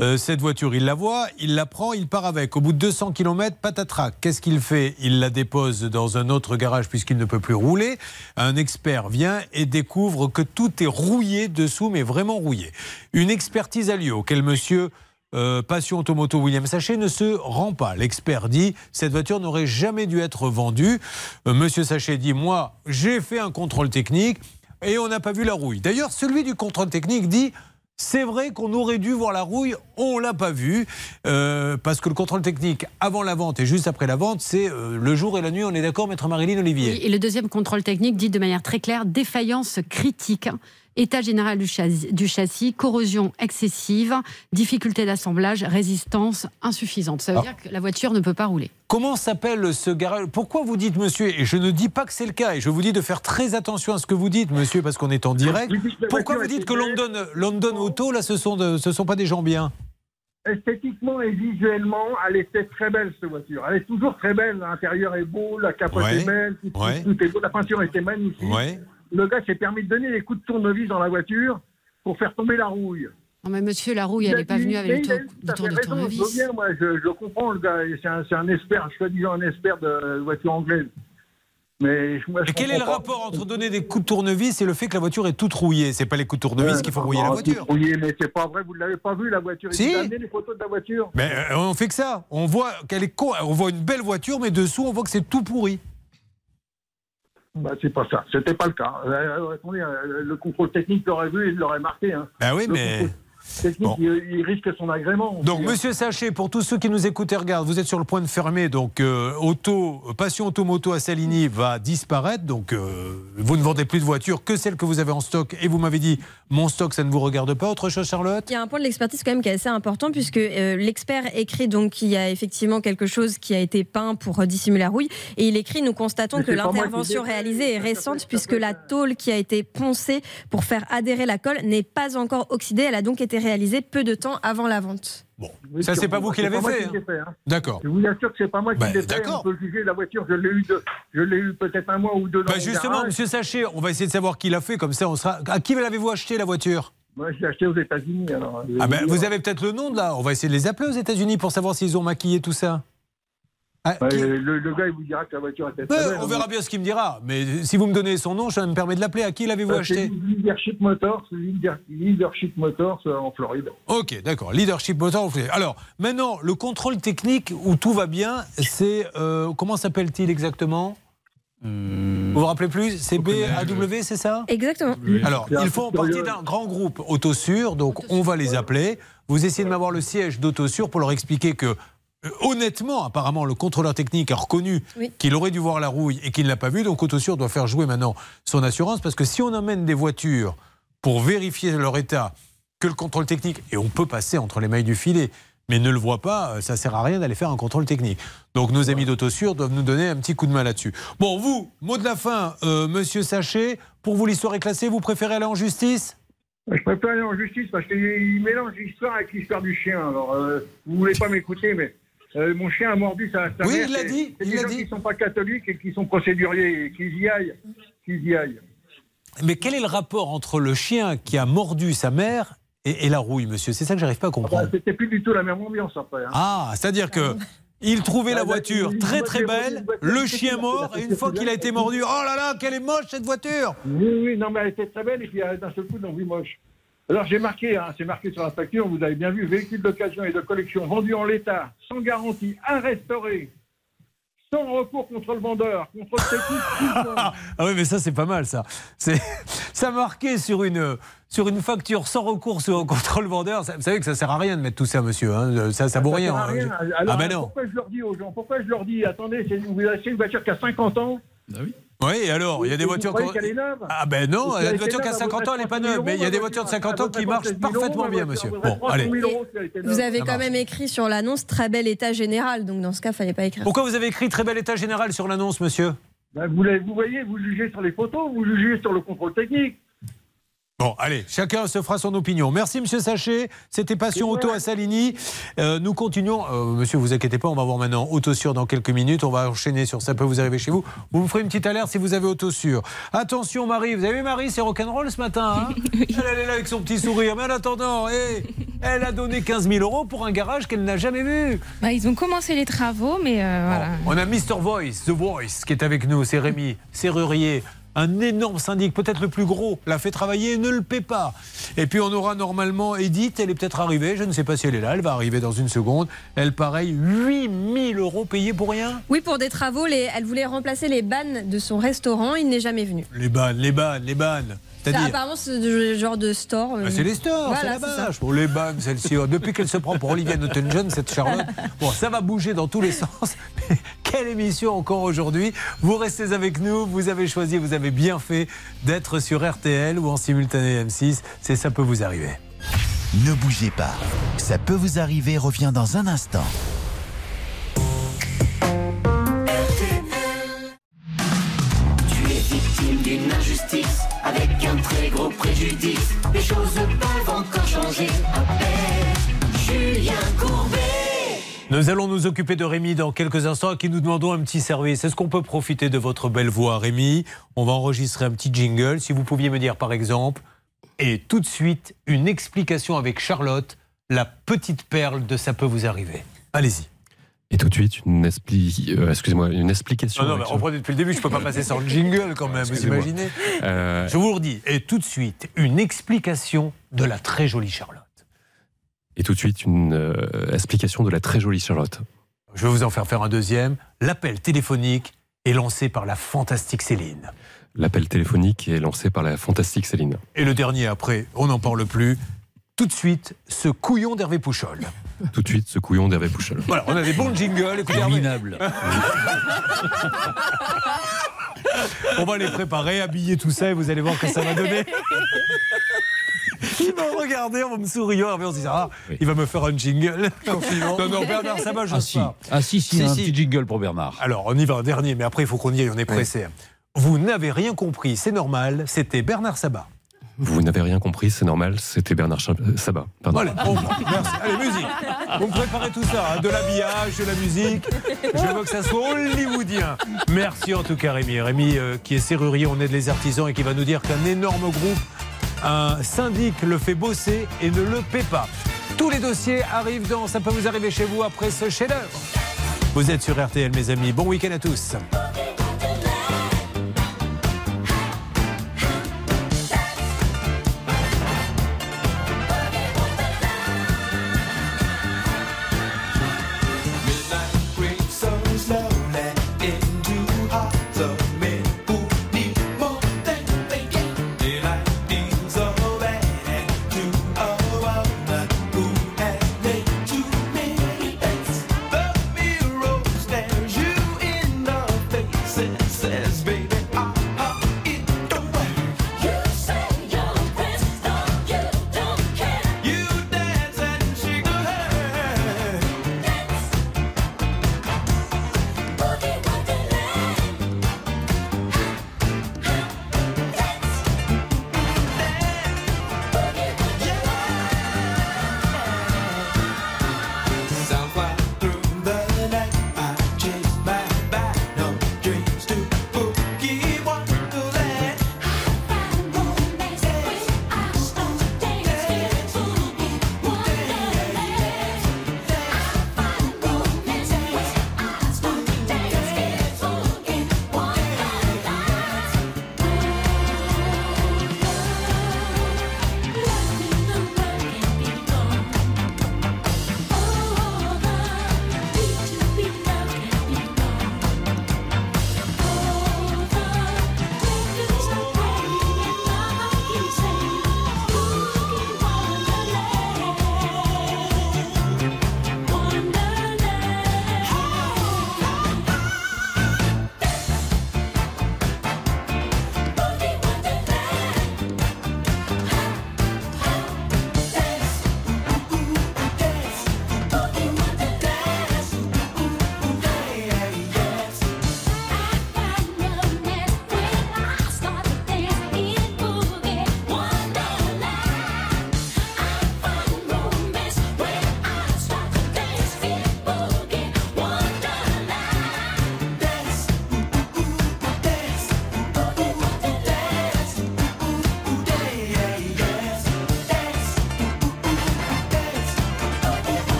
S3: Euh, cette voiture, il la voit, il la prend, il part avec. Au bout de 200 km, patatrac. Qu'est-ce qu'il fait? Il la dépose dans un autre garage puisqu'il ne peut plus rouler. Un expert vient et découvre que tout est rouillé dessous, mais vraiment rouillé. Une expertise a lieu auquel Monsieur euh, Passion Automoto William Sachet ne se rend pas. L'expert dit cette voiture n'aurait jamais dû être vendue. Euh, Monsieur Sachet dit moi j'ai fait un contrôle technique et on n'a pas vu la rouille. D'ailleurs celui du contrôle technique dit c'est vrai qu'on aurait dû voir la rouille, on l'a pas vue euh, parce que le contrôle technique avant la vente et juste après la vente c'est euh, le jour et la nuit. On est d'accord, maître Marilyn Olivier?
S5: Et le deuxième contrôle technique dit de manière très claire défaillance critique. État général du châssis, du châssis, corrosion excessive, difficulté d'assemblage, résistance insuffisante. Ça veut
S3: Ah.
S5: dire que la voiture ne peut pas rouler.
S3: Comment s'appelle ce garage? Pourquoi vous dites monsieur Et je ne dis pas que c'est le cas. Et je vous dis de faire très attention à ce que vous dites, monsieur, parce qu'on est en direct. Pourquoi vous dites que London, London Auto, là, ce sont, de- ce sont pas des gens bien?
S33: Esthétiquement et visuellement, elle était très belle cette voiture. Elle est toujours très belle. L'intérieur est beau, la capote
S3: Ouais.
S33: est belle, tout,
S3: Ouais.
S33: tout est beau. La peinture était magnifique.
S3: Ouais.
S33: Le gars s'est permis de donner des coups de tournevis dans la voiture pour faire tomber la rouille.
S5: Non, mais monsieur, la rouille,
S33: Il
S5: elle
S33: a
S5: n'est pas venue avec le tour, de
S33: raison, je
S5: tournevis.
S33: veux bien, moi, je, je comprends le gars. C'est un, expert, soi-disant un expert de voiture anglaise. Mais moi, je
S3: quel est le
S33: pas.
S3: rapport entre donner des coups de tournevis et le fait que la voiture est toute rouillée? C'est pas les coups de tournevis qui font rouiller la voiture.
S33: tout rouillé, mais c'est pas vrai, vous ne l'avez pas vu la voiture.
S3: Si.
S33: Il les photos de la voiture.
S3: Mais euh, on fait que ça. On voit qu'elle est co- on voit une belle voiture, mais dessous on voit que c'est tout pourri.
S33: Bah, c'est pas ça, c'était pas le cas. Euh, euh, attendez, euh, le contrôle technique l'aurait vu et il l'aurait marqué. Hein.
S3: Bah oui,
S33: Le
S3: mais
S33: contrôle Il, il risque son agrément.
S3: Donc, monsieur Sachet, pour tous ceux qui nous écoutent et regardent, vous êtes sur le point de fermer. Donc, euh, auto, Passion Automoto à Saligny va disparaître. Donc, euh, vous ne vendez plus de voitures que celles que vous avez en stock. Et vous m'avez dit, mon stock, ça ne vous regarde pas. Autre chose, Charlotte?
S6: Il y a un point de l'expertise quand même qui est assez important puisque euh, l'expert écrit donc qu'il y a effectivement quelque chose qui a été peint pour euh, dissimuler la rouille et il écrit nous constatons
S33: Mais
S6: que l'intervention réalisée est récente puisque la tôle qui a été poncée pour faire adhérer la colle n'est pas encore oxydée elle a donc été réalisée peu de temps avant la vente.
S33: Oui,
S3: Ça, c'est pas vous qui l'avez fait, hein.
S33: fait, hein.
S3: D'accord.
S33: Je vous assure que c'est pas moi qui
S3: Bah,
S33: l'ai fait.
S3: d'accord.
S33: On peut juger la voiture. Je l'ai eu, de- je l'ai eu peut-être un mois ou deux dans
S3: Bah, justement,
S33: garage.
S3: monsieur Sachet, on va essayer de savoir qui l'a fait. Comme ça, on sera. À qui l'avez-vous acheté la voiture?
S33: Moi, je l'ai acheté aux États-Unis. Alors, vais
S3: Ah ben,
S33: dire.
S3: vous avez peut-être le nom de là. On va essayer de les appeler aux États-Unis pour savoir s'ils ont maquillé tout ça. Ah,
S33: Bah,
S3: qui-
S33: le, le gars, il vous dira que la voiture était
S3: Ouais, on
S33: hein.
S3: verra bien ce qu'il me dira. Mais si vous me donnez son nom, je me permets de l'appeler. À qui l'avez-vous
S33: Euh, c'est
S3: acheté
S33: Leadership Motors, Leader- Leadership Motors euh, en Floride.
S3: Ok, d'accord. Leadership motor. Alors, maintenant, le contrôle technique où tout va bien, c'est. euh, comment s'appelle-t-il exactement Vous vous rappelez plus C'est BAW, c'est ça
S6: Exactement.
S3: Alors, ils font partie d'un grand groupe Autosur, donc on va les appeler. Vous essayez de m'avoir le siège d'Autosur pour leur expliquer que, euh, honnêtement, apparemment, le contrôleur technique a reconnu
S6: Oui.
S3: qu'il aurait dû voir la rouille et qu'il ne l'a pas vu, donc Autosur doit faire jouer maintenant son assurance, parce que si on emmène des voitures pour vérifier leur état, que le contrôle technique, et on peut passer entre les mailles du filet, mais ne le voit pas, euh, ça sert à rien d'aller faire un contrôle technique. Donc nos amis d'Autosur doivent nous donner un petit coup de main là-dessus. Bon, vous, mot de la fin, euh, monsieur Sachet, pour vous l'histoire est classée, vous préférez aller en justice?
S33: Je préfère aller en justice parce qu'il mélange l'histoire avec l'histoire du chien. Alors, euh, vous voulez pas m'écouter, mais euh, mon chien a mordu sa, sa
S3: Oui,
S33: mère.
S3: il l'a dit, il
S33: des gens
S3: dit.
S33: qui sont pas catholiques et qui sont procéduriers, et qu'ils y aillent. Qu'ils y aillent.
S3: Mais quel est le rapport entre le chien qui a mordu sa mère et, et la rouille, monsieur? C'est ça que j'arrive pas à
S33: Bah,
S3: comprendre.
S33: C'était plus du tout la même ambiance après. hein.
S3: Ah, c'est-à-dire que il trouvait la
S33: Ah, bah,
S3: voiture très très belle, le chien mort, et une fois qu'il a été mordu, oh là là, qu'elle est moche cette voiture
S33: Oui, oui, non, mais elle était très belle et puis euh, d'un seul coup, non, oui, moche. Alors j'ai marqué, hein, c'est marqué sur la facture, vous avez bien vu, véhicule d'occasion et de collection vendu en l'état, sans garantie, à restaurer, sans recours contre le vendeur, technique. tout le monde.
S3: Ah oui, mais ça c'est pas mal ça. C'est ça marqué sur une sur une facture sans recours sur un contrôle vendeur. Ça- Vous savez que ça sert à rien de mettre tout ça, monsieur. hein. Ça ça vaut
S33: Ça
S3: rien.
S33: sert à
S3: hein.
S33: rien.
S3: Je-
S33: Alors,
S3: ah ben non.
S33: pourquoi je leur dis aux gens Pourquoi je leur dis Attendez, vous achetez une voiture qui a 50 ans?
S3: Oui, et alors, il y a des voitures.
S33: croyez
S3: qu'on-
S33: qu'elle est neuve
S3: Ah ben non,
S33: Si
S3: il y a
S33: elle
S3: une voiture qui a
S33: neuve,
S3: 50 ans, elle n'est pas
S33: 300 000
S3: neuve. Mais il y a des voitures de
S33: elle
S3: 50 ans qui marchent
S33: 16 000 euros,
S3: parfaitement bien, monsieur.
S33: 300
S3: Bon,
S33: 000
S3: allez.
S6: Vous avez quand même écrit sur l'annonce très bel état général donc dans ce cas fallait pas écrire.
S3: Pourquoi vous avez écrit très bel état général sur l'annonce, monsieur?
S33: Ben, vous voyez, vous jugez sur les photos, vous jugez sur le contrôle technique.
S3: Bon, allez, chacun se fera son opinion. Merci, monsieur Sachet. C'était Passion Auto à Saligny. Euh, nous continuons. Euh, monsieur, vous inquiétez pas, on va voir maintenant Autosur dans quelques minutes. On va enchaîner sur Ça peut vous arriver chez vous. Vous me ferez une petite alerte si vous avez Autosur. Attention, Marie. Vous avez vu Marie, c'est rock'n'roll ce matin. hein elle, elle est là avec son petit sourire. Mais en attendant, hé, elle a donné 15 000 euros pour un garage qu'elle n'a jamais vu.
S26: Bah, ils ont commencé les travaux, mais euh, voilà.
S3: On a Mr. Voice, The Voice, qui est avec nous. C'est Rémi, serrurier. Un énorme syndic, peut-être le plus gros, l'a fait travailler et ne le paie pas. Et puis on aura normalement Edith, elle est peut-être arrivée, je ne sais pas si elle est là, elle va arriver dans une seconde. Elle, pareil, 8000 euros payés pour rien?
S6: Oui, pour des travaux, les- elle voulait remplacer les bannes de son restaurant, il n'est jamais venu.
S3: Les bannes, les bannes, les bannes. C'est-à-dire
S6: apparemment, c'est le genre de store. euh,
S3: Ah, c'est les stores,
S6: voilà,
S3: c'est la
S6: c'est
S3: les bannes, celle-ci. Oh, Depuis qu'elle se prend pour Olivia Newton-John, cette Charlotte. Bon, ça va bouger dans tous les sens. Quelle émission encore aujourd'hui. Vous restez avec nous. Vous avez choisi, vous avez bien fait d'être sur RTL ou en simultané M6. C'est ça peut vous arriver.
S9: Ne bougez pas. Ça peut vous arriver revient dans un instant.
S24: Tu es victime d'une injustice avec un très gros préjudice. Les choses peuvent encore changer. Appelle Julien Courbet.
S3: Nous allons nous occuper de Rémi dans quelques instants à qui nous demandons un petit service. Est-ce qu'on peut profiter de votre belle voix, Rémi? On va enregistrer un petit jingle. Si vous pouviez me dire, par exemple, et tout de suite, une explication avec Charlotte, la petite perle de Ça peut vous arriver. Allez-y.
S27: Et tout de suite, une, expli- euh, excusez-moi, une explication.
S3: Non, non, mais
S27: avec-
S3: reprenez depuis le début, je ne peux pas passer sans le jingle quand même, vous imaginez
S27: Euh,
S3: Je vous le redis, et tout de suite, une explication de la très jolie Charlotte.
S27: Et tout de suite, une euh, explication de la très jolie Charlotte.
S3: Je vais vous en faire faire un deuxième. L'appel téléphonique est lancé par la fantastique Céline.
S27: L'appel téléphonique est lancé par la fantastique Céline.
S3: Et le dernier après, on n'en parle plus. Tout de suite, ce couillon d'Hervé Pouchol.
S27: Tout de suite, ce couillon d'Hervé Pouchol.
S3: Voilà, on a des bons jingles. Écoutez.
S1: Minable.
S3: On va les préparer, habiller tout ça et vous allez voir que ça va donner. Il va regarder en me souriant, on se dit ah, il va me faire un jingle. Non, non, Bernard Sabat, je
S1: Ah
S3: sais
S1: si,
S3: pas.
S1: ah, si, si,
S3: Si,
S1: un
S3: si.
S1: petit jingle pour Bernard.
S3: Alors, on y va un dernier, mais après, il faut qu'on y aille, on est pressé. Vous n'avez rien compris, c'est normal, c'était Bernard Sabat.
S27: Vous n'avez rien compris, c'est normal, c'était Bernard euh, Sabat. Pardon.
S3: Voilà, bon, merci. Allez, musique. Vous me préparez tout ça, hein, de l'habillage, de la musique. Je veux que ça soit hollywoodien. Merci en tout cas, Rémi. Rémi, euh, qui est serrurier, on aide les artisans et qui va nous dire qu'un énorme groupe, un syndic le fait bosser et ne le paie pas. Tous les dossiers arrivent dans Ça peut vous arriver chez vous après ce chef-d'œuvre. Vous êtes sur RTL, mes amis. Bon week-end à tous.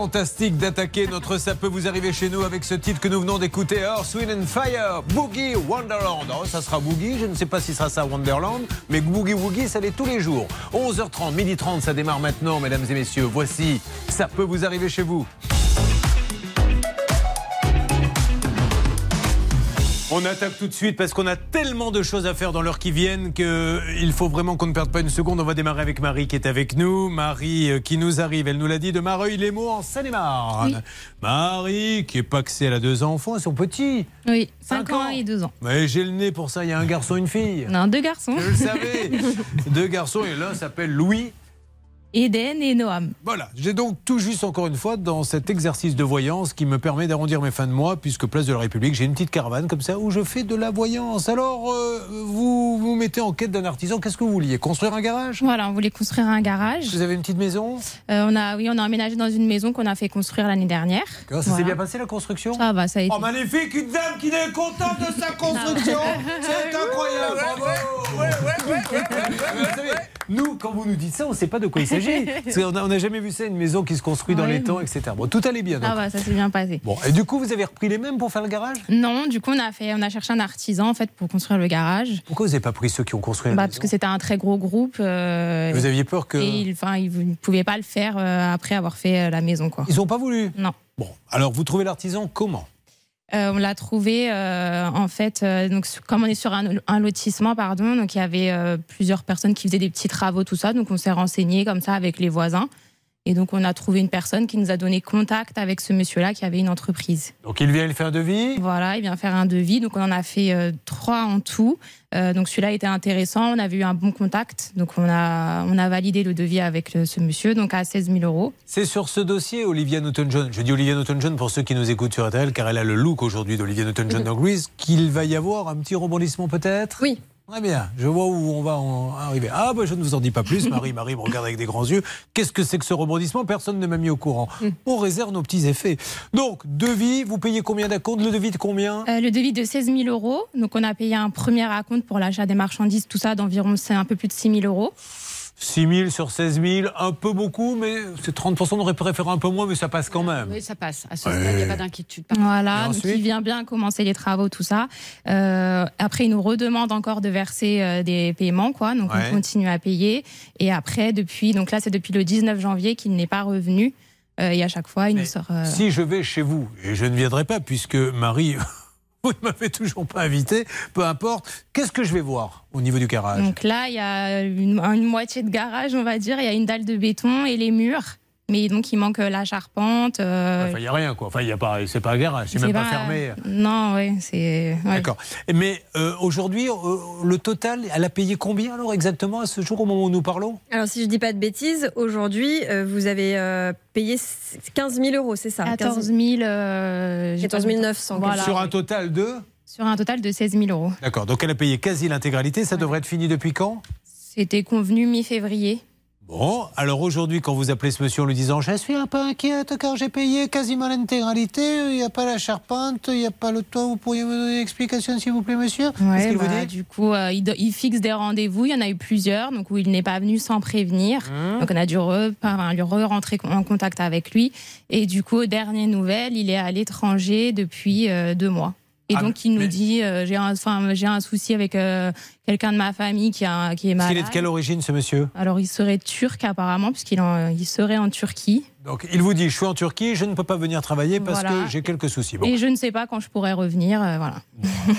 S3: Fantastique d'attaquer notre Ça peut vous arriver chez nous avec ce titre que nous venons d'écouter, Earth, Wind and Fire, Boogie Wonderland. Oh, ça sera Boogie, je ne sais pas si ça sera ça Wonderland, mais Boogie Woogie, ça l'est tous les jours. 11h30, midi 30, ça démarre maintenant, mesdames et messieurs. Voici Ça peut vous arriver chez vous. On attaque tout de suite parce qu'on a tellement de choses à faire dans l'heure qui viennent qu'il faut vraiment qu'on ne perde pas une seconde. On va démarrer avec Marie qui est avec nous. Marie euh, qui nous arrive, elle nous l'a dit, de Mareuil-les-Mots en Seine-et-Marne. Marie qui est paxée, elle a deux enfants, ils sont petits.
S26: Oui,
S3: Cinq
S26: 5 ans
S3: ans.
S26: et 2 ans.
S3: Mais j'ai le nez pour ça, il y a un garçon et une fille.
S26: Non, deux garçons.
S3: Je le savais. Deux garçons et l'un s'appelle Louis.
S26: Eden et Noam.
S3: Voilà, j'ai donc tout juste encore une fois dans cet exercice de voyance qui me permet d'arrondir mes fins de mois, puisque Place de la République, j'ai une petite caravane comme ça où je fais de la voyance. Alors, euh, vous vous mettez en quête d'un artisan, qu'est-ce que vous vouliez Construire un garage?
S26: Voilà, on voulait construire un garage.
S3: Vous avez une petite maison?
S26: Euh, on a, oui, on a emménagé dans une maison qu'on a fait construire l'année dernière.
S3: Ça
S26: Voilà.
S3: s'est bien passé la construction?
S26: Ça va, ça a été.
S3: Oh, magnifique, une dame qui est contente de sa construction C'est incroyable bravo. Nous, quand vous nous dites ça, on ne sait pas de quoi il s'agit. On n'a jamais vu ça, une maison qui se construit dans les temps, etc. Bon, tout allait bien. donc.
S26: Ça va, ça s'est bien passé.
S3: Bon, et du coup, vous avez repris les mêmes pour faire le garage?
S26: Non, du coup, on a, fait, on a cherché un artisan en fait pour construire le garage.
S3: Pourquoi vous n'avez pas pris ceux qui ont construit la
S26: Bah,
S3: maison?
S26: parce que c'était un très gros groupe. euh,
S3: Vous aviez peur que-
S26: Et ils enfin, ils ne pouvaient pas le faire euh, après avoir fait euh, la maison. Quoi.
S3: Ils n'ont pas voulu?
S26: Non.
S3: Bon, alors vous trouvez l'artisan comment?
S26: On l'a trouvé euh, en fait, euh, donc comme on est sur un, lotissement, pardon, donc il y avait euh, plusieurs personnes qui faisaient des petits travaux, tout ça, donc on s'est renseigné comme ça avec les voisins, et donc on a trouvé une personne qui nous a donné contact avec ce monsieur-là qui avait une entreprise.
S3: Donc il vient il fait un devis
S26: Voilà, il vient faire un devis, donc on en a fait euh, trois en tout. Euh, donc celui-là était intéressant, on avait eu un bon contact, donc on a on a validé le devis avec ce monsieur, donc à 16 000 euros.
S3: C'est sur ce dossier, Olivia Newton-John. Je dis Olivia Newton-John pour ceux qui nous écoutent sur RTL, car elle a le look aujourd'hui d'Olivia Newton-John dans Grease, qu'il va y avoir un petit rebondissement peut-être?
S6: Oui.
S3: Très bien, je vois où on va en arriver. Ah, bah, je ne vous en dis pas plus. Marie, Marie me regarde avec des grands yeux. Qu'est-ce que c'est que ce rebondissement? Personne ne m'a mis au courant. On réserve nos petits effets. Donc, devis, vous payez combien d'acompte Le devis de combien?
S26: Euh, le devis de 16 000 euros. Donc, on a payé un premier acompte pour l'achat des marchandises, tout ça, d'environ c'est un peu plus de 6 000 euros.
S3: 6 000 sur 16 000, un peu beaucoup, mais c'est 30% On aurait préféré un peu moins, mais ça passe quand même.
S5: Oui, ça passe. À ce stade, il n'y a pas d'inquiétude.
S26: Voilà, donc il vient bien commencer les travaux, tout ça. Euh, après, il nous redemande encore de verser euh, des paiements, quoi. Donc,
S3: Ouais.
S26: on continue à payer. Et après, depuis, donc là, c'est depuis le 19 janvier qu'il n'est pas revenu. Euh, et à chaque fois, il nous sort. euh,
S3: Si je vais chez vous, et je ne viendrai pas puisque Marie, vous ne m'avez toujours pas invité, peu importe, qu'est-ce que je vais voir au niveau du garage?
S26: Donc là, il y a une, moitié de garage, on va dire. Il y a une dalle de béton et les murs. Mais donc, il manque euh, la charpente. euh,
S3: Enfin, il n'y a rien, quoi. Enfin, il y a pas, c'est pas un garage, c'est même pas, fermé.
S26: Non, oui, c'est. ouais.
S3: D'accord. Mais euh, aujourd'hui, euh, le total, elle a payé combien alors exactement à ce jour, au moment où nous parlons?
S6: Alors, si je dis pas de bêtises, aujourd'hui, euh, vous avez euh, payé 15 000 euros, c'est ça?
S26: 14 000. euh, j'ai
S6: 14
S26: pas-
S6: 900.
S26: Voilà.
S3: Sur un total de?
S26: Sur un total de 16 000 euros.
S3: D'accord. Donc elle a payé quasi l'intégralité. Ça devrait être fini depuis quand?
S26: C'était convenu mi-février.
S3: Bon, alors aujourd'hui, quand vous appelez ce monsieur en lui disant Je suis un peu inquiète car j'ai payé quasiment l'intégralité, il n'y a pas la charpente, il n'y a pas le toit, vous pourriez me donner une explication s'il vous plaît, monsieur?
S26: Ouais,
S3: qu'il vous
S26: bah,
S3: dit?
S26: du coup, euh, il, fixe des rendez-vous. Il y en a eu plusieurs, donc où il n'est pas venu sans prévenir.
S3: Mmh.
S26: Donc on a dû re- enfin, lui re-rentrer en contact avec lui. Et du coup, aux dernières nouvelles, il est à l'étranger depuis euh, deux mois. Et
S3: Ah,
S26: donc il nous dit euh, j'ai un, enfin, j'ai un souci avec euh, quelqu'un de ma famille qui, a, qui est malade.
S3: qu'il est de quelle origine ce monsieur?
S26: Alors il serait turc apparemment, puisqu'il en- il serait en Turquie.
S3: Donc il vous dit Je suis en Turquie, je ne peux pas venir travailler parce
S26: Voilà.
S3: que j'ai quelques soucis. Bon.
S26: Et je ne sais pas quand je pourrais revenir. euh, voilà.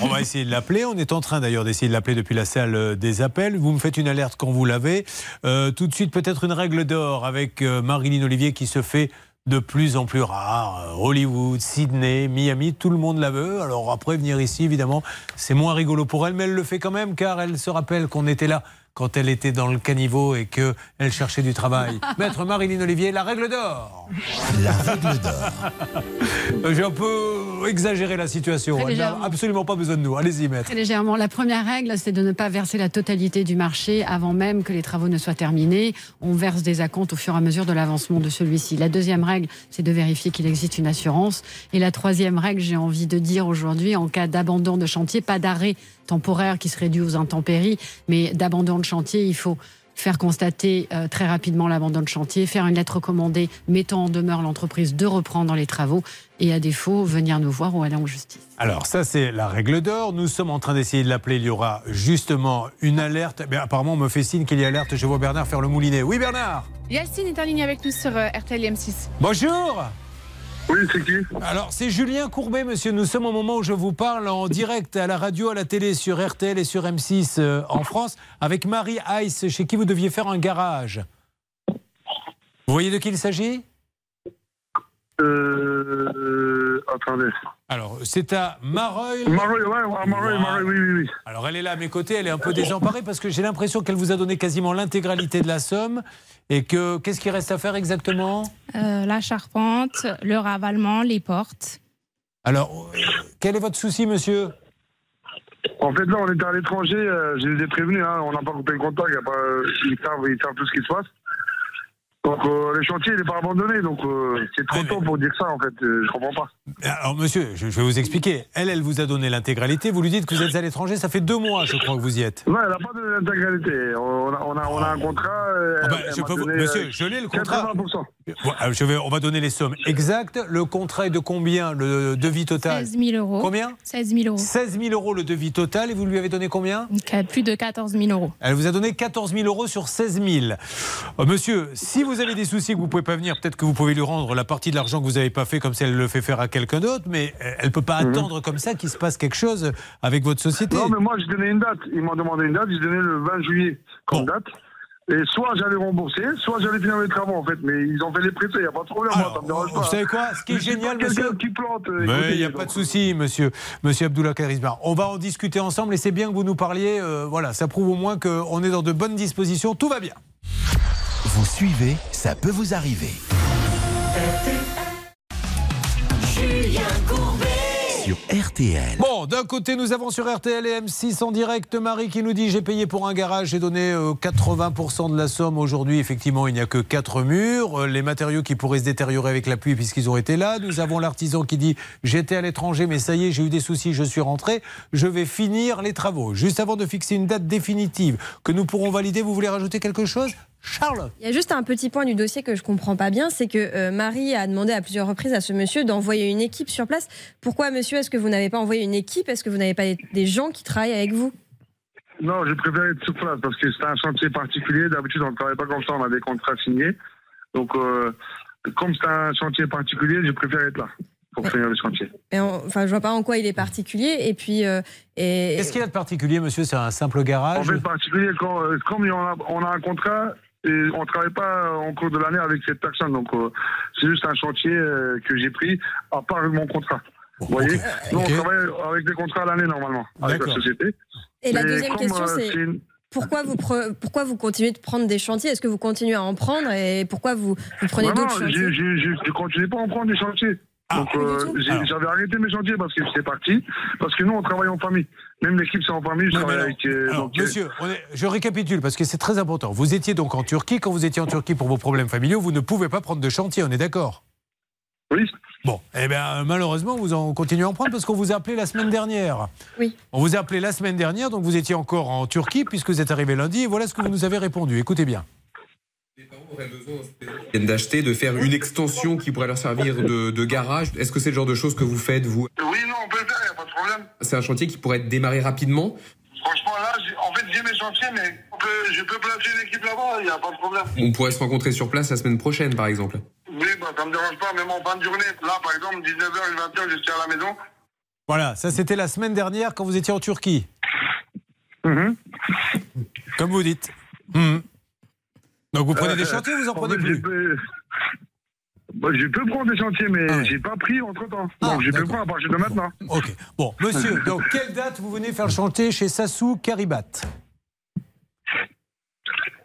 S3: On va essayer de l'appeler. On est en train d'ailleurs d'essayer de l'appeler depuis la salle des appels. Vous me faites une alerte quand vous l'avez. Tout de suite, peut-être une règle d'or avec Marilyn Olivier qui se fait de plus en plus rare. Euh, Hollywood, Sydney, Miami, tout le monde la veut. Alors après, venir ici, évidemment, c'est moins rigolo pour elle, mais elle le fait quand même car elle se rappelle qu'on était là quand elle était dans le caniveau et qu'elle cherchait du travail. Maître Marilyn Olivier, la règle d'or.
S9: La règle d'or.
S3: J'ai un peu exagéré la situation.
S5: Très
S3: Elle n'a absolument pas besoin de nous. Allez-y, maître.
S5: Très légèrement. La première règle, c'est de ne pas verser la totalité du marché avant même que les travaux ne soient terminés. On verse des acomptes au fur et à mesure de l'avancement de celui-ci. La deuxième règle, c'est de vérifier qu'il existe une assurance. Et la troisième règle, j'ai envie de dire aujourd'hui, en cas d'abandon de chantier, pas d'arrêt temporaire qui serait dû aux intempéries, mais d'abandon de chantier, il faut faire constater euh, très rapidement l'abandon de chantier, faire une lettre recommandée mettant en demeure l'entreprise de reprendre les travaux et à défaut venir nous voir ou aller en justice.
S3: Alors ça c'est la règle d'or. Nous sommes en train d'essayer de l'appeler. Il y aura justement une alerte. Mais apparemment on me fait signe qu'il y a alerte. Je vois Bernard faire le moulinet. Oui Bernard.
S11: Yacine est en ligne avec nous sur euh, RTL M6.
S3: Bonjour.
S34: Oui, c'est qui?
S3: Alors c'est Julien Courbet, monsieur. Nous sommes au moment où je vous parle en direct à la radio, à la télé, sur RTL et sur M6 euh, en France, avec Marie Heiss, chez qui vous deviez faire un garage. Vous voyez de qui il s'agit?
S34: Euh, attendez.
S3: Alors, c'est à Mareuil.
S34: Mareuil, ouais, ouais, Mareuil, Mareuil, oui, oui, oui.
S3: Alors, elle est là à mes côtés, elle est un peu désemparée parce que j'ai l'impression qu'elle vous a donné quasiment l'intégralité de la somme. Et que, qu'est-ce qu'il reste à faire exactement?
S26: Euh, la charpente, le ravalement, les portes.
S3: Alors, euh, quel est votre souci, monsieur?
S34: En fait, là, on était à l'étranger, euh, je les ai prévenus, hein, on n'a pas coupé le contact, il y a pas, euh, ils, savent, ils savent tout ce qui se passe. Donc, euh, le chantier, n'est pas abandonné, donc euh, c'est trop tôt pour dire ça, en fait, euh, je comprends pas.
S3: Alors, monsieur, je, je vais vous expliquer. Elle, elle vous a donné l'intégralité. Vous lui dites que vous êtes à l'étranger. Ça fait deux mois, je crois, que vous y êtes.
S34: Non, elle n'a pas de l'intégralité. On a, on, a, on a un contrat.
S3: Ah bah, je vous-
S34: donné,
S3: monsieur,
S34: euh,
S3: je l'ai le contrat.
S34: 80%.
S3: Bon, euh, je vais, on va donner les sommes exactes. Le contrat est de combien Le devis total?
S26: 16 000 euros.
S3: Combien?
S26: 16 000 euros.
S3: 16 000 euros le devis total. Et vous lui avez donné combien?
S26: Euh, plus de 14 000 euros.
S3: Elle vous a donné 14 000 euros sur 16 000. Euh, monsieur, si vous avez des soucis que vous pouvez pas venir, peut-être que vous pouvez lui rendre la partie de l'argent que vous n'avez pas fait comme si elle le fait faire à quelqu'un d'autre, mais elle peut pas
S34: Mhm.
S3: attendre comme ça qu'il se passe quelque chose avec votre société.
S34: Non, mais moi, j'ai donné une date. Ils m'ont demandé une date. J'ai donné le 20 juillet comme date. Et soit j'allais rembourser, soit j'allais finir les travaux, en fait. Mais ils ont fait les prêts, il n'y a pas de problème. moi, ça me dérange pas.
S3: Vous savez quoi? Ce qui est
S34: Je
S3: génial,
S34: pas quelqu'un
S3: monsieur.
S34: qui plante. euh,
S3: il n'y a pas de souci, monsieur, monsieur Abdullah Karisma. On va en discuter ensemble et c'est bien que vous nous parliez. euh, voilà, ça prouve au moins qu'on est dans de bonnes dispositions. Tout va bien.
S9: Vous suivez, ça peut vous arriver.
S24: Julien Courbet.
S9: Sur RTL.
S3: Bon, d'un côté, nous avons sur RTL et M6 en direct Marie qui nous dit J'ai payé pour un garage, j'ai donné euh, 80% de la somme. Aujourd'hui, effectivement, il n'y a que 4 murs. Euh, Les matériaux qui pourraient se détériorer avec la pluie puisqu'ils ont été là. Nous avons l'artisan qui dit J'étais à l'étranger, mais ça y est, j'ai eu des soucis, je suis rentré. Je vais finir les travaux. Juste avant de fixer une date définitive que nous pourrons valider, vous voulez rajouter quelque chose? Charles?
S6: Il y a juste un petit point du dossier que je comprends pas bien, c'est que euh, Marie a demandé à plusieurs reprises à ce monsieur d'envoyer une équipe sur place. Pourquoi, monsieur, est-ce que vous n'avez pas envoyé une équipe Est-ce que vous n'avez pas des- gens qui travaillent avec vous?
S34: Non, je préfère être sur place parce que c'est un chantier particulier. D'habitude, on ne travaille pas comme ça, on a des contrats signés. Donc, euh, comme c'est un chantier particulier, je préfère être là pour finir le chantier.
S6: Et en- Enfin, je vois pas en quoi il est particulier. Et puis, euh, et...
S3: Qu'est-ce qu'il y a de particulier, monsieur? C'est un simple garage
S34: En fait, particulier, quand, euh, comme on a, on a un contrat et on ne travaille pas en cours de l'année avec cette personne. Donc, euh, c'est juste un chantier euh, que j'ai pris à part mon contrat. Vous voyez Nous, on travaille avec des contrats à l'année normalement avec la société.
S6: Et la deuxième
S34: comme,
S6: question,
S34: euh,
S6: c'est
S34: une-
S6: pourquoi vous, pre- pourquoi vous continuez de prendre des chantiers? Est-ce que vous continuez à en prendre Et pourquoi vous, vous prenez d'autres
S34: non,
S6: chantiers?
S34: je ne continue pas à en prendre des chantiers. Donc, euh, j'ai-
S3: Alors.
S34: j'avais arrêté mes chantiers parce que j'étais parti. Parce que nous, on travaille en famille. Même l'équipe, c'est en famille. Je
S3: Non, mais
S34: travaille
S3: alors-
S34: avec. euh,
S3: alors,
S34: donc, euh,
S3: monsieur, on est- je récapitule parce que c'est très important. Vous étiez donc en Turquie. Quand vous étiez en Turquie pour vos problèmes familiaux, vous ne pouvez pas prendre de chantier, on est d'accord?
S34: Oui.
S3: Bon, eh bien, malheureusement, vous en continuez à en prendre parce qu'on vous a appelé la semaine dernière.
S6: Oui.
S3: On vous a appelé la semaine dernière, donc vous étiez encore en Turquie puisque vous êtes arrivé lundi et voilà ce que vous nous avez répondu. Écoutez bien.
S35: viennent d'acheter, de faire une extension qui pourrait leur servir de, de garage. Est-ce que c'est le genre de choses que vous faites, vous?
S34: Oui, non, on peut le faire, il n'y a pas de problème.
S35: C'est un chantier qui pourrait être démarré rapidement?
S34: Franchement, là, en fait, j'ai mes chantiers, mais on peut- je peux placer une équipe là-bas, il n'y a pas de problème.
S35: On pourrait se rencontrer sur place la semaine prochaine, par exemple.
S34: Oui, bah, ça me dérange pas, même en fin de journée. Là, par exemple, 19h et 20h, je suis à la maison.
S3: Voilà, ça c'était la semaine dernière quand vous étiez en Turquie.
S34: Mhm.
S3: Comme vous dites. Mhm. Donc vous prenez des
S34: Euh,
S3: chantiers ou vous en
S34: en
S3: prenez
S34: fait,
S3: plus
S34: je peux- Bah, je peux prendre des chantiers, mais j'ai pas pris entre temps. Donc je peux prendre à partir de maintenant.
S3: Ok. Bon, monsieur, donc quelle date vous venez faire le chantier chez Sassou Karibat?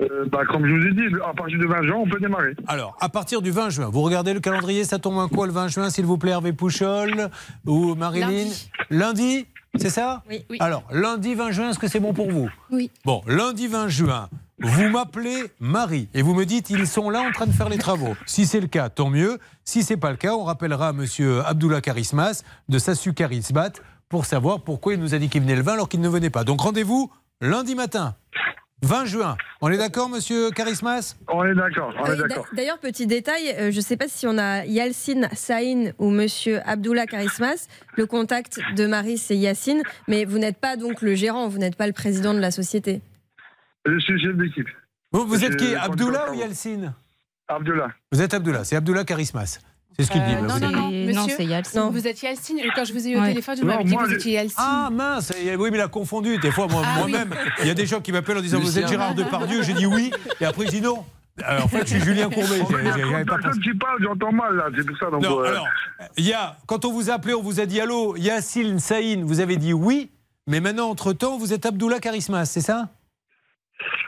S34: Euh, bah, comme je vous ai dit, à partir de 20 juin, on peut démarrer.
S3: Alors, à partir du 20 juin, vous regardez le calendrier, ça tombe à quoi le 20 juin, s'il vous plaît, Hervé Pouchol ou Marilyn
S26: Lundi.
S3: Lundi, c'est ça
S6: Oui.
S26: Oui.
S3: Alors, lundi 20 juin, est-ce que c'est bon pour vous?
S26: Oui.
S3: Bon, lundi 20 juin, vous m'appelez Marie et vous me dites ils sont là en train de faire les travaux. Si c'est le cas, tant mieux. Si c'est pas le cas, on rappellera monsieur Abdullah Karismas de Sassu Karismat pour savoir pourquoi il nous a dit qu'il venait le 20 alors qu'il ne venait pas. Donc rendez-vous lundi matin, 20 juin. On est d'accord, monsieur Karismas?
S34: On est d'accord,
S6: D'ailleurs, petit détail, euh, je ne sais pas si on a Yalcine Saïn ou Monsieur Abdullah Karismas. Le contact de Marie, c'est Yacine, mais vous n'êtes pas donc le gérant, vous n'êtes pas le président de la société.
S34: Je suis chef d'équipe.
S3: Vous, vous êtes qui Abdullah ou Yalcine?
S34: Abdullah.
S3: Vous êtes Abdullah, c'est Abdullah Karismas. C'est ce qu'il dit.
S11: Euh,
S3: là,
S11: non,
S3: vous
S11: non, non, monsieur.
S26: c'est Yalcine.
S11: Non, vous êtes Yalcine. Quand je vous ai eu au
S26: Ouais.
S11: téléphone, vous
S34: Non,
S11: m'avez dit que vous
S34: je-
S11: étiez Yalcine.
S3: Ah mince, oui mais il a confondu. Des fois
S11: Ah, oui.
S3: moi-même, il y a des gens qui m'appellent en disant vous êtes. Gérard Depardieu, j'ai dit oui, et après je dis non. Alors, en fait, je suis Julien Courbet.
S34: Personnes qui parlent, j'entends mal là, c'est pour ça. Donc,
S3: Non,
S34: euh,
S3: alors, y a, quand on vous a appelé, on vous a dit allô, Yacine Saïn, vous avez dit oui, mais maintenant, entre-temps, vous êtes Abdullah Karismas, c'est ça?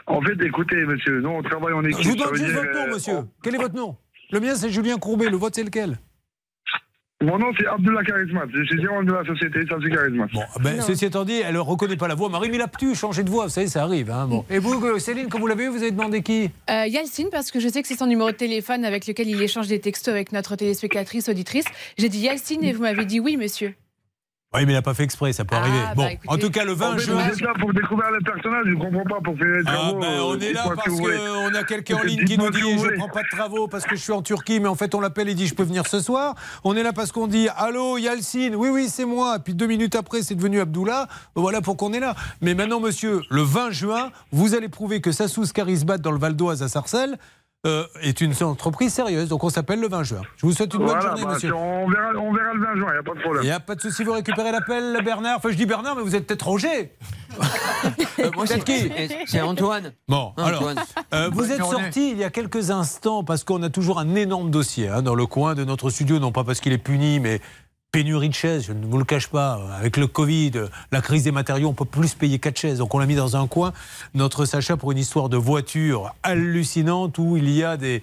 S34: En fait, écoutez, monsieur, nous on travaille en équipe.
S3: Je vous donne juste
S34: dire,
S3: votre nom,
S34: euh,
S3: monsieur. Quel est votre nom? Le mien, c'est Julien Courbet. Le vôtre, c'est lequel?
S34: Mon nom, c'est Abdullah Charismat. Je suis gérant de la société, ça c'est Charismat.
S3: Bon, ben, ceci étant dit, elle ne reconnaît pas la voix. Marie Milaptu, changer de voix, vous savez, ça arrive. hein, bon. Et vous, euh, Céline, quand vous l'avez eu, vous avez demandé qui?
S11: Euh, Yalcine, parce que je sais que c'est son numéro de téléphone avec lequel il échange des textos avec notre téléspectatrice auditrice. J'ai dit Yalcine et vous m'avez dit oui, monsieur.
S3: Oui, mais il n'a pas fait exprès, ça peut arriver.
S11: bah,
S3: Bon,
S11: écoutez.
S3: en tout cas, le 20
S34: En fait,
S3: juin.
S34: Vous êtes là pour découvrir le personnage, je ne comprends pas pour faire
S3: Ah ben, on
S34: euh,
S3: est là parce qu'on a quelqu'un en ligne qui nous dit je
S34: voulez.
S3: prends pas de travaux parce que je suis en Turquie, mais en fait on l'appelle et dit je peux venir ce soir. On est là parce qu'on dit allô Yalcine, oui oui c'est moi. Puis deux minutes après c'est devenu Abdullah. Voilà pour qu'on est là. Mais maintenant monsieur, le 20 juin, vous allez prouver que Sassous Carisbat dans le Val d'Oise à Sarcelles euh, est une entreprise sérieuse. Donc on s'appelle le 20 juin. Je vous souhaite une bonne journée
S34: bah,
S3: monsieur.
S34: On verra, on verra le 20 juin, il n'y a pas de problème.
S3: Il n'y a pas de souci, vous récupérez l'appel, Bernard. Enfin, je dis Bernard, mais vous êtes peut-être Roger.
S10: Moi,
S3: Vous êtes qui
S10: C'est Antoine.
S3: Bon, alors,
S10: Antoine.
S3: euh, vous êtes sorti il y a quelques instants parce qu'on a toujours un énorme dossier hein, dans le coin de notre studio, non pas parce qu'il est puni, mais pénurie de chaises, je ne vous le cache pas. Avec le Covid, la crise des matériaux, on peut plus payer quatre chaises. Donc on l'a mis dans un coin, notre Sacha, pour une histoire de voiture hallucinante où il y a des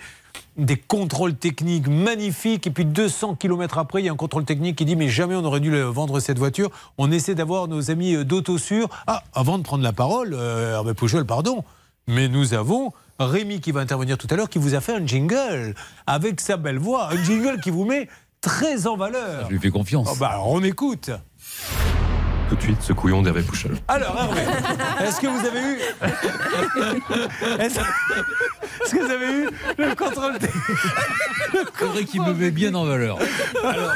S3: contrôles techniques magnifiques et puis 200 km après il y a un contrôle technique qui dit mais jamais on aurait dû vendre cette voiture on essaie d'avoir nos amis euh, d'Autosur ah avant de prendre la parole euh, Hervé Pouchol pardon mais nous avons Rémi qui va intervenir tout à l'heure qui vous a fait un jingle avec sa belle voix un jingle qui vous met très en valeur
S1: Je lui fais confiance.
S3: Oh, bah, alors, on écoute
S27: Tout de suite, ce couillon d'Hervé Pouchol.
S3: alors Hervé est-ce que vous avez eu est-ce est-ce que vous avez eu le contrôle
S1: C'est vrai qu'il me met bien en valeur. Alors,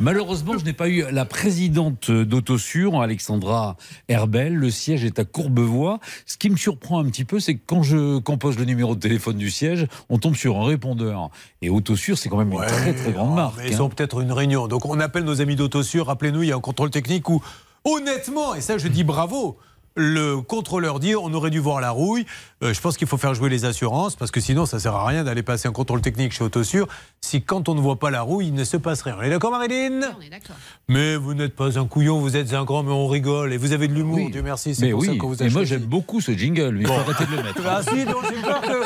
S1: malheureusement, je n'ai pas eu la présidente d'Autosur, Alexandra Herbel. Le siège est à Courbevoie. Ce qui me surprend un petit peu, c'est que quand je compose le numéro de téléphone du siège, on tombe sur un répondeur. Et Autosur, c'est quand même une très très grande marque.
S3: Ils
S1: hein.
S3: ont peut-être une réunion. Donc on appelle nos amis d'Autosur. Rappelez-nous, il y a un contrôle technique où, honnêtement, et ça je dis bravo, le contrôleur dit on aurait dû voir la rouille. Euh, je pense qu'il faut faire jouer les assurances parce que sinon ça sert à rien d'aller passer un contrôle technique chez Autosur si quand on ne voit pas la rouille il ne se passe rien. On est d'accord Marilyn?
S5: On est d'accord.
S3: Mais vous n'êtes pas un couillon, vous êtes un grand mais on rigole et vous avez de l'humour.
S1: Oui.
S3: Dieu merci. C'est
S1: Mais
S3: pour ça
S1: oui,
S3: qu'on vous a
S1: et moi j'aime beaucoup ce jingle, mais il faut
S3: Bon.
S1: arrêter de le mettre.
S3: Ah si, donc j'ai peur que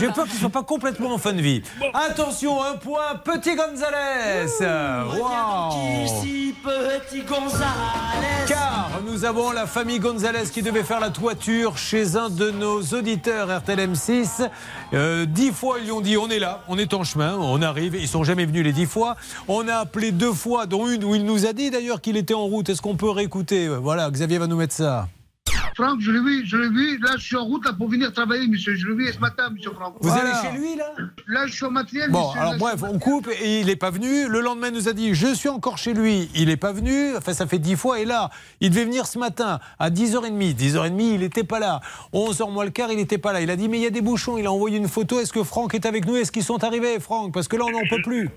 S3: j'ai peur qu'il soit pas complètement en fin de vie. Attention, un point, petit Gonzalez. Wow.
S28: Ici, petit Gonzalez.
S3: Car nous avons la famille Gonzalez qui devait faire la toiture chez un de nos auditeurs RTLM6. Euh, dix fois, ils lui ont dit on est là, on est en chemin, on arrive. Ils sont jamais venus les dix fois. On a appelé deux fois, dont une où il nous a dit d'ailleurs qu'il était en route. Est-ce qu'on peut réécouter? Voilà, Xavier va nous mettre ça.
S36: Franck, je l'ai vu, je l'ai vu. Là, je suis en route là, pour venir travailler, monsieur. Je l'ai vu ce matin, monsieur Franck.
S3: Vous allez chez lui, là
S36: Là, je suis au matériel,
S3: Bon,
S36: monsieur.
S3: alors
S36: Là,
S3: bref, on coupe et il n'est pas venu. Le lendemain, il nous a dit Je suis encore chez lui. Il n'est pas venu. Enfin, ça fait dix fois. Et là, il devait venir ce matin à 10h30. 10h30, il n'était pas là. 11h moins le quart, il n'était pas là. Il a dit Mais il y a des bouchons. Il a envoyé une photo. Est-ce que Franck est avec nous? Est-ce qu'ils sont arrivés, Franck? Parce que là, on n'en peut plus.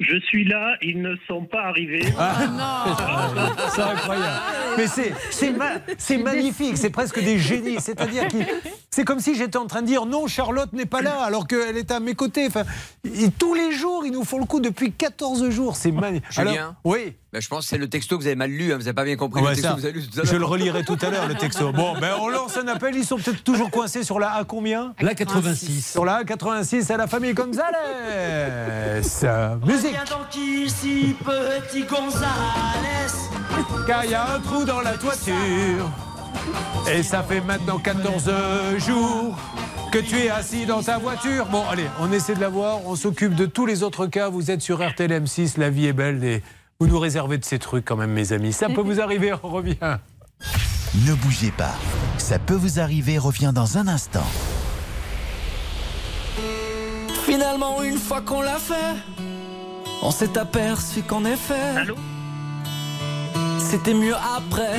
S37: Je suis là, ils ne sont pas arrivés.
S3: C'est incroyable. Mais c'est c'est ma- c'est magnifique, c'est presque des génies. C'est-à-dire que c'est comme si j'étais en train de dire non, Charlotte n'est pas là alors qu'elle est à mes côtés. Enfin, et tous les jours, ils nous font le coup depuis 14 jours. C'est magnifique.
S10: Julien
S3: Oui.
S10: Ben, je pense que c'est le texto que vous avez mal lu, hein, vous n'avez pas bien compris
S3: Ouais,
S10: le texto
S3: ça,
S10: que vous avez lu tout à l'heure.
S3: je le relirai tout à l'heure, le texto. Bon, ben on lance un appel. Ils sont peut-être toujours coincés sur la A combien
S1: La 86.
S3: Sur la A 86, à la famille Gonzalez. Musique.
S28: Viens donc ici, petit Gonzalez.
S3: Car il y a un trou dans la toiture. Et ça fait maintenant 14 jours que tu es assis dans ta voiture. Bon, allez, on essaie de la voir. On s'occupe de tous les autres cas. Vous êtes sur RTL M6. La vie est belle. Et vous nous réservez de ces trucs quand même, mes amis. Ça peut vous arriver. On revient.
S9: Ne bougez pas. Ça peut vous arriver revient dans un instant.
S28: Finalement, une fois qu'on l'a fait, on s'est aperçu qu'en effet, c'était mieux après.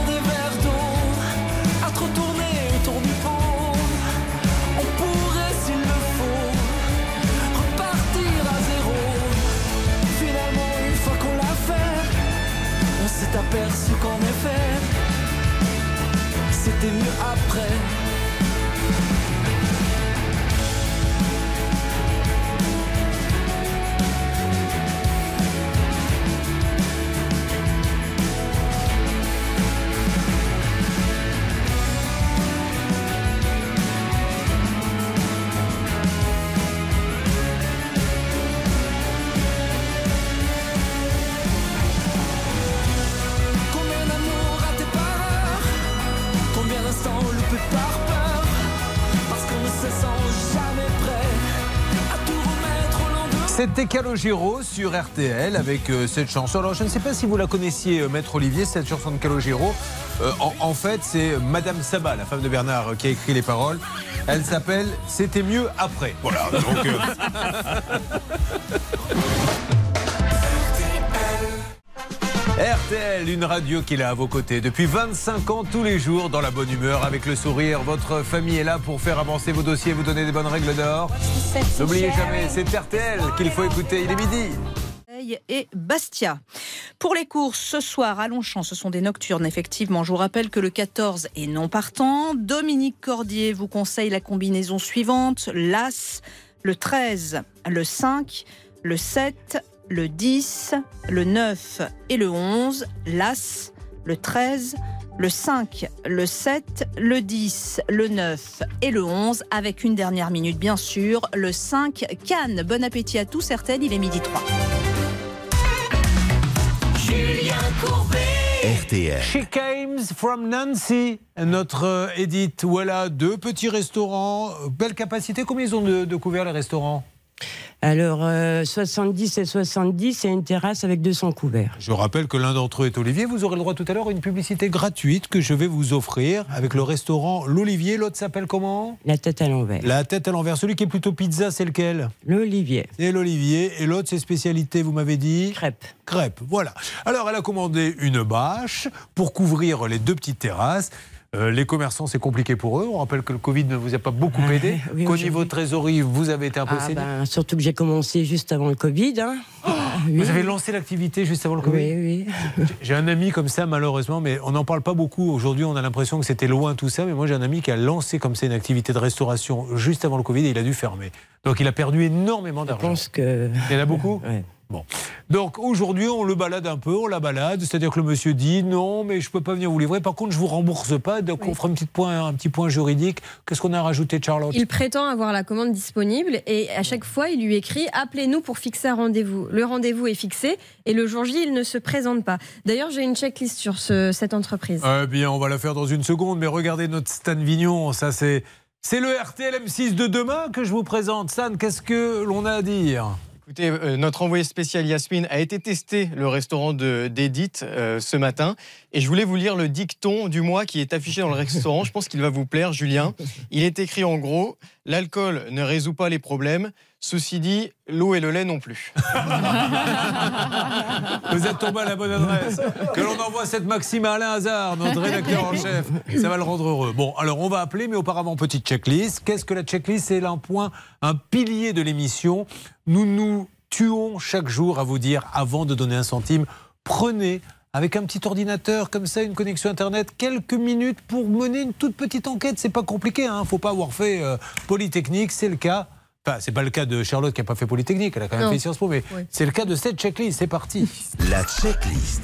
S38: aperçu qu'en effet, c'était mieux après.
S3: C'était Calogero sur RTL avec euh, cette chanson. Alors je ne sais pas si vous la connaissiez, euh, Maître Olivier, cette chanson de Calogero. Euh, en, fait, c'est Madame Sabat, la femme de Bernard, qui a écrit les paroles. Elle s'appelle C'était mieux après. Voilà. Donc, RTL, une radio qui est là à vos côtés depuis 25 ans, tous les jours, dans la bonne humeur, avec le sourire. Votre famille est là pour faire avancer vos dossiers, vous donner des bonnes règles d'or. N'oubliez jamais, c'est RTL qu'il faut écouter. Il est midi.
S31: et Bastia. Pour les courses, ce soir à Longchamp, ce sont des nocturnes, effectivement. Je vous rappelle que le 14 est non partant. Dominique Cordier vous conseille la combinaison suivante l'As, le 13, le 5, le 7, le 10, le 9 et le 11. L'As, le 13, le 5, le 7, le 10, le 9 et le 11, avec une dernière minute bien sûr, le 5 Cannes. Bon appétit à tous, certaines, il est midi 3.
S24: Julien Courbet.
S9: RTL.
S3: She came from Nancy, notre euh, Edith. Voilà, deux petits restaurants. Belle capacité. Combien ils ont de, de couverts, les restaurants?
S39: Alors, euh, 70 et 70, et une terrasse avec 200 couverts.
S3: Je rappelle que l'un d'entre eux est Olivier. Vous aurez le droit tout à l'heure à une publicité gratuite que je vais vous offrir avec le restaurant L'Olivier. L'autre s'appelle comment?
S39: La tête à l'envers.
S3: La tête à l'envers. Celui qui est plutôt pizza, c'est lequel?
S39: L'Olivier.
S3: C'est l'Olivier. Et l'autre, c'est spécialité, vous m'avez dit?
S39: Crêpes.
S3: Crêpes, voilà. Alors, elle a commandé une bâche pour couvrir les deux petites terrasses. Euh, les commerçants, c'est compliqué pour eux. On rappelle que le Covid ne vous a pas beaucoup
S39: Ah,
S3: aidé.
S39: oui,
S3: Qu'au niveau trésorerie, vous avez été un peu
S39: Ah,
S3: cédé.
S39: ben, surtout que j'ai commencé juste avant le Covid. hein. Ah, oui.
S3: Vous avez lancé l'activité juste avant le Covid
S39: Oui, oui.
S3: J'ai un ami comme ça, malheureusement, mais on n'en parle pas beaucoup. Aujourd'hui, on a l'impression que c'était loin tout ça. Mais moi, j'ai un ami qui a lancé comme ça une activité de restauration juste avant le Covid et il a dû fermer. Donc, il a perdu énormément
S39: Je
S3: d'argent.
S39: pense que.
S3: Il y en a beaucoup
S39: Ouais.
S3: Bon. Donc aujourd'hui, on le balade un peu, on la balade, c'est-à-dire que le monsieur dit non, mais je peux pas venir vous livrer. Par contre, je vous rembourse pas. Donc on fera un petit point, un petit point juridique. Qu'est-ce qu'on a rajouté, Charlotte?
S6: Il prétend avoir la commande disponible et à chaque fois, il lui écrit Appelez-nous pour fixer un rendez-vous. Le rendez-vous est fixé et le jour J, il ne se présente pas. D'ailleurs, j'ai une checklist sur ce- cette entreprise.
S3: Eh bien, on va la faire dans une seconde, mais regardez notre Stan Vignon, ça c'est. C'est le RTL M6 de demain que je vous présente. Stan, qu'est-ce que l'on a à dire?
S40: Écoutez, euh, notre envoyé spécial Yasmine a été testé le restaurant de- d'Edith euh, ce matin. Et je voulais vous lire le dicton du mois qui est affiché dans le restaurant. Je pense qu'il va vous plaire, Julien. Il est écrit en gros L'alcool ne résout pas les problèmes. Ceci dit, l'eau et le lait non plus.
S3: Vous êtes tombé à la bonne adresse. Que l'on envoie cette maxime à Alain Hazard, notre rédacteur en chef. Ça va le rendre heureux. Bon, alors on va appeler, mais auparavant, petite checklist. Qu'est-ce que la checklist? C'est un point, un pilier de l'émission. Nous nous tuons chaque jour à vous dire, avant de donner un centime, prenez avec un petit ordinateur comme ça, une connexion internet, quelques minutes pour mener une toute petite enquête. C'est pas compliqué, hein. Faut pas avoir fait euh, Polytechnique, c'est le cas. Enfin, c'est pas le cas de Charlotte qui a pas fait Polytechnique, elle a quand même
S6: Non.
S3: fait Sciences Po, mais
S6: Oui.
S3: c'est le cas de cette checklist. C'est parti.
S9: La checklist.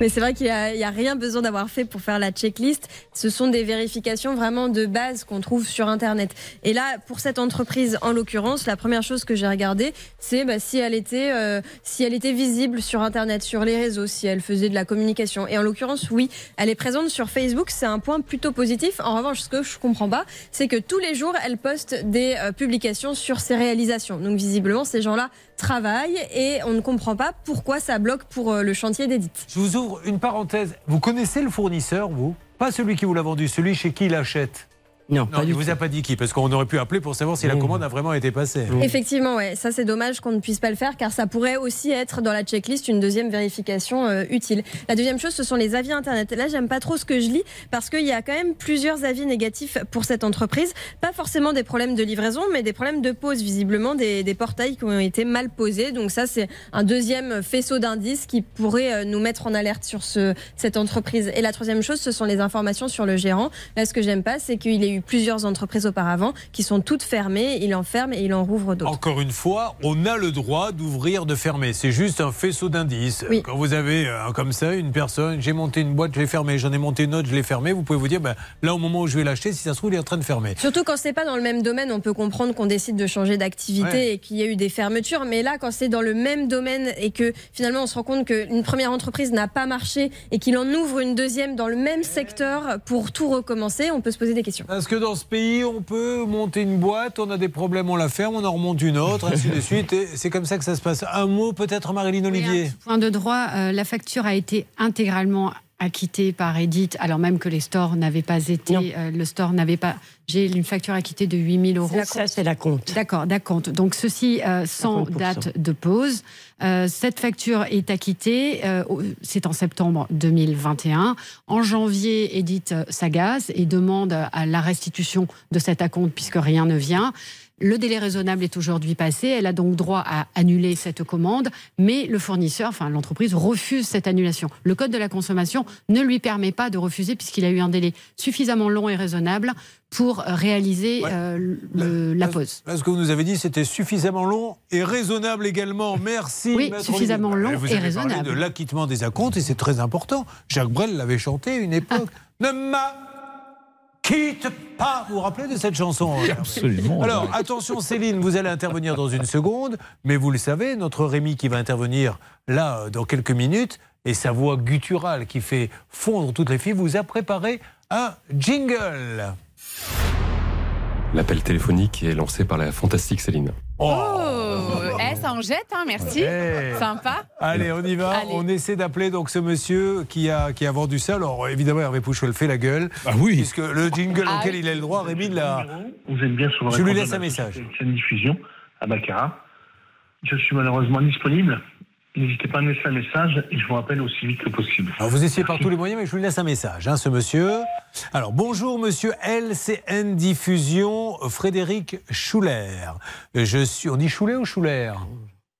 S6: Mais c'est vrai qu'il n'y a, il y a rien besoin d'avoir fait pour faire la checklist. Ce sont des vérifications vraiment de base qu'on trouve sur Internet. Et là, pour cette entreprise, en l'occurrence, la première chose que j'ai regardée, c'est bah, si, elle était, euh, si elle était visible sur Internet, sur les réseaux, si elle faisait de la communication. Et en l'occurrence, oui, elle est présente sur Facebook. C'est un point plutôt positif. En revanche, ce que je comprends pas, c'est que tous les jours, elle poste des euh, publications sur ses réalisations. Donc visiblement, ces gens-là travaillent et on ne comprend pas pourquoi ça bloque pour euh, le chantier d'Edith.
S3: Je vous ouvre une parenthèse. Vous connaissez le fournisseur, vous? Pas celui qui vous l'a vendu, celui chez qui il achète
S39: Non,
S3: il vous a pas dit qui, parce qu'on aurait pu appeler pour savoir si la commande a vraiment été passée.
S6: Effectivement, ouais. Ça, c'est dommage qu'on ne puisse pas le faire car ça pourrait aussi être dans la checklist une deuxième vérification euh, utile. La deuxième chose, ce sont les avis Internet. Là, j'aime pas trop ce que je lis parce qu'il y a quand même plusieurs avis négatifs pour cette entreprise. Pas forcément des problèmes de livraison, mais des problèmes de pose, visiblement des, des portails qui ont été mal posés. Donc ça, c'est un deuxième faisceau d'indices qui pourrait euh, nous mettre en alerte sur ce, cette entreprise. Et la troisième chose, ce sont les informations sur le gérant. Là, ce que j'aime pas, c'est qu'il a eu plusieurs entreprises auparavant qui sont toutes fermées. Il en ferme et il en rouvre d'autres.
S3: Encore une fois, on a le droit d'ouvrir, de fermer. C'est juste un faisceau d'indices. Quand vous avez euh, comme ça une personne, j'ai monté une boîte, je l'ai fermée, j'en ai monté une autre, je l'ai fermée, vous pouvez vous dire, ben, là au moment où je vais l'acheter, si ça se trouve, il est en train de fermer.
S6: Surtout quand c'est pas dans le même domaine, on peut comprendre qu'on décide de changer d'activité
S3: Ouais.
S6: et qu'il y a eu des fermetures. Mais là, quand c'est dans le même domaine et que finalement on se rend compte qu'une première entreprise n'a pas marché et qu'il en ouvre une deuxième dans le même secteur pour tout recommencer, on peut se poser des questions.
S3: Parce que dans ce pays, on peut monter une boîte, on a des problèmes, on la ferme, on en remonte une autre, ainsi de suite. Et c'est comme ça que ça se passe. Un mot peut-être, Marilyn Olivier
S5: Point de droit, euh, la facture a été intégralement acquittée par Edith, alors même que les stores n'avaient pas été, euh, le store n'avait pas. J'ai une facture acquittée de 8000 euros.
S39: Ça, c'est la compte.
S5: D'accord, d'acompte. Donc ceci euh, sans date de pause. Euh, cette facture est acquittée, euh, c'est en septembre 2021. En janvier, Edith s'agace et demande à la restitution de cet acompte puisque rien ne vient. Le délai raisonnable est aujourd'hui passé. Elle a donc droit à annuler cette commande, mais le fournisseur, enfin l'entreprise, refuse cette annulation. Le code de la consommation ne lui permet pas de refuser puisqu'il a eu un délai suffisamment long et raisonnable pour réaliser euh, le- la pause.
S3: Là, ce que vous nous avez dit, c'était suffisamment long et raisonnable également. Merci.
S5: Oui, suffisamment
S3: Olivier.
S5: long
S3: Vous
S5: et
S3: avez parlé
S5: raisonnable.
S3: de l'acquittement des acomptes et c'est très important. Jacques Brel l'avait chanté à une époque. ne m'a quitte pas. Vous vous rappelez de cette chanson
S1: Absolument.
S3: Alors, attention Céline, vous allez intervenir dans une seconde, mais vous le savez, notre Rémi qui va intervenir là euh, dans quelques minutes, et sa voix gutturale qui fait fondre toutes les filles, vous a préparé un jingle.
S27: L'appel téléphonique est lancé par la fantastique Céline.
S11: Oh, eh, ça en jette, hein, merci.
S3: Eh.
S11: Sympa.
S3: Allez, on y va.
S11: Allez.
S3: On essaie d'appeler donc ce monsieur qui a, qui a vendu ça. Alors, évidemment, Hervé Pouchol fait la gueule.
S1: Ah oui.
S3: Puisque le jingle
S11: Ah
S3: auquel
S11: oui.
S3: il a le droit, Rémi l'a.
S41: Vous êtes bien sur le
S3: Je lui laisse un message.
S41: Chaîne Diffusion à Baccarat. Je suis malheureusement disponible. N'hésitez pas à me laisser un message et je vous rappelle aussi vite que possible.
S3: Alors, vous essayez par tous les moyens, mais je lui laisse un message, hein, ce monsieur. Alors, bonjour, monsieur LCN Diffusion, Frédéric Schuller. Je suis. On dit Schuller ou Schuller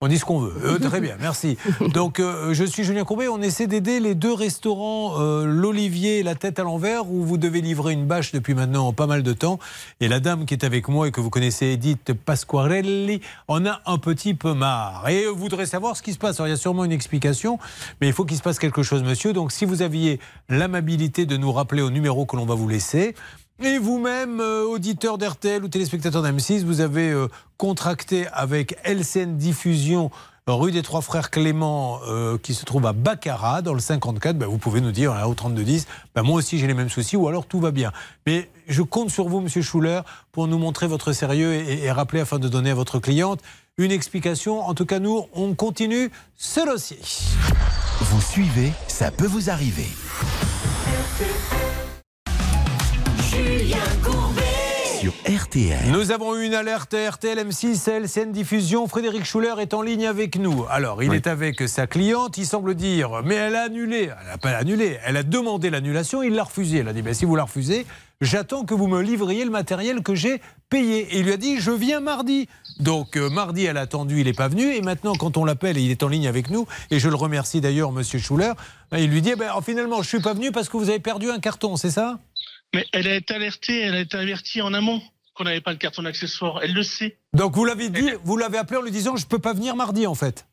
S3: on dit ce qu'on veut. Euh, très bien, merci. Donc, euh, je suis Julien Courbet. On essaie d'aider les deux restaurants, euh, l'Olivier et la Tête à l'envers, où vous devez livrer une bâche depuis maintenant pas mal de temps. Et la dame qui est avec moi et que vous connaissez, Edith Pasquarelli, en a un petit peu marre. Et voudrait savoir ce qui se passe. Alors, il y a sûrement une explication, mais il faut qu'il se passe quelque chose, monsieur. Donc, si vous aviez l'amabilité de nous rappeler au numéro que l'on va vous laisser. Et vous-même, euh, auditeur d'RTL ou téléspectateur d'M6, vous avez euh, contracté avec LCN Diffusion rue des Trois Frères Clément, euh, qui se trouve à Baccarat, dans le 54. Ben, vous pouvez nous dire hein, au 3210, ben, moi aussi j'ai les mêmes soucis, ou alors tout va bien. Mais je compte sur vous, Monsieur Schuller, pour nous montrer votre sérieux et, et rappeler afin de donner à votre cliente une explication. En tout cas, nous, on continue ce dossier.
S9: Vous suivez, ça peut vous arriver.
S24: Julien Courbet.
S9: Sur RTL.
S3: Nous avons eu une alerte RTL M6, LCN Diffusion. Frédéric Schuller est en ligne avec nous. Alors, il est avec sa cliente. Il semble dire, mais elle a annulé. Elle n'a pas annulé. Elle a demandé l'annulation. Il l'a refusé. Elle a dit, ben, si vous la refusez, j'attends que vous me livriez le matériel que j'ai payé. Et il lui a dit, je viens mardi. Donc, euh, mardi, elle a attendu. Il n'est pas venu. Et maintenant, quand on l'appelle, et il est en ligne avec nous. Et je le remercie d'ailleurs, monsieur Schuller. ben, Il lui dit, ben, finalement, je suis pas venu parce que vous avez perdu un carton, c'est ça?
S42: Mais elle a été alertée, elle a été avertie en amont qu'on n'avait pas le carton d'accessoire. Elle le sait.
S3: Donc, vous l'avez dit, vous l'avez appelé en lui disant, je peux pas venir mardi, en fait.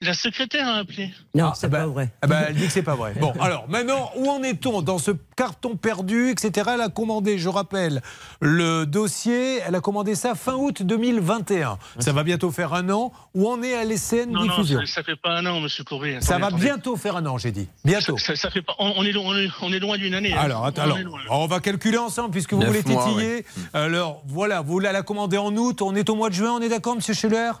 S42: La secrétaire a appelé.
S39: Non, c'est pas vrai.
S3: Ah bah, elle dit que c'est pas vrai. Bon, alors maintenant, où en est-on dans ce carton perdu, etc. Elle a commandé, je rappelle, le dossier, elle a commandé ça fin août 2021. Ça va bientôt faire un an. Où en est à l'ECN
S42: Non, non,
S3: Diffusion?
S42: ça, ça fait pas un an, monsieur Courbet.
S3: Ça va
S42: attendez.
S3: bientôt faire un an, j'ai dit. Bientôt.
S42: Ça, ça fait pas, on, on est, loin- on, est, loin d'une année. hein.
S3: Alors, attends,
S42: On
S3: alors,
S42: est loin.
S3: on va calculer ensemble puisque vous voulez
S10: mois,
S3: tétiller. Alors, voilà, vous l'avez commandé en août, on est au mois de juin, on est d'accord, monsieur Schuller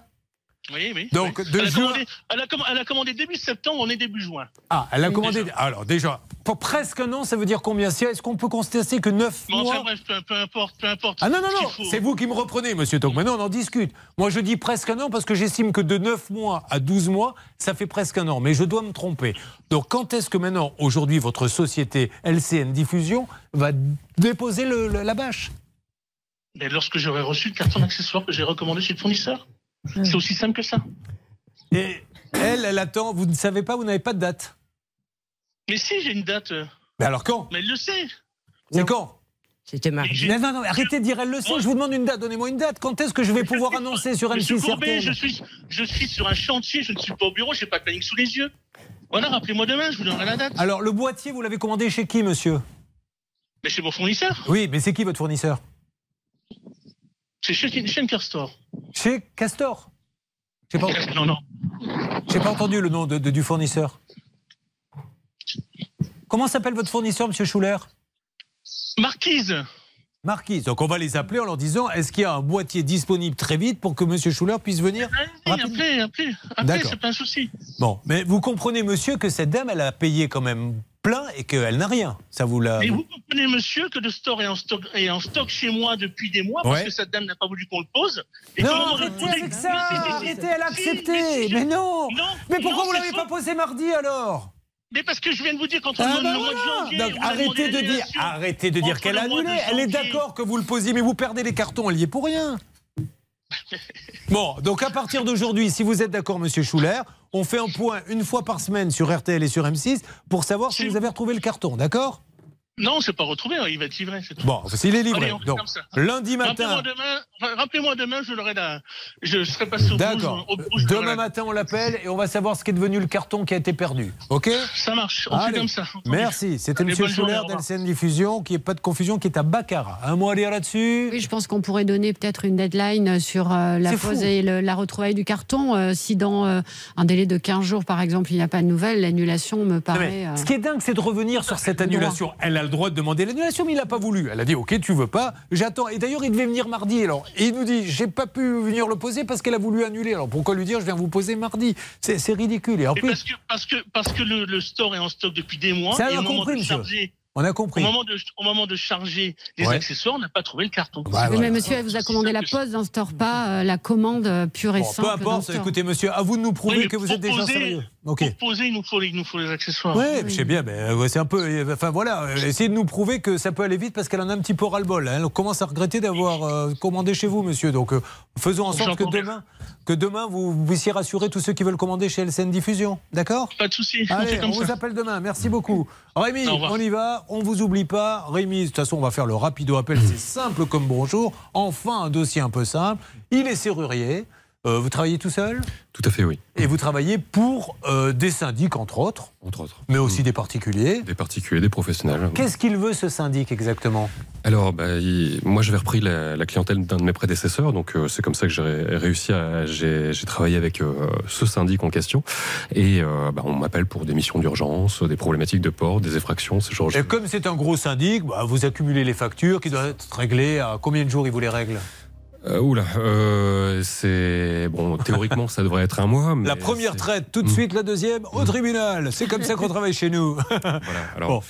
S42: Oui, oui.
S3: Donc,
S42: oui.
S3: de
S42: elle, a commandé, elle, a, comm- elle a commandé début septembre, on est début juin.
S3: Ah, elle a commandé. Alors, déjà, pour presque un an, ça veut dire combien? Est-ce qu'on peut constater que 9
S42: Bon,
S3: mois
S42: enfin bref, peu, peu importe, peu importe.
S3: Ah non, non,
S42: Ce
S3: non, c'est vous qui me reprenez, monsieur. Donc maintenant, on en discute. Moi, je dis presque un an parce que j'estime que de 9 mois à 12 mois, ça fait presque un an. Mais je dois me tromper. Donc, quand est-ce que maintenant, aujourd'hui, votre société LCN Diffusion va déposer le- le- la bâche?
S42: Mais lorsque j'aurai reçu le carton d'accessoire que j'ai recommandé chez le fournisseur. C'est aussi simple que ça.
S3: Et elle, elle attend. Vous ne savez pas, vous n'avez pas de date.
S42: Mais si, j'ai une date.
S3: Mais alors quand?
S42: Mais elle le sait.
S3: C'est quand?
S39: C'était mardi.
S3: non, non, non, arrêtez de dire elle le sait. Je vous demande une date. Donnez-moi une date. Quand est-ce que je vais pouvoir annoncer sur
S42: Monsieur
S3: M6
S42: Courbet, je suis, je suis sur un chantier, je ne suis pas au bureau, je n'ai pas de planning sous les yeux. Voilà, rappelez-moi demain, je vous donnerai la date.
S3: Alors, le boîtier, vous l'avez commandé chez qui, monsieur?
S42: Mais chez mon fournisseur,
S3: Oui, mais c'est qui votre fournisseur?
S42: C'est chez, Store.
S3: Chez Castor. J'ai pas,
S42: Non, non.
S3: j'ai pas entendu le nom de- de- du fournisseur. Comment s'appelle votre fournisseur, monsieur Schuller?
S42: Marquise.
S3: Marquise. Donc on va les appeler en leur disant est-ce qu'il y a un boîtier disponible très vite pour que monsieur Schuller puisse venir
S42: appelez, appelez, appelez, c'est pas un souci.
S3: Bon, mais vous comprenez, monsieur, que cette dame, elle a payé quand même plein et qu'elle n'a rien. Ça vous l'a.
S42: Mais vous comprenez, monsieur, que le store est en stock, est en stock chez moi depuis des mois parce
S3: Ouais.
S42: que cette dame n'a pas voulu qu'on le pose. Et
S3: Non, arrêtez avec ça. Arrêtez, elle a accepté
S42: mais
S3: non Mais pourquoi vous
S42: c'est
S3: l'avez pas posé mardi alors
S42: Mais parce que je viens de vous dire on
S3: Ah bah
S42: le mois de
S3: voilà.
S42: janvier.
S3: Donc, arrêtez de dire, arrêtez de dire qu'elle a annulé. Elle est d'accord que vous le posiez, mais vous perdez les cartons. Elle y est pour rien. Bon, donc à partir d'aujourd'hui, si vous êtes d'accord, Monsieur Schuller, on fait un point une fois par semaine sur RTL et sur M6 pour savoir si vous avez retrouvé le carton, d'accord?
S42: Non, c'est pas retrouvé, hein, il va être livré. tout.
S3: Bon, s'il est livré.
S42: Allez, on fait
S3: Donc,
S42: comme ça.
S3: lundi matin.
S42: Rappelez-moi demain, enfin, rappelez-moi demain, je l'aurai là. Je serai passé au
S3: D'accord. Demain matin, on l'appelle et on va savoir ce qui est devenu le carton qui a été perdu. OK?
S42: Ça marche, on fait
S3: Allez.
S42: comme ça.
S3: Merci. C'était
S42: journée,
S3: Schuller d'LCN Diffusion, qui est pas de confusion, qui est à Baccarat. Un mot à dire là-dessus?
S5: Oui, je pense qu'on pourrait donner peut-être une deadline sur euh, la
S3: fou.
S5: pose et le- la retrouvaille du carton. Euh, si dans euh, un délai de 15 jours, par exemple, il n'y a pas de nouvelles, l'annulation me paraît. euh,
S3: Ce qui est dingue, c'est de revenir sur cette annulation. Elle a le droit de demander l'annulation, mais il n'a pas voulu. Elle a dit Ok, tu veux pas, j'attends. Et d'ailleurs, il devait venir mardi. Alors, et il nous dit J'ai pas pu venir le poser parce qu'elle a voulu annuler. Alors pourquoi lui dire Je viens vous poser mardi? C'est ridicule. Et en
S42: Et
S3: plus,
S42: parce que, parce que, parce que le, le store est en stock depuis des mois.
S3: Ça,
S42: et
S3: on a
S42: au
S3: compris,
S42: charger,
S3: on a
S42: au
S3: compris.
S42: moment de, au moment de charger les
S3: Ouais.
S42: accessoires, on n'a pas trouvé le carton.
S3: Bah,
S5: mais monsieur, elle vous a commandé la pose d'un store, pas euh, la commande euh, pure et
S3: Bon,
S5: simple.
S3: peu importe, écoutez, monsieur, à vous de nous prouver
S42: Oui,
S3: que vous êtes déjà sérieux. Ok.
S42: Pour poser, il nous faut les, il nous faut les accessoires.
S3: Oui, je sais bien, mais euh, c'est un peu. euh, Enfin voilà, euh, essayez de nous prouver que ça peut aller vite parce qu'elle en a un petit peu ras-le-bol. hein. Elle commence à regretter d'avoir commandé chez vous, monsieur. Donc faisons en sorte que demain, que demain vous, puissiez rassurer tous ceux qui veulent commander chez LCN Diffusion. D'accord?
S42: Pas de souci.
S3: Allez, on vous appelle demain. Merci beaucoup. Rémi, on y va. On vous oublie pas. Rémi, de toute façon, on va faire le rapido appel. C'est simple comme bonjour. Enfin, un dossier un peu simple. Il est serrurier. Euh, vous travaillez tout seul?
S27: Tout à fait, oui.
S3: Et vous travaillez pour euh, des syndics, entre autres,
S27: Entre autres.
S3: mais aussi des particuliers.
S27: Des particuliers, des professionnels.
S3: Qu'est-ce qu'il veut, ce syndic, exactement?
S27: Alors, bah, il- moi, j'avais repris la, la clientèle d'un de mes prédécesseurs, donc euh, c'est comme ça que j'ai ré- réussi à. J'ai travaillé avec ce syndic en question, et bah, on m'appelle pour des missions d'urgence, des problématiques de port, des effractions, ce genre de
S3: Et comme c'est un gros syndic, bah, vous accumulez les factures qui doivent être réglées. À combien de jours il vous les règle?
S27: Euh, oula, euh, c'est bon. Théoriquement, ça devrait être un mois. Mais
S3: La première traite, tout de suite, la deuxième, au tribunal. C'est comme ça qu'on travaille chez nous.
S27: Voilà. Alors,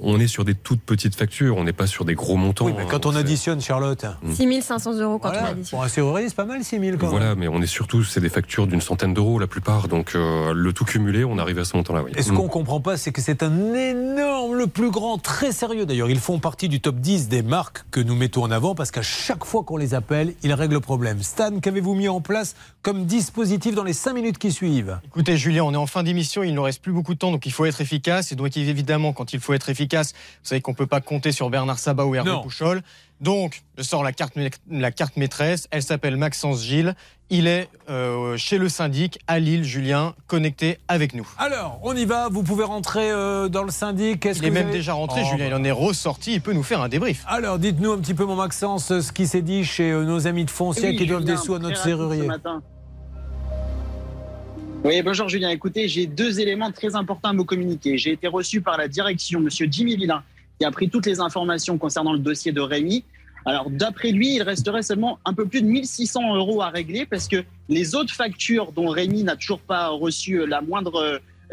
S27: on est sur des toutes petites factures, on n'est pas sur des gros montants.
S3: Oui, mais quand on additionne, Charlotte.
S6: 6500 euros quand
S3: Voilà.
S6: on a dit.
S3: Pour un serrurier, c'est pas mal, 6 000 quand même.
S27: Voilà, mais on est surtout, c'est des factures d'une centaine d'euros la plupart, donc euh, le tout cumulé, on arrive à ce montant-là. Oui.
S3: Et ce qu'on comprend pas, c'est que c'est un énorme, le plus grand, très sérieux d'ailleurs. Ils font partie du top 10 des marques que nous mettons en avant parce qu'à chaque fois qu'on les appelle, ils règlent le problème. Stan, qu'avez-vous mis en place comme dispositif dans les 5 minutes qui suivent?
S40: Écoutez, Julien, on est en fin d'émission, il ne nous reste plus beaucoup de temps, donc il faut être efficace. Et donc, évidemment, quand il faut être efficace, vous savez qu'on ne peut pas compter sur Bernard Sabat ou Hervé
S3: Non.
S40: Pouchol. Donc, je sors la carte, la carte maîtresse. Elle s'appelle Maxence Gilles. Il est euh, chez le syndic à Lille, Julien, connecté avec nous.
S3: Alors, on y va. Vous pouvez rentrer euh, dans le syndic.
S40: Il
S3: que
S40: est même
S3: avez-
S40: déjà rentré,
S3: Oh,
S40: Julien. Il en est ressorti. Il peut nous faire un débrief.
S3: Alors, dites-nous un petit peu, mon Maxence, ce qui s'est dit chez euh, nos amis de Foncia
S43: Oui,
S3: qui doivent des sous à notre
S43: ce
S3: serrurier.
S43: matin. Oui, bonjour Julien. Écoutez, j'ai deux éléments très importants à vous communiquer. J'ai été reçu par la direction, monsieur Jimmy Villain, qui a pris toutes les informations concernant le dossier de Rémi. Alors, d'après lui, il resterait seulement un peu plus de 1600 euros à régler parce que les autres factures dont Rémi n'a toujours pas reçu la moindre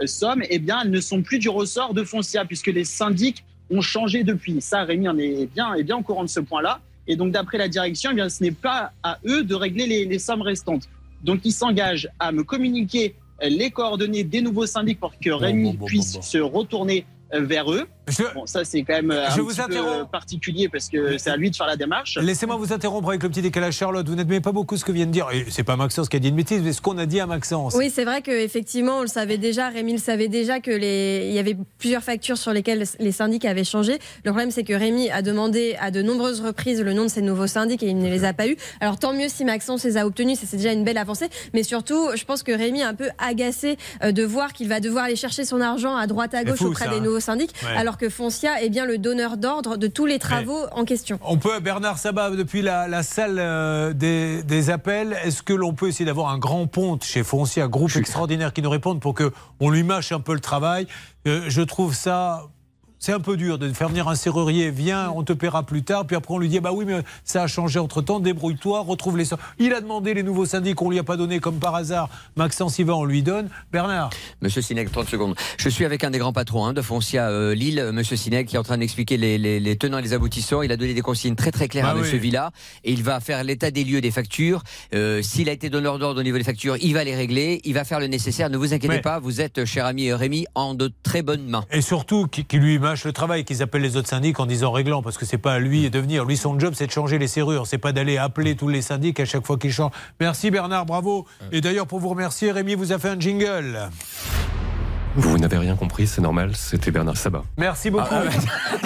S43: euh, somme, eh bien, elles ne sont plus du ressort de Foncia puisque les syndics ont changé depuis. Ça, Rémi en est bien, est bien au courant de ce point-là. Et donc, d'après la direction, eh bien, ce n'est pas à eux de régler les, les sommes restantes. Donc, ils s'engagent à me communiquer euh, les coordonnées des nouveaux syndics pour que Rémi puisse se retourner euh, vers eux. Bon, ça, c'est quand même euh, un
S3: Je vous
S43: petit peu particulier parce que c'est à lui de faire la démarche.
S3: Laissez-moi vous interrompre avec le petit décalage, Charlotte. Vous n'admettez pas beaucoup ce que vient de dire. Et c'est pas Maxence qui a dit une bêtise, mais ce qu'on a dit à Maxence.
S6: Oui, c'est vrai qu'effectivement, on le savait déjà, Rémi le savait déjà, que les... il y avait plusieurs factures sur lesquelles les syndics avaient changé. Le problème, c'est que Rémi a demandé à de nombreuses reprises le nom de ces nouveaux syndics et il ne les a pas eus. Alors tant mieux si Maxence les a obtenus, ça, c'est déjà une belle avancée. Mais surtout, je pense que Rémi est un peu agacé euh, de voir qu'il va devoir aller chercher son argent à droite à gauche
S3: fou,
S6: auprès
S3: ça,
S6: des
S3: hein.
S6: nouveaux syndics,
S3: Ouais.
S6: alors que Foncia est bien le donneur d'ordre de tous les travaux en question.
S3: On peut, Bernard Sabat, depuis la, la salle euh, des, des appels, est-ce que l'on peut essayer d'avoir un grand ponte chez Foncia, groupe extraordinaire qui nous réponde pour que on lui mâche un peu le travail? Euh, Je trouve ça. C'est un peu dur de faire venir un serrurier, viens, on te paiera plus tard, puis après on lui dit bah oui, mais ça a changé entre temps, débrouille-toi, retrouve les. Il a demandé les nouveaux syndics, on lui a pas donné comme par hasard. Maxence y va, on lui donne. Bernard.
S10: Monsieur Sineg, 30 secondes. Je suis avec un des grands patrons hein, de Foncia euh, Lille, euh, Monsieur Sineg, qui est en train d'expliquer les, les- les tenants et les aboutissants. Il a donné des consignes très très claires
S3: Ah
S10: à Monsieur. Villa et il va faire l'état des lieux des factures. Euh, S'il a été donneur d'ordre au niveau des factures, il va les régler, il va faire le nécessaire. Ne vous inquiétez
S3: Mais-
S10: pas, vous êtes, cher ami Rémi, en de très bonnes mains.
S3: Et surtout, qui, qui lui mâche le travail, qu'ils appellent les autres syndics en disant réglant, parce que c'est pas à lui de venir. Lui, son job, c'est de changer les serrures. C'est pas d'aller appeler tous les syndics à chaque fois qu'ils changent. Merci Bernard, bravo. Et d'ailleurs, pour vous remercier, Rémi vous a fait un jingle.
S27: Vous n'avez rien compris, c'est normal, c'était Bernard Sabat.
S3: Merci beaucoup.
S10: Ah,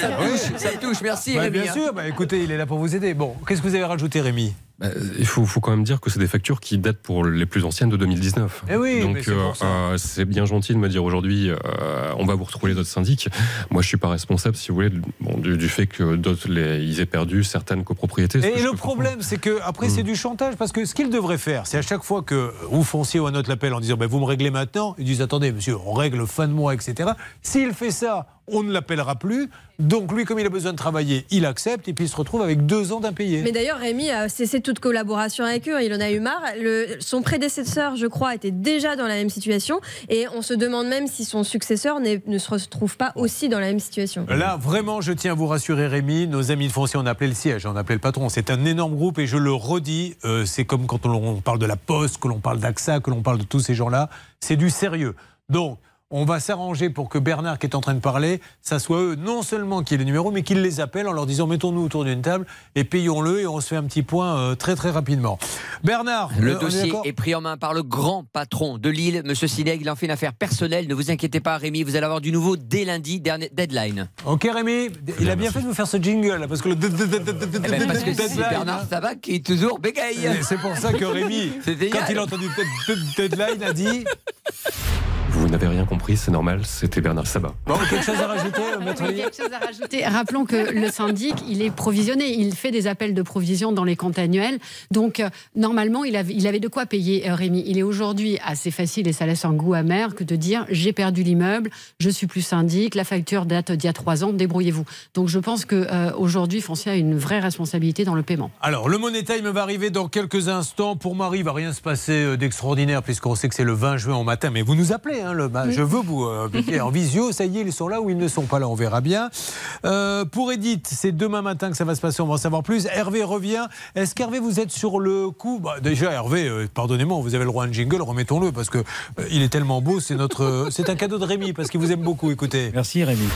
S10: ça me touche, ça me touche. Merci
S3: Ouais,
S10: Rémi.
S3: bien
S10: hein.
S3: sûr, bah, écoutez, il est là pour vous aider. Bon, qu'est-ce que vous avez rajouté, Rémi?
S27: Bah, il faut, faut quand même dire que c'est des factures qui datent pour les plus anciennes de 2019.
S3: Eh oui,
S27: Donc
S3: ça.
S27: euh, c'est bien gentil de me dire aujourd'hui euh, on va vous retrouver les autres syndics. Moi je suis pas responsable si vous voulez bon, du, du fait que d'autres ils aient perdu certaines copropriétés.
S3: Et le problème, c'est que après, c'est du chantage. Parce que ce qu'il devrait faire, c'est à chaque fois que ou foncier ou un autre l'appelle en disant ben, Vous me réglez maintenant, ils disent Attendez, monsieur, on règle fin de mois, etc. S'il fait ça, on ne l'appellera plus. Donc, lui, comme il a besoin de travailler, il accepte et puis il se retrouve avec deux ans d'impayé.
S6: Mais d'ailleurs, Rémi a cessé toute collaboration avec eux. Il en a eu marre. Le- son prédécesseur, je crois, était déjà dans la même situation. Et on se demande même si son successeur ne se retrouve pas aussi dans la même situation.
S3: Là, vraiment, je tiens à vous rassurer, Rémi. Nos amis de Foncier, on a appelé le siège, on a appelé le patron. C'est un énorme groupe et je le redis, euh, c'est comme quand on, on parle de la Poste, que l'on parle d'AXA, que l'on parle de tous ces gens-là. C'est du sérieux. Donc, on va s'arranger pour que Bernard qui est en train de parler, ça soit eux non seulement qui aient le numéro, mais qu'ils les appellent en leur disant mettons-nous autour d'une table et payons-le et on se fait un petit point euh, très très rapidement. Bernard,
S10: Le
S3: euh, est
S10: dossier est pris en main par le grand patron de Lille, Monsieur Sineg. Il en fait une affaire personnelle. Ne vous inquiétez pas, Rémi, vous allez avoir du nouveau dès lundi, dernier deadline.
S3: Ok Rémi, il a bien fait de vous faire ce jingle parce que le
S10: parce que c'est Bernard qui est toujours bégaye.
S3: C'est pour ça que Rémi, quand il a entendu dead- dead- deadline, a dit
S27: Vous n'avez rien compris, c'est normal, c'était Bernard Sabat.
S3: Bon, quelque chose à rajouter, euh, maître
S5: Oui, quelque chose à rajouter. Rappelons que le syndic, il est provisionné. Il fait des appels de provision dans les comptes annuels. Donc, euh, normalement, il avait, il avait de quoi payer euh, Rémi. Il est aujourd'hui assez facile et ça laisse un goût amer que de dire j'ai perdu l'immeuble, je suis plus syndic, la facture date d'il y a trois ans, débrouillez-vous. Donc, je pense que euh, aujourd'hui, Foncia a une vraie responsabilité dans le paiement.
S3: Alors, le Money Time va arriver dans quelques instants. Pour Marie, il va rien se passer d'extraordinaire puisqu'on sait que c'est le 20 juin au matin. Mais vous nous appelez, hein, le, bah, je veux vous euh, en visio. Ça y est, ils sont là ou ils ne sont pas là, on verra bien. Euh, pour Edith, c'est demain matin que ça va se passer, on va en savoir plus. Hervé revient. Est-ce qu'Hervé, vous êtes sur le coup? Bah, Déjà, Hervé, euh, pardonnez-moi, vous avez le droit à un jingle, remettons-le parce que euh, il est tellement beau. C'est notre, c'est un cadeau de Rémi parce qu'il vous aime beaucoup. Écoutez.
S1: Merci Rémi.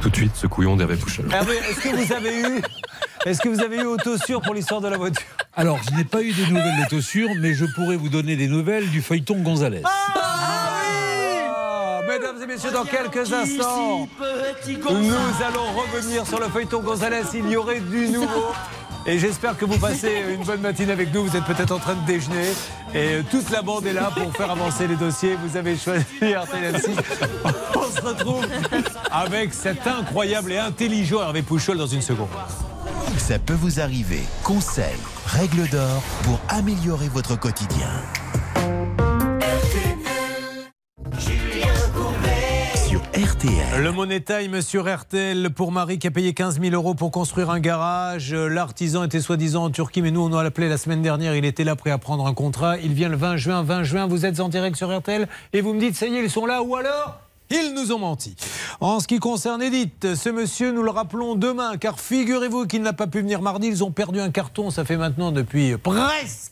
S27: Tout de suite, ce couillon d'Hervé Pouchol.
S3: Hervé, est-ce que vous avez eu, est-ce que vous avez eu autosure pour l'histoire de la voiture?
S1: Alors, je n'ai pas eu de nouvelles d'autosure, mais je pourrais vous donner des nouvelles du feuilleton Gonzalez.
S3: Ah, Mesdames et messieurs, dans quelques instants, nous allons revenir sur le feuilleton Gonzalez. Il y aurait du nouveau. Et j'espère que vous passez une bonne matinée avec nous. Vous êtes peut-être en train de déjeuner. Et toute la bande est là pour faire avancer les dossiers. Vous avez choisi RTL 6. On se retrouve avec cet incroyable et intelligent Hervé Pouchol dans une seconde.
S9: Ça peut vous arriver. Conseils, règles d'or pour améliorer votre quotidien.
S3: Le Money Time sur RTL pour Marie qui a payé 15 000 euros pour construire un garage. L'artisan était soi-disant en Turquie, mais nous on l'a appelé la semaine dernière. Il était là prêt à prendre un contrat. Il vient le 20 juin. 20 juin, vous êtes en direct sur RTL et vous me dites ça y est, ils sont là ou alors ils nous ont menti. En ce qui concerne Edith, ce monsieur, nous le rappelons demain, car figurez-vous qu'il n'a pas pu venir mardi. Ils ont perdu un carton, ça fait maintenant depuis presque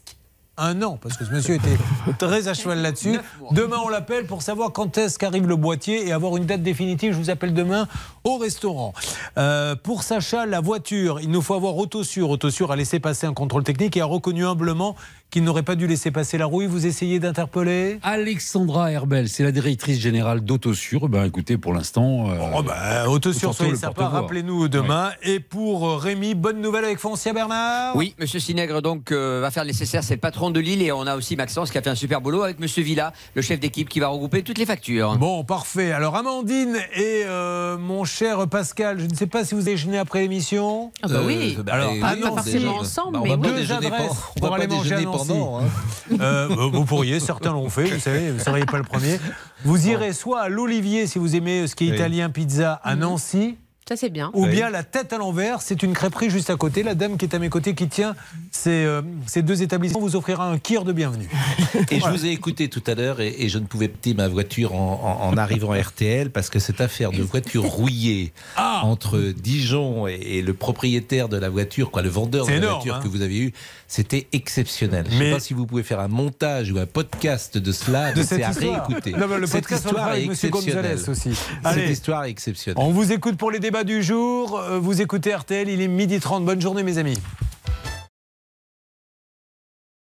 S3: un an, parce que ce monsieur était très à cheval là-dessus. Demain, on l'appelle pour savoir quand est-ce qu'arrive le boîtier et avoir une date définitive. Je vous appelle demain au restaurant. Euh, pour Sacha, la voiture, il nous faut avoir Autosur. Autosur a laissé passer un contrôle technique et a reconnu humblement qu'il n'aurait pas dû laisser passer la rouille. Vous essayez d'interpeller?
S1: Alexandra Herbel, c'est la directrice générale d'Autosur. Ben, écoutez, pour l'instant. euh,
S3: Oh bah, Autosur, soyez sympa, rappelez-nous demain. Et pour euh, Rémi, bonne nouvelle avec Foncia Bernard
S10: Oui, Monsieur Sinègre donc euh, va faire le nécessaire. C'est le patron de Lille et on a aussi Maxence qui a fait un super boulot avec Monsieur Villa, le chef d'équipe, qui va regrouper toutes les factures.
S3: Bon, parfait. Alors, Amandine et euh, mon cher Pascal, je ne sais pas si vous déjeunez après l'émission.
S44: Ah bah oui.
S3: Euh, alors,
S44: oui,
S3: ah
S44: oui,
S3: non,
S44: pas forcément
S3: c'est-
S44: ensemble,
S3: Bah, on
S44: mais Deux
S3: déjeuner
S44: adresses pour
S3: pour
S44: aller
S3: manger à Nancy.
S44: pendant,
S3: Euh, bah, vous pourriez, certains l'ont fait, vous savez, vous ne seriez pas le premier. Vous irez soit à l'Olivier, si vous aimez ce qui est
S44: Oui.
S3: italien pizza, à Nancy.
S44: Ça, c'est bien.
S3: Ou bien la tête à l'envers, c'est une crêperie juste à côté. La dame qui est à mes côtés, qui tient ces, euh, ces deux établissements, vous offrira un kir de bienvenue.
S45: Et je vous ai écouté tout à l'heure et, et je ne pouvais péter ma voiture en, en- en arrivant à RTL parce que cette affaire de voiture rouillée
S3: Ah
S45: entre Dijon et, et le propriétaire de la voiture, quoi, le vendeur de la
S3: énorme,
S45: voiture
S3: hein.
S45: que vous avez eu, c'était exceptionnel. Je ne sais pas si vous pouvez faire un montage ou un podcast de cela,
S3: De
S45: mais
S3: cette
S45: c'est à
S3: histoire.
S45: réécouter.
S3: Non, mais le
S45: Cette
S3: podcast,
S45: histoire est
S3: avec
S45: exceptionnelle.
S3: Aussi.
S45: Cette histoire est exceptionnelle.
S3: On vous écoute pour les débats du jour. Euh, Vous écoutez RTL, il est midi 30. Bonne journée, mes amis.